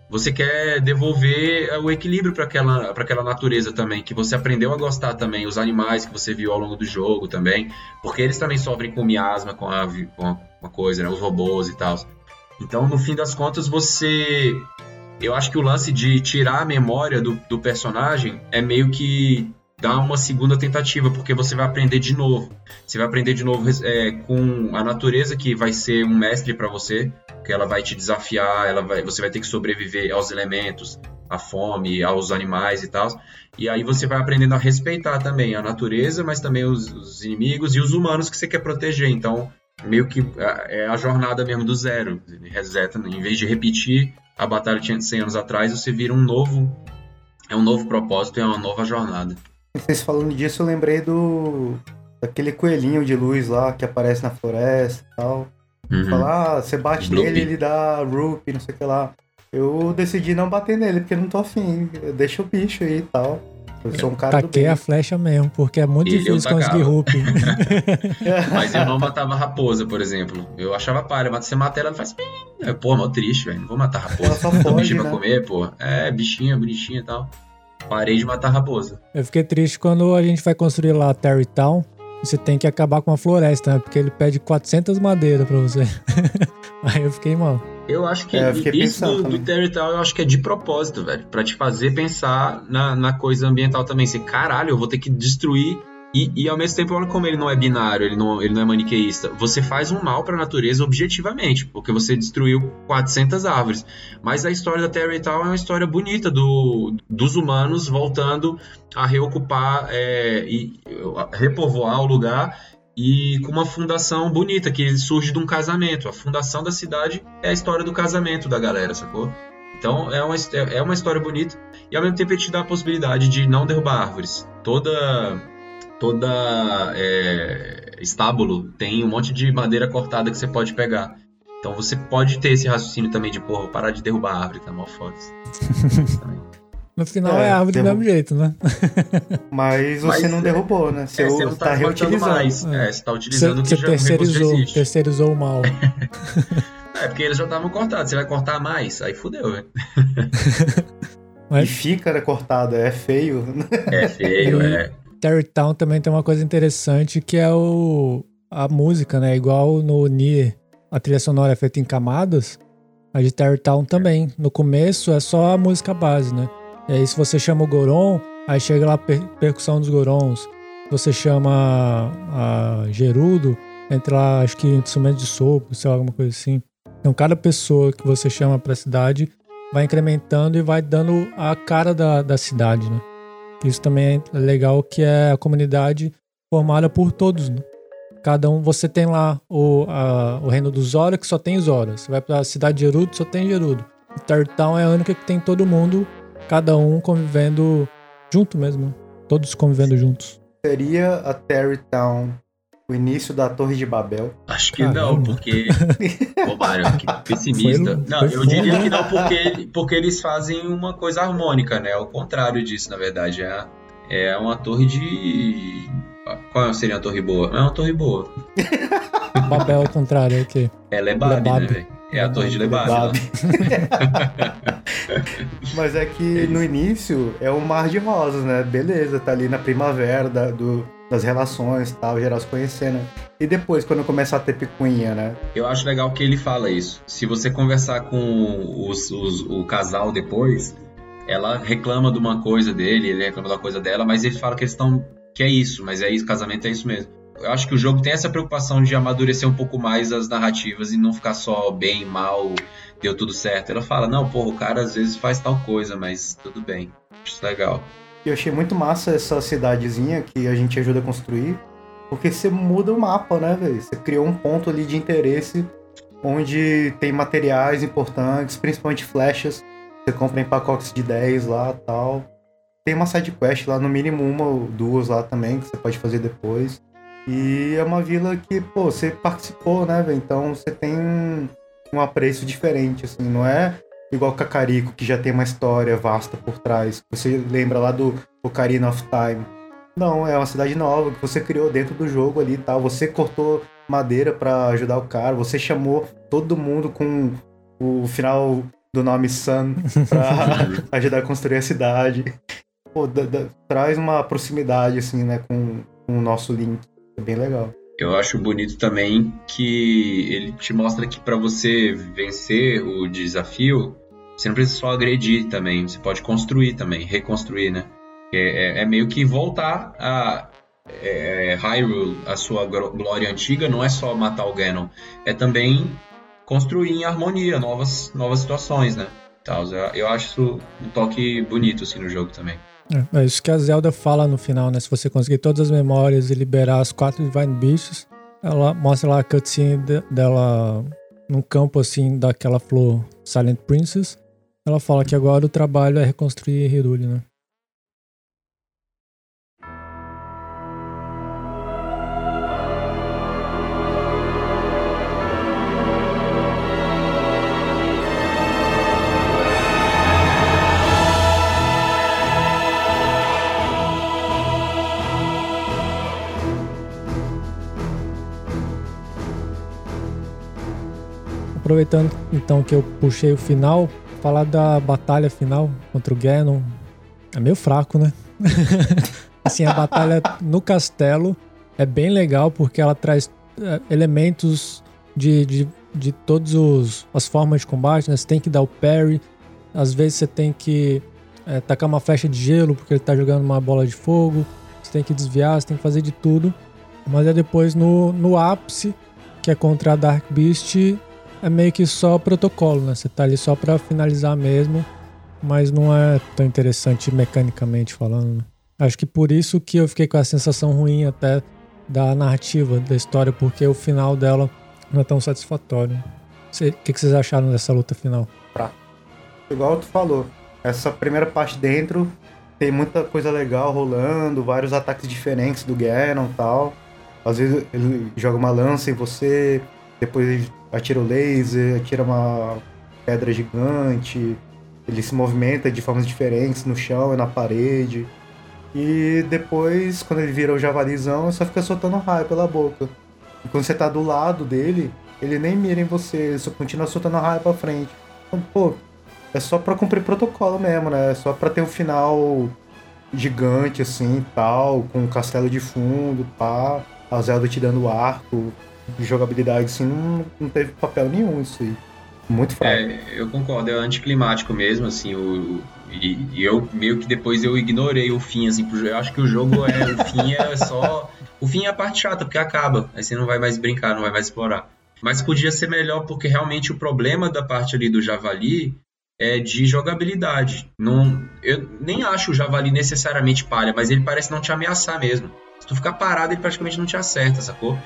você quer devolver o equilíbrio para aquela, aquela natureza também, que você aprendeu a gostar também, os animais que você viu ao longo do jogo também, porque eles também sofrem com miasma, com a, com a coisa, né, os robôs e tal. Então, no fim das contas, você. Eu acho que o lance de tirar a memória do, do personagem é meio que dar uma segunda tentativa, porque você vai aprender de novo. Você vai aprender de novo é, com a natureza que vai ser um mestre para você, que ela vai te desafiar, ela vai, você vai ter que sobreviver aos elementos, à fome, aos animais e tal. E aí você vai aprendendo a respeitar também a natureza, mas também os, os inimigos e os humanos que você quer proteger. Então, meio que é, é a jornada mesmo do zero. Reseta, em vez de repetir a batalha de 100 anos atrás, você vira um novo é um novo propósito, é uma nova jornada. Vocês falando disso, eu lembrei do. daquele coelhinho de luz lá que aparece na floresta e tal. Uhum. Falar, ah, você bate nele, ele dá roop, não sei o que lá. Eu decidi não bater nele, porque não tô afim. Deixa o bicho aí e tal. Eu sou um cara Taquei a flecha mesmo, porque é muito e difícil conseguir roop. Mas eu não matava raposa, por exemplo. Eu achava palha, mas você mata ela, faz. Pô, mal triste, velho. Não vou matar raposa. Só pode, bichinho né? pra comer, pô. É, bichinha, bonitinha e tal. Parei de matar raposa. Eu fiquei triste quando a gente vai construir lá a Terrytown. Você tem que acabar com a floresta, né? Porque ele pede 400 madeiras pra você. Aí eu fiquei mal. Eu acho que é, isso do, do Terrytown eu acho que é de propósito, velho. Pra te fazer pensar na, na coisa ambiental também. Você, caralho, eu vou ter que destruir e, e, ao mesmo tempo, olha como ele não é binário, ele não, ele não é maniqueísta. Você faz um mal para a natureza objetivamente, porque você destruiu 400 árvores. Mas a história da Terra e tal é uma história bonita do, dos humanos voltando a reocupar é, e repovoar o lugar e com uma fundação bonita que surge de um casamento. A fundação da cidade é a história do casamento da galera, sacou? Então é uma, é uma história bonita e ao mesmo tempo ele te dá a possibilidade de não derrubar árvores. Toda toda é, estábulo tem um monte de madeira cortada que você pode pegar. Então você pode ter esse raciocínio também de, porra, parar de derrubar a árvore, tá mal foda. No final é, é árvore derrub... do mesmo jeito, né? Mas você Mas, não derrubou, né? Você, é, você não tá, tá reutilizando. Mais. É. é, você tá utilizando você, o que você já, terceirizou, terceirizou o mal. é, porque eles já estavam cortados. Você vai cortar mais, aí fudeu, velho. Mas... E fica né, cortado, é feio. É feio, é. Terrytown também tem uma coisa interessante que é o a música, né? Igual no Nier, a trilha sonora é feita em camadas. A de Terrytown também. No começo é só a música base, né? E aí se você chama o Goron, aí chega lá a per percussão dos Gorons. Você chama a Gerudo, entra lá, acho que instrumento de sopro, sei lá, alguma coisa assim. Então cada pessoa que você chama pra cidade vai incrementando e vai dando a cara da, da cidade, né? Isso também é legal que é a comunidade formada por todos, né? Cada um, você tem lá o, a, o reino do Zora, que só tem Zora. Você vai pra cidade de Gerudo, só tem Gerudo. Tartown é a única que tem todo mundo, cada um convivendo junto mesmo. Né? Todos convivendo juntos. Seria a Terrytown o início da Torre de Babel? Acho que Caramba. não, porque. Pô, Mário, que pessimista. Foi, não, foi eu diria que não, porque, porque eles fazem uma coisa harmônica, né? O contrário disso, na verdade. É, é uma torre de. Qual seria a torre boa? É uma torre boa. Babel ao contrário, é o quê? É Lebab, né, velho? É a torre de Lebab. Lebab. Mas é que no início é um mar de rosas, né? Beleza, tá ali na primavera da, do, das relações tal, geral se conhecendo. E depois, quando começar a ter picuinha, né? Eu acho legal que ele fala isso. Se você conversar com os, os, o casal depois, ela reclama de uma coisa dele, ele reclama da coisa dela, mas ele fala que eles estão. que é isso, mas é isso, casamento é isso mesmo. Eu acho que o jogo tem essa preocupação de amadurecer um pouco mais as narrativas e não ficar só bem, mal, deu tudo certo. Ela fala, não, porra, o cara às vezes faz tal coisa, mas tudo bem. Acho legal. E eu achei muito massa essa cidadezinha que a gente ajuda a construir, porque você muda o mapa, né, velho? Você criou um ponto ali de interesse onde tem materiais importantes, principalmente flechas. Você compra em pacotes de 10 lá tal. Tem uma side quest lá, no mínimo uma ou duas lá também, que você pode fazer depois. E é uma vila que, pô, você participou, né, velho? Então você tem um, um apreço diferente, assim, não é igual Cacarico, que já tem uma história vasta por trás. Você lembra lá do Ocarina of Time. Não, é uma cidade nova que você criou dentro do jogo ali e tal. Você cortou madeira para ajudar o cara, você chamou todo mundo com o final do nome Sun pra ajudar a construir a cidade. Pô, da, da, traz uma proximidade, assim, né, com, com o nosso Link. É bem legal. Eu acho bonito também que ele te mostra que para você vencer o desafio, você não precisa só agredir também, você pode construir também, reconstruir, né? É, é, é meio que voltar a é, Hyrule, a sua glória antiga, não é só matar o Ganon, é também construir em harmonia novas, novas situações, né? Eu acho isso um toque bonito assim, no jogo também. É, é isso que a Zelda fala no final, né? Se você conseguir todas as memórias e liberar as quatro Divine Beasts, ela mostra lá a cutscene de, dela num campo assim daquela flor Silent Princess. Ela fala que agora o trabalho é reconstruir Hyrule, né? aproveitando então que eu puxei o final, falar da batalha final contra o Ganon. É meio fraco, né? assim, a batalha no castelo é bem legal porque ela traz é, elementos de, de, de todas as formas de combate, né? Você tem que dar o parry, às vezes você tem que é, tacar uma flecha de gelo porque ele tá jogando uma bola de fogo, você tem que desviar, você tem que fazer de tudo. Mas é depois no, no ápice, que é contra a Dark Beast, é meio que só protocolo, né? Você tá ali só para finalizar mesmo, mas não é tão interessante mecanicamente falando. Né? Acho que por isso que eu fiquei com a sensação ruim até da narrativa da história, porque o final dela não é tão satisfatório. O que, que vocês acharam dessa luta final? Pra. Igual tu falou, essa primeira parte dentro tem muita coisa legal rolando, vários ataques diferentes do Ganon e tal. Às vezes ele joga uma lança em você, depois ele atira o laser, atira uma pedra gigante, ele se movimenta de formas diferentes no chão e na parede. E depois, quando ele vira o javalizão, só fica soltando raio pela boca. E quando você tá do lado dele, ele nem mira em você, ele só continua soltando raio pra frente. Então, pô, é só pra cumprir protocolo mesmo, né? É só pra ter um final gigante, assim, tal, com um castelo de fundo, pá, a Zelda te dando arco, jogabilidade, assim, não, não teve papel nenhum isso aí. Muito fraco. É, eu concordo, é anticlimático mesmo, assim, o, e, e, eu meio que depois eu ignorei o fim, assim, eu acho que o jogo é, o fim é só, o fim é a parte chata, porque acaba, aí você não vai mais brincar, não vai mais explorar. Mas podia ser melhor, porque realmente o problema da parte ali do Javali é de jogabilidade. Não, eu nem acho o Javali necessariamente palha, mas ele parece não te ameaçar mesmo. Se tu ficar parado, ele praticamente não te acerta, sacou?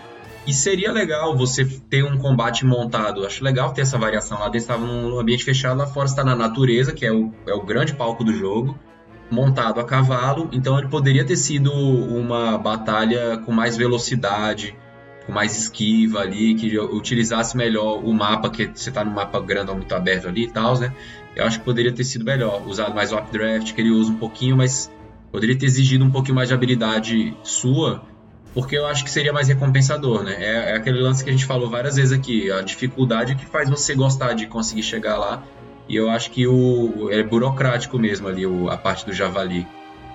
E seria legal você ter um combate montado. Acho legal ter essa variação. Lá dentro estava num ambiente fechado, lá fora está na natureza, que é o, é o grande palco do jogo, montado a cavalo. Então ele poderia ter sido uma batalha com mais velocidade, com mais esquiva ali, que utilizasse melhor o mapa, que você está no mapa grandão muito aberto ali e tal, né? Eu acho que poderia ter sido melhor. Usado mais o updraft, que ele usa um pouquinho, mas poderia ter exigido um pouquinho mais de habilidade sua porque eu acho que seria mais recompensador, né? É, é, aquele lance que a gente falou várias vezes aqui, a dificuldade que faz você gostar de conseguir chegar lá. E eu acho que o é burocrático mesmo ali, o, a parte do javali.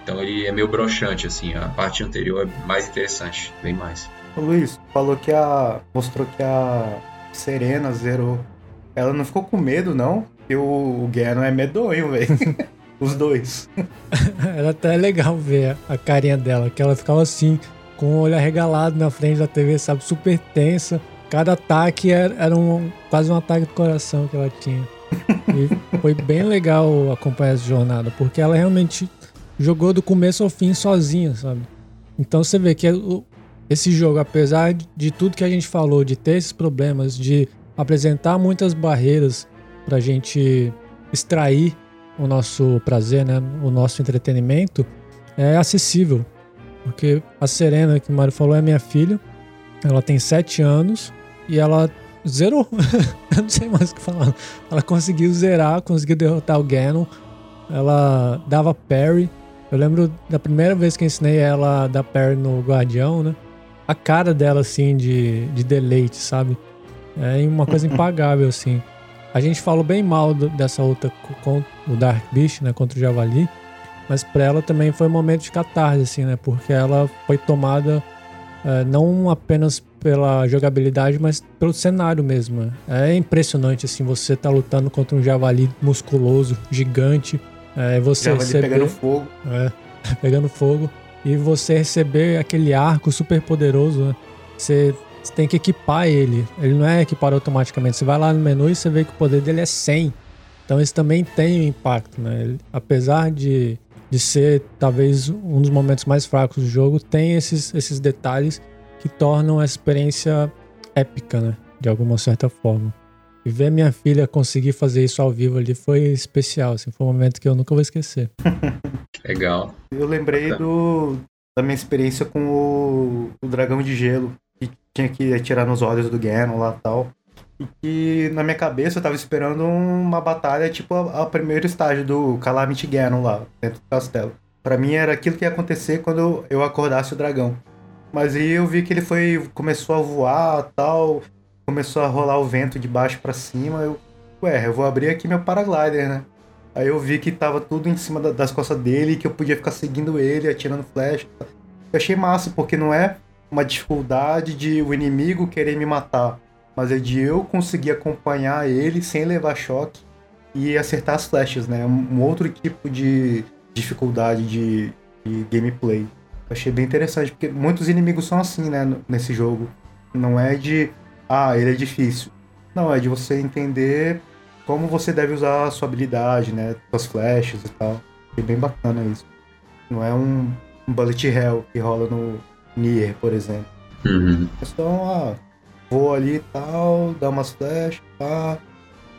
Então ele é meio broxante, assim, a parte anterior é mais interessante, bem mais. O Luiz, falou que a. mostrou que a Serena zerou. Ela não ficou com medo, não? Porque o, o Ganon é medonho, velho. Os dois. Era até legal ver a carinha dela, que ela ficava assim, com o olho arregalado na frente da TV, sabe? Super tensa. Cada ataque era, era um, quase um ataque do coração que ela tinha. E foi bem legal acompanhar essa jornada, porque ela realmente jogou do começo ao fim sozinha, sabe? Então você vê que esse jogo, apesar de tudo que a gente falou, de ter esses problemas, de apresentar muitas barreiras pra gente extrair o nosso prazer, né? O nosso entretenimento, é acessível. Porque a Serena, que o Mário falou, é minha filha. Ela tem 7 anos e ela zerou. eu não sei mais o que falar. Ela conseguiu zerar, conseguiu derrotar o Ganon. Ela dava parry. Eu lembro da primeira vez que ensinei ela a dar parry no Guardião, né? A cara dela, assim, de, de deleite, sabe? É uma coisa impagável, assim. A gente falou bem mal do, dessa outra com o Dark Beast, né? Contra o Javali mas para ela também foi um momento de catarse, assim, né? Porque ela foi tomada é, não apenas pela jogabilidade, mas pelo cenário mesmo. Né? É impressionante, assim, você tá lutando contra um javali musculoso, gigante, é, você javali receber... pegando fogo. É, pegando fogo. E você receber aquele arco super poderoso, né? Você, você tem que equipar ele. Ele não é equipado automaticamente. Você vai lá no menu e você vê que o poder dele é 100. Então isso também tem um impacto, né? Ele, apesar de de ser talvez um dos momentos mais fracos do jogo, tem esses, esses detalhes que tornam a experiência épica, né? De alguma certa forma. E ver minha filha conseguir fazer isso ao vivo ali foi especial, assim, foi um momento que eu nunca vou esquecer. Legal. Eu lembrei do, da minha experiência com o, o dragão de gelo, que tinha que atirar nos olhos do Ganon lá e tal. E que na minha cabeça eu tava esperando uma batalha tipo a, primeiro estágio do Calamity Ganon lá, dentro do castelo. Para mim era aquilo que ia acontecer quando eu acordasse o dragão. Mas aí eu vi que ele foi começou a voar, tal, começou a rolar o vento de baixo para cima, eu, ué, eu vou abrir aqui meu paraglider, né? Aí eu vi que tava tudo em cima da, das costas dele, que eu podia ficar seguindo ele, atirando flecha. Eu achei massa, porque não é uma dificuldade de o inimigo querer me matar mas é de eu conseguir acompanhar ele sem levar choque e acertar as flechas, né? Um outro tipo de dificuldade de, de gameplay. achei bem interessante, porque muitos inimigos são assim, né, nesse jogo. Não é de, ah, ele é difícil. Não, é de você entender como você deve usar a sua habilidade, né, suas flechas e tal. Achei bem bacana isso. Não é um, um bullet hell que rola no Nier, por exemplo. Uhum. É só, ah, vou ali e tal, dá umas flechas, pá,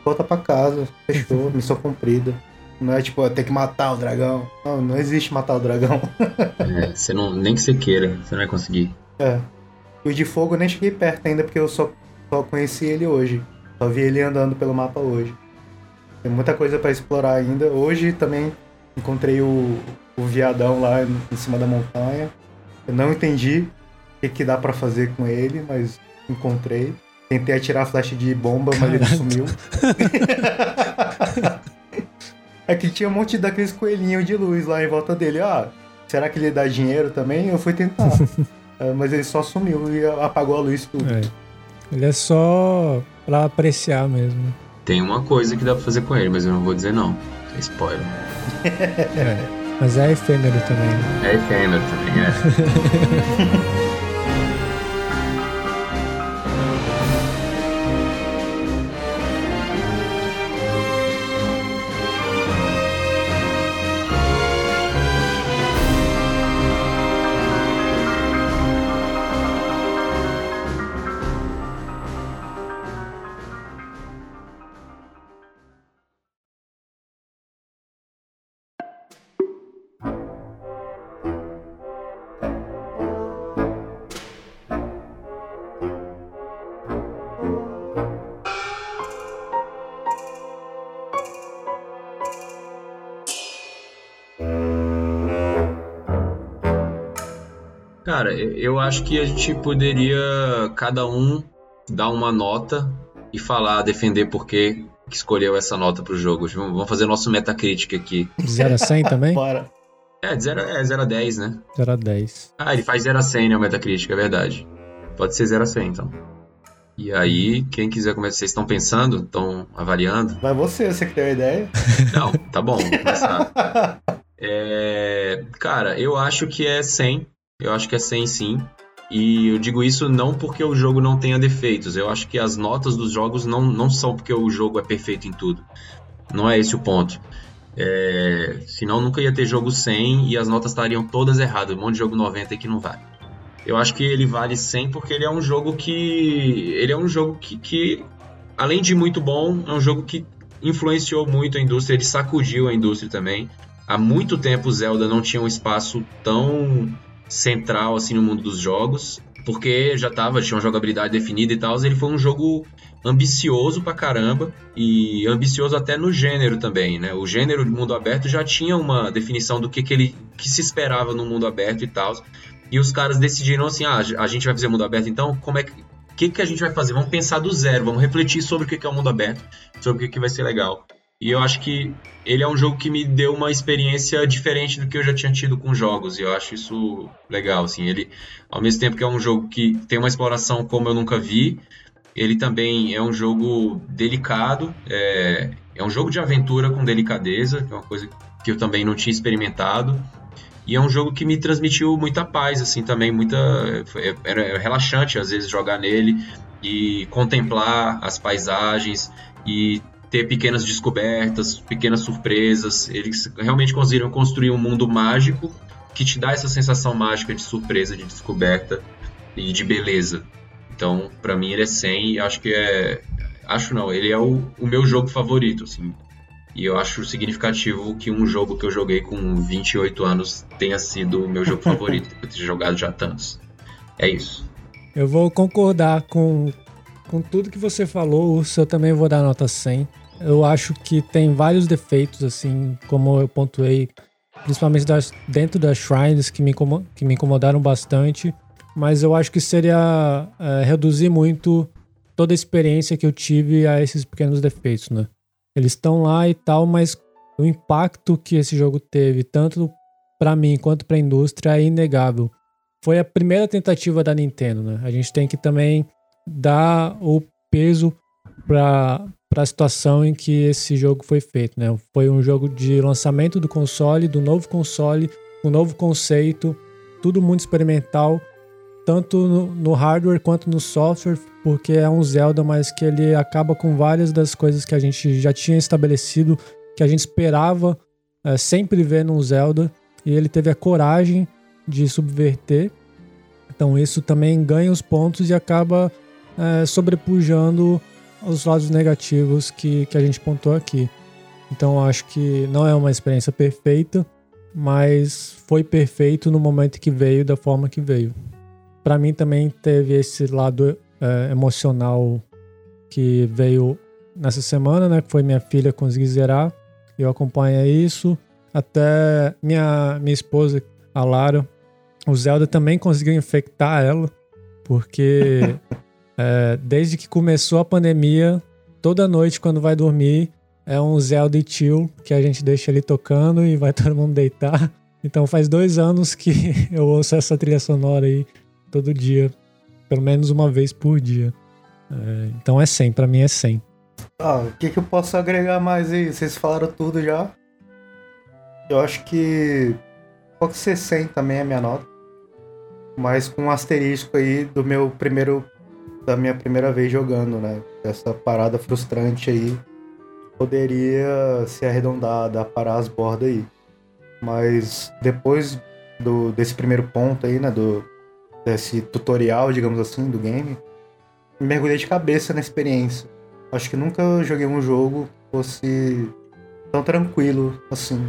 volta pra casa, fechou, missão cumprida. Não é tipo, ter que matar o dragão. Não, não existe matar o dragão. é, você não, nem que você queira, você não vai conseguir. É. E o de fogo eu nem cheguei perto ainda, porque eu só, só conheci ele hoje. Só vi ele andando pelo mapa hoje. Tem muita coisa para explorar ainda. Hoje também encontrei o, o viadão lá em cima da montanha. Eu não entendi o que, que dá para fazer com ele, mas encontrei. Tentei atirar a flecha de bomba, mas ele sumiu. É que tinha um monte daqueles coelhinhos de luz lá em volta dele. Ah, será que ele dá dinheiro também? Eu fui tentar. É, mas ele só sumiu e apagou a luz tudo. É. Ele é só pra apreciar mesmo. Tem uma coisa que dá pra fazer com ele, mas eu não vou dizer não. É spoiler. É. Mas é efêmero também. Né? É efêmero também, é. Cara, eu acho que a gente poderia cada um dar uma nota e falar, defender por que escolheu essa nota pro jogo. Vamos fazer nosso metacrítica aqui. De 0 a 100 também? Bora. É, de 0 é, 0 a 10, né? 0 a 10. Ah, ele faz 0 a 100, né, o metacrítica, é verdade. Pode ser 0 a 100, então. E aí, quem quiser começar, vocês estão pensando, estão avaliando? Vai você, você que tem a ideia. Não, tá bom, vou começar. É, cara, eu acho que é 100. Eu acho que é 100 sim. E eu digo isso não porque o jogo não tenha defeitos. Eu acho que as notas dos jogos não, não são porque o jogo é perfeito em tudo. Não é esse o ponto. É, senão nunca ia ter jogo 100 e as notas estariam todas erradas. Um monte de jogo 90 que não vale. Eu acho que ele vale 100 porque ele é um jogo que. Ele é um jogo que, que além de muito bom, é um jogo que influenciou muito a indústria, ele sacudiu a indústria também. Há muito tempo Zelda não tinha um espaço tão central assim no mundo dos jogos, porque já tava, tinha uma jogabilidade definida e tal, ele foi um jogo ambicioso pra caramba e ambicioso até no gênero também, né? O gênero de mundo aberto já tinha uma definição do que, que ele que se esperava no mundo aberto e tal. E os caras decidiram assim: ah, a gente vai fazer mundo aberto, então como é que. Que, que a gente vai fazer? Vamos pensar do zero, vamos refletir sobre o que, que é o mundo aberto, sobre o que, que vai ser legal. E eu acho que ele é um jogo que me deu uma experiência diferente do que eu já tinha tido com jogos. E eu acho isso legal, assim. Ele, ao mesmo tempo que é um jogo que tem uma exploração como eu nunca vi, ele também é um jogo delicado. É, é um jogo de aventura com delicadeza, que é uma coisa que eu também não tinha experimentado. E é um jogo que me transmitiu muita paz, assim, também, muita... Era relaxante, às vezes, jogar nele e contemplar as paisagens e ter pequenas descobertas, pequenas surpresas. Eles realmente conseguiram construir um mundo mágico que te dá essa sensação mágica de surpresa, de descoberta e de beleza. Então, para mim ele é 100 e acho que é acho não, ele é o, o meu jogo favorito, assim. E eu acho significativo que um jogo que eu joguei com 28 anos tenha sido o meu jogo favorito, depois de ter jogado já tantos. É isso. Eu vou concordar com, com tudo que você falou, Urso. Eu também vou dar nota 100. Eu acho que tem vários defeitos, assim, como eu pontuei, principalmente das, dentro das shrines, que me, que me incomodaram bastante. Mas eu acho que seria é, reduzir muito toda a experiência que eu tive a esses pequenos defeitos, né? Eles estão lá e tal, mas o impacto que esse jogo teve, tanto para mim quanto para a indústria, é inegável. Foi a primeira tentativa da Nintendo, né? A gente tem que também dar o peso para para a situação em que esse jogo foi feito, né? Foi um jogo de lançamento do console, do novo console, um novo conceito, tudo muito experimental, tanto no, hardware quanto no software, porque é um Zelda, mas que ele acaba com várias das coisas que a gente já tinha estabelecido, que a gente esperava é, sempre ver num Zelda, e ele teve a coragem de subverter. Então isso também ganha os pontos e acaba é, sobrepujando os lados negativos que, que a gente pontou aqui. Então acho que não é uma experiência perfeita, mas foi perfeito no momento que veio, da forma que veio. Para mim também teve esse lado é, emocional que veio nessa semana, né? Que foi minha filha conseguir zerar. Eu acompanho isso. Até minha, minha esposa, a Lara, o Zelda também conseguiu infectar ela, porque É, desde que começou a pandemia, toda noite quando vai dormir, é um Zelda e Chill que a gente deixa ali tocando e vai todo mundo deitar. Então faz dois anos que eu ouço essa trilha sonora aí todo dia, pelo menos uma vez por dia. É, então é 100, pra mim é 100. Ah, o que, que eu posso agregar mais aí? Vocês falaram tudo já. Eu acho que pode ser 100 também é a minha nota. Mas com um asterisco aí do meu primeiro. Da minha primeira vez jogando, né? Essa parada frustrante aí poderia ser arredondada, parar as bordas aí. Mas depois do, desse primeiro ponto aí, né? Do, desse tutorial, digamos assim, do game, mergulhei de cabeça na experiência. Acho que nunca joguei um jogo que fosse tão tranquilo assim.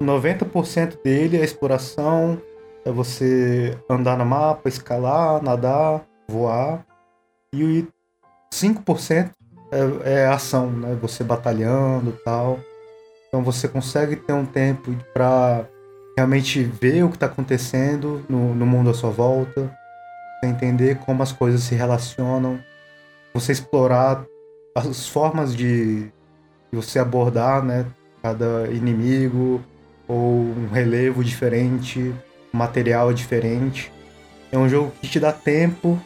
90% dele é exploração, é você andar no mapa, escalar, nadar, voar. E 5% é, é ação, né? Você batalhando e tal. Então você consegue ter um tempo para realmente ver o que está acontecendo no, no mundo à sua volta, entender como as coisas se relacionam, você explorar as formas de, você abordar, né? Cada inimigo ou um relevo diferente, material diferente. É um jogo que te dá tempo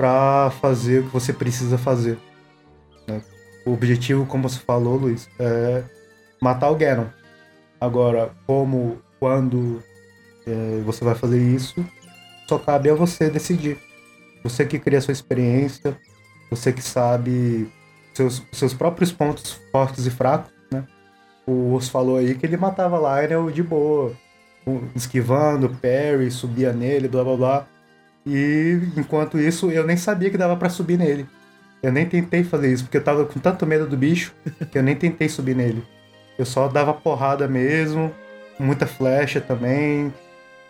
para fazer o que você precisa fazer. Né? O objetivo, como você falou, Luiz, é matar o Ganon. Agora, como, quando é, você vai fazer isso, só cabe a você decidir. Você que cria a sua experiência, você que sabe seus, seus próprios pontos fortes e fracos, né? O Osso falou aí que ele matava Lionel de boa, esquivando, parry, subia nele, blá blá blá. E enquanto isso, eu nem sabia que dava para subir nele. Eu nem tentei fazer isso, porque eu tava com tanto medo do bicho que eu nem tentei subir nele. Eu só dava porrada mesmo, muita flecha também,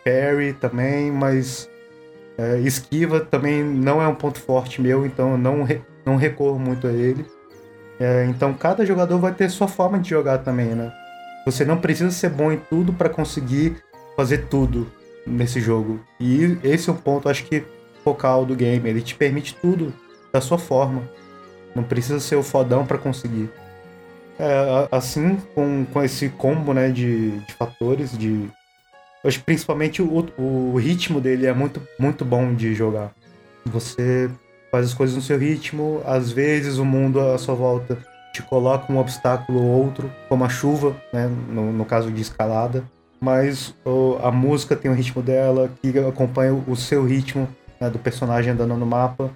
parry também, mas é, esquiva também não é um ponto forte meu, então eu não, re, não recorro muito a ele. É, então cada jogador vai ter sua forma de jogar também, né? Você não precisa ser bom em tudo para conseguir fazer tudo nesse jogo. E esse é um ponto, acho que, focal do game. Ele te permite tudo da sua forma. Não precisa ser o fodão para conseguir. É, assim, com, com esse combo né, de, de fatores, de acho principalmente o, o ritmo dele é muito, muito bom de jogar. Você faz as coisas no seu ritmo, às vezes o mundo à sua volta te coloca um obstáculo ou outro, como a chuva, né, no, no caso de escalada, mas a música tem o ritmo dela, que acompanha o seu ritmo, né, do personagem andando no mapa.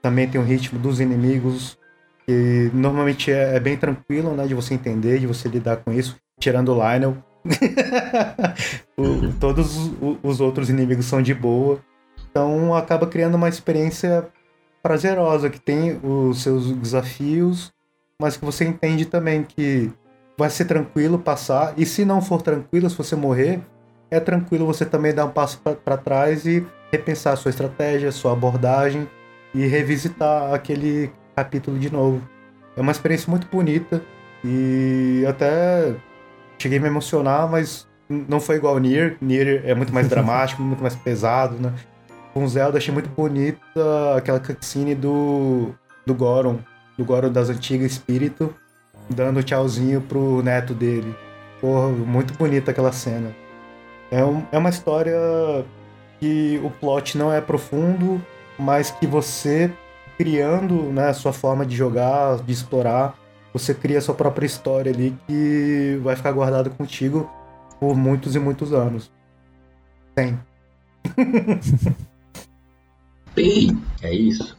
Também tem o ritmo dos inimigos, que normalmente é, é bem tranquilo, né, de você entender, de você lidar com isso, tirando o Lionel, o, todos os, os, outros inimigos são de boa. Então acaba criando uma experiência prazerosa, que tem os seus desafios, mas que você entende também que vai ser tranquilo passar. E se não for tranquilo, se você morrer, é tranquilo você também dar um passo para trás e repensar a sua estratégia, sua abordagem e revisitar aquele capítulo de novo. É uma experiência muito bonita e até cheguei a me emocionar, mas não foi igual ao Nier. Nier é muito mais dramático, muito mais pesado, né? Com Zelda achei muito bonita aquela cutscene do, do Goron, do Goron das antigas Espírito, dando tchauzinho pro neto dele. Porra, muito bonita aquela cena. É, um, é uma história que o plot não é profundo, mas que você criando né, a sua forma de jogar, de explorar, você cria sua própria história ali que vai ficar guardada contigo por muitos e muitos anos. Tem. Bem, é isso.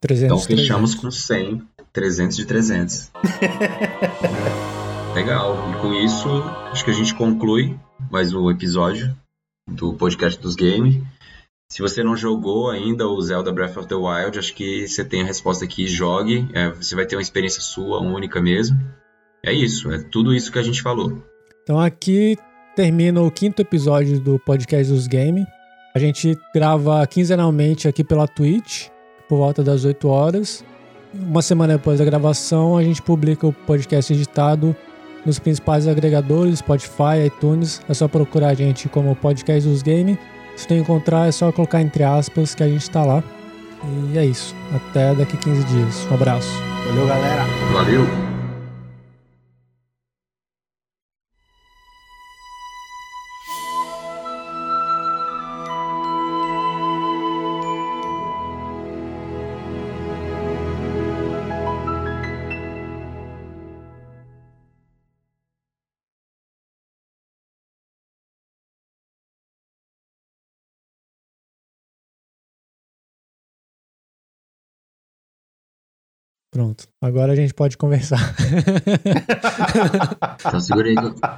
300, então fechamos 300. com 100, 300 de 300. Legal. E com isso, acho que a gente conclui mais um episódio do podcast dos games. Se você não jogou ainda o Zelda Breath of the Wild, acho que você tem a resposta aqui, jogue. É, você vai ter uma experiência sua, única mesmo. É isso, é tudo isso que a gente falou. Então aqui termina o quinto episódio do podcast dos Game. A gente grava quinzenalmente aqui pela Twitch, por volta das 8 horas. Uma semana depois da gravação, a gente publica o podcast editado nos principais agregadores, Spotify, iTunes. É só procurar a gente como Podcast dos Game se não encontrar, é só colocar entre aspas que a gente tá lá. E é isso. Até daqui 15 dias. Um abraço. Valeu, galera. Valeu. Pronto. Agora a gente pode conversar. então segura aí.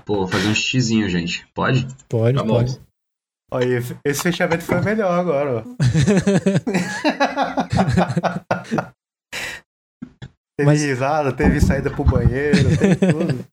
Pô, vou fazer um xizinho, gente. Pode? Pode, tá pode. Olha, esse fechamento foi melhor agora, ó. teve Mas... risada, teve saída pro banheiro, teve tudo.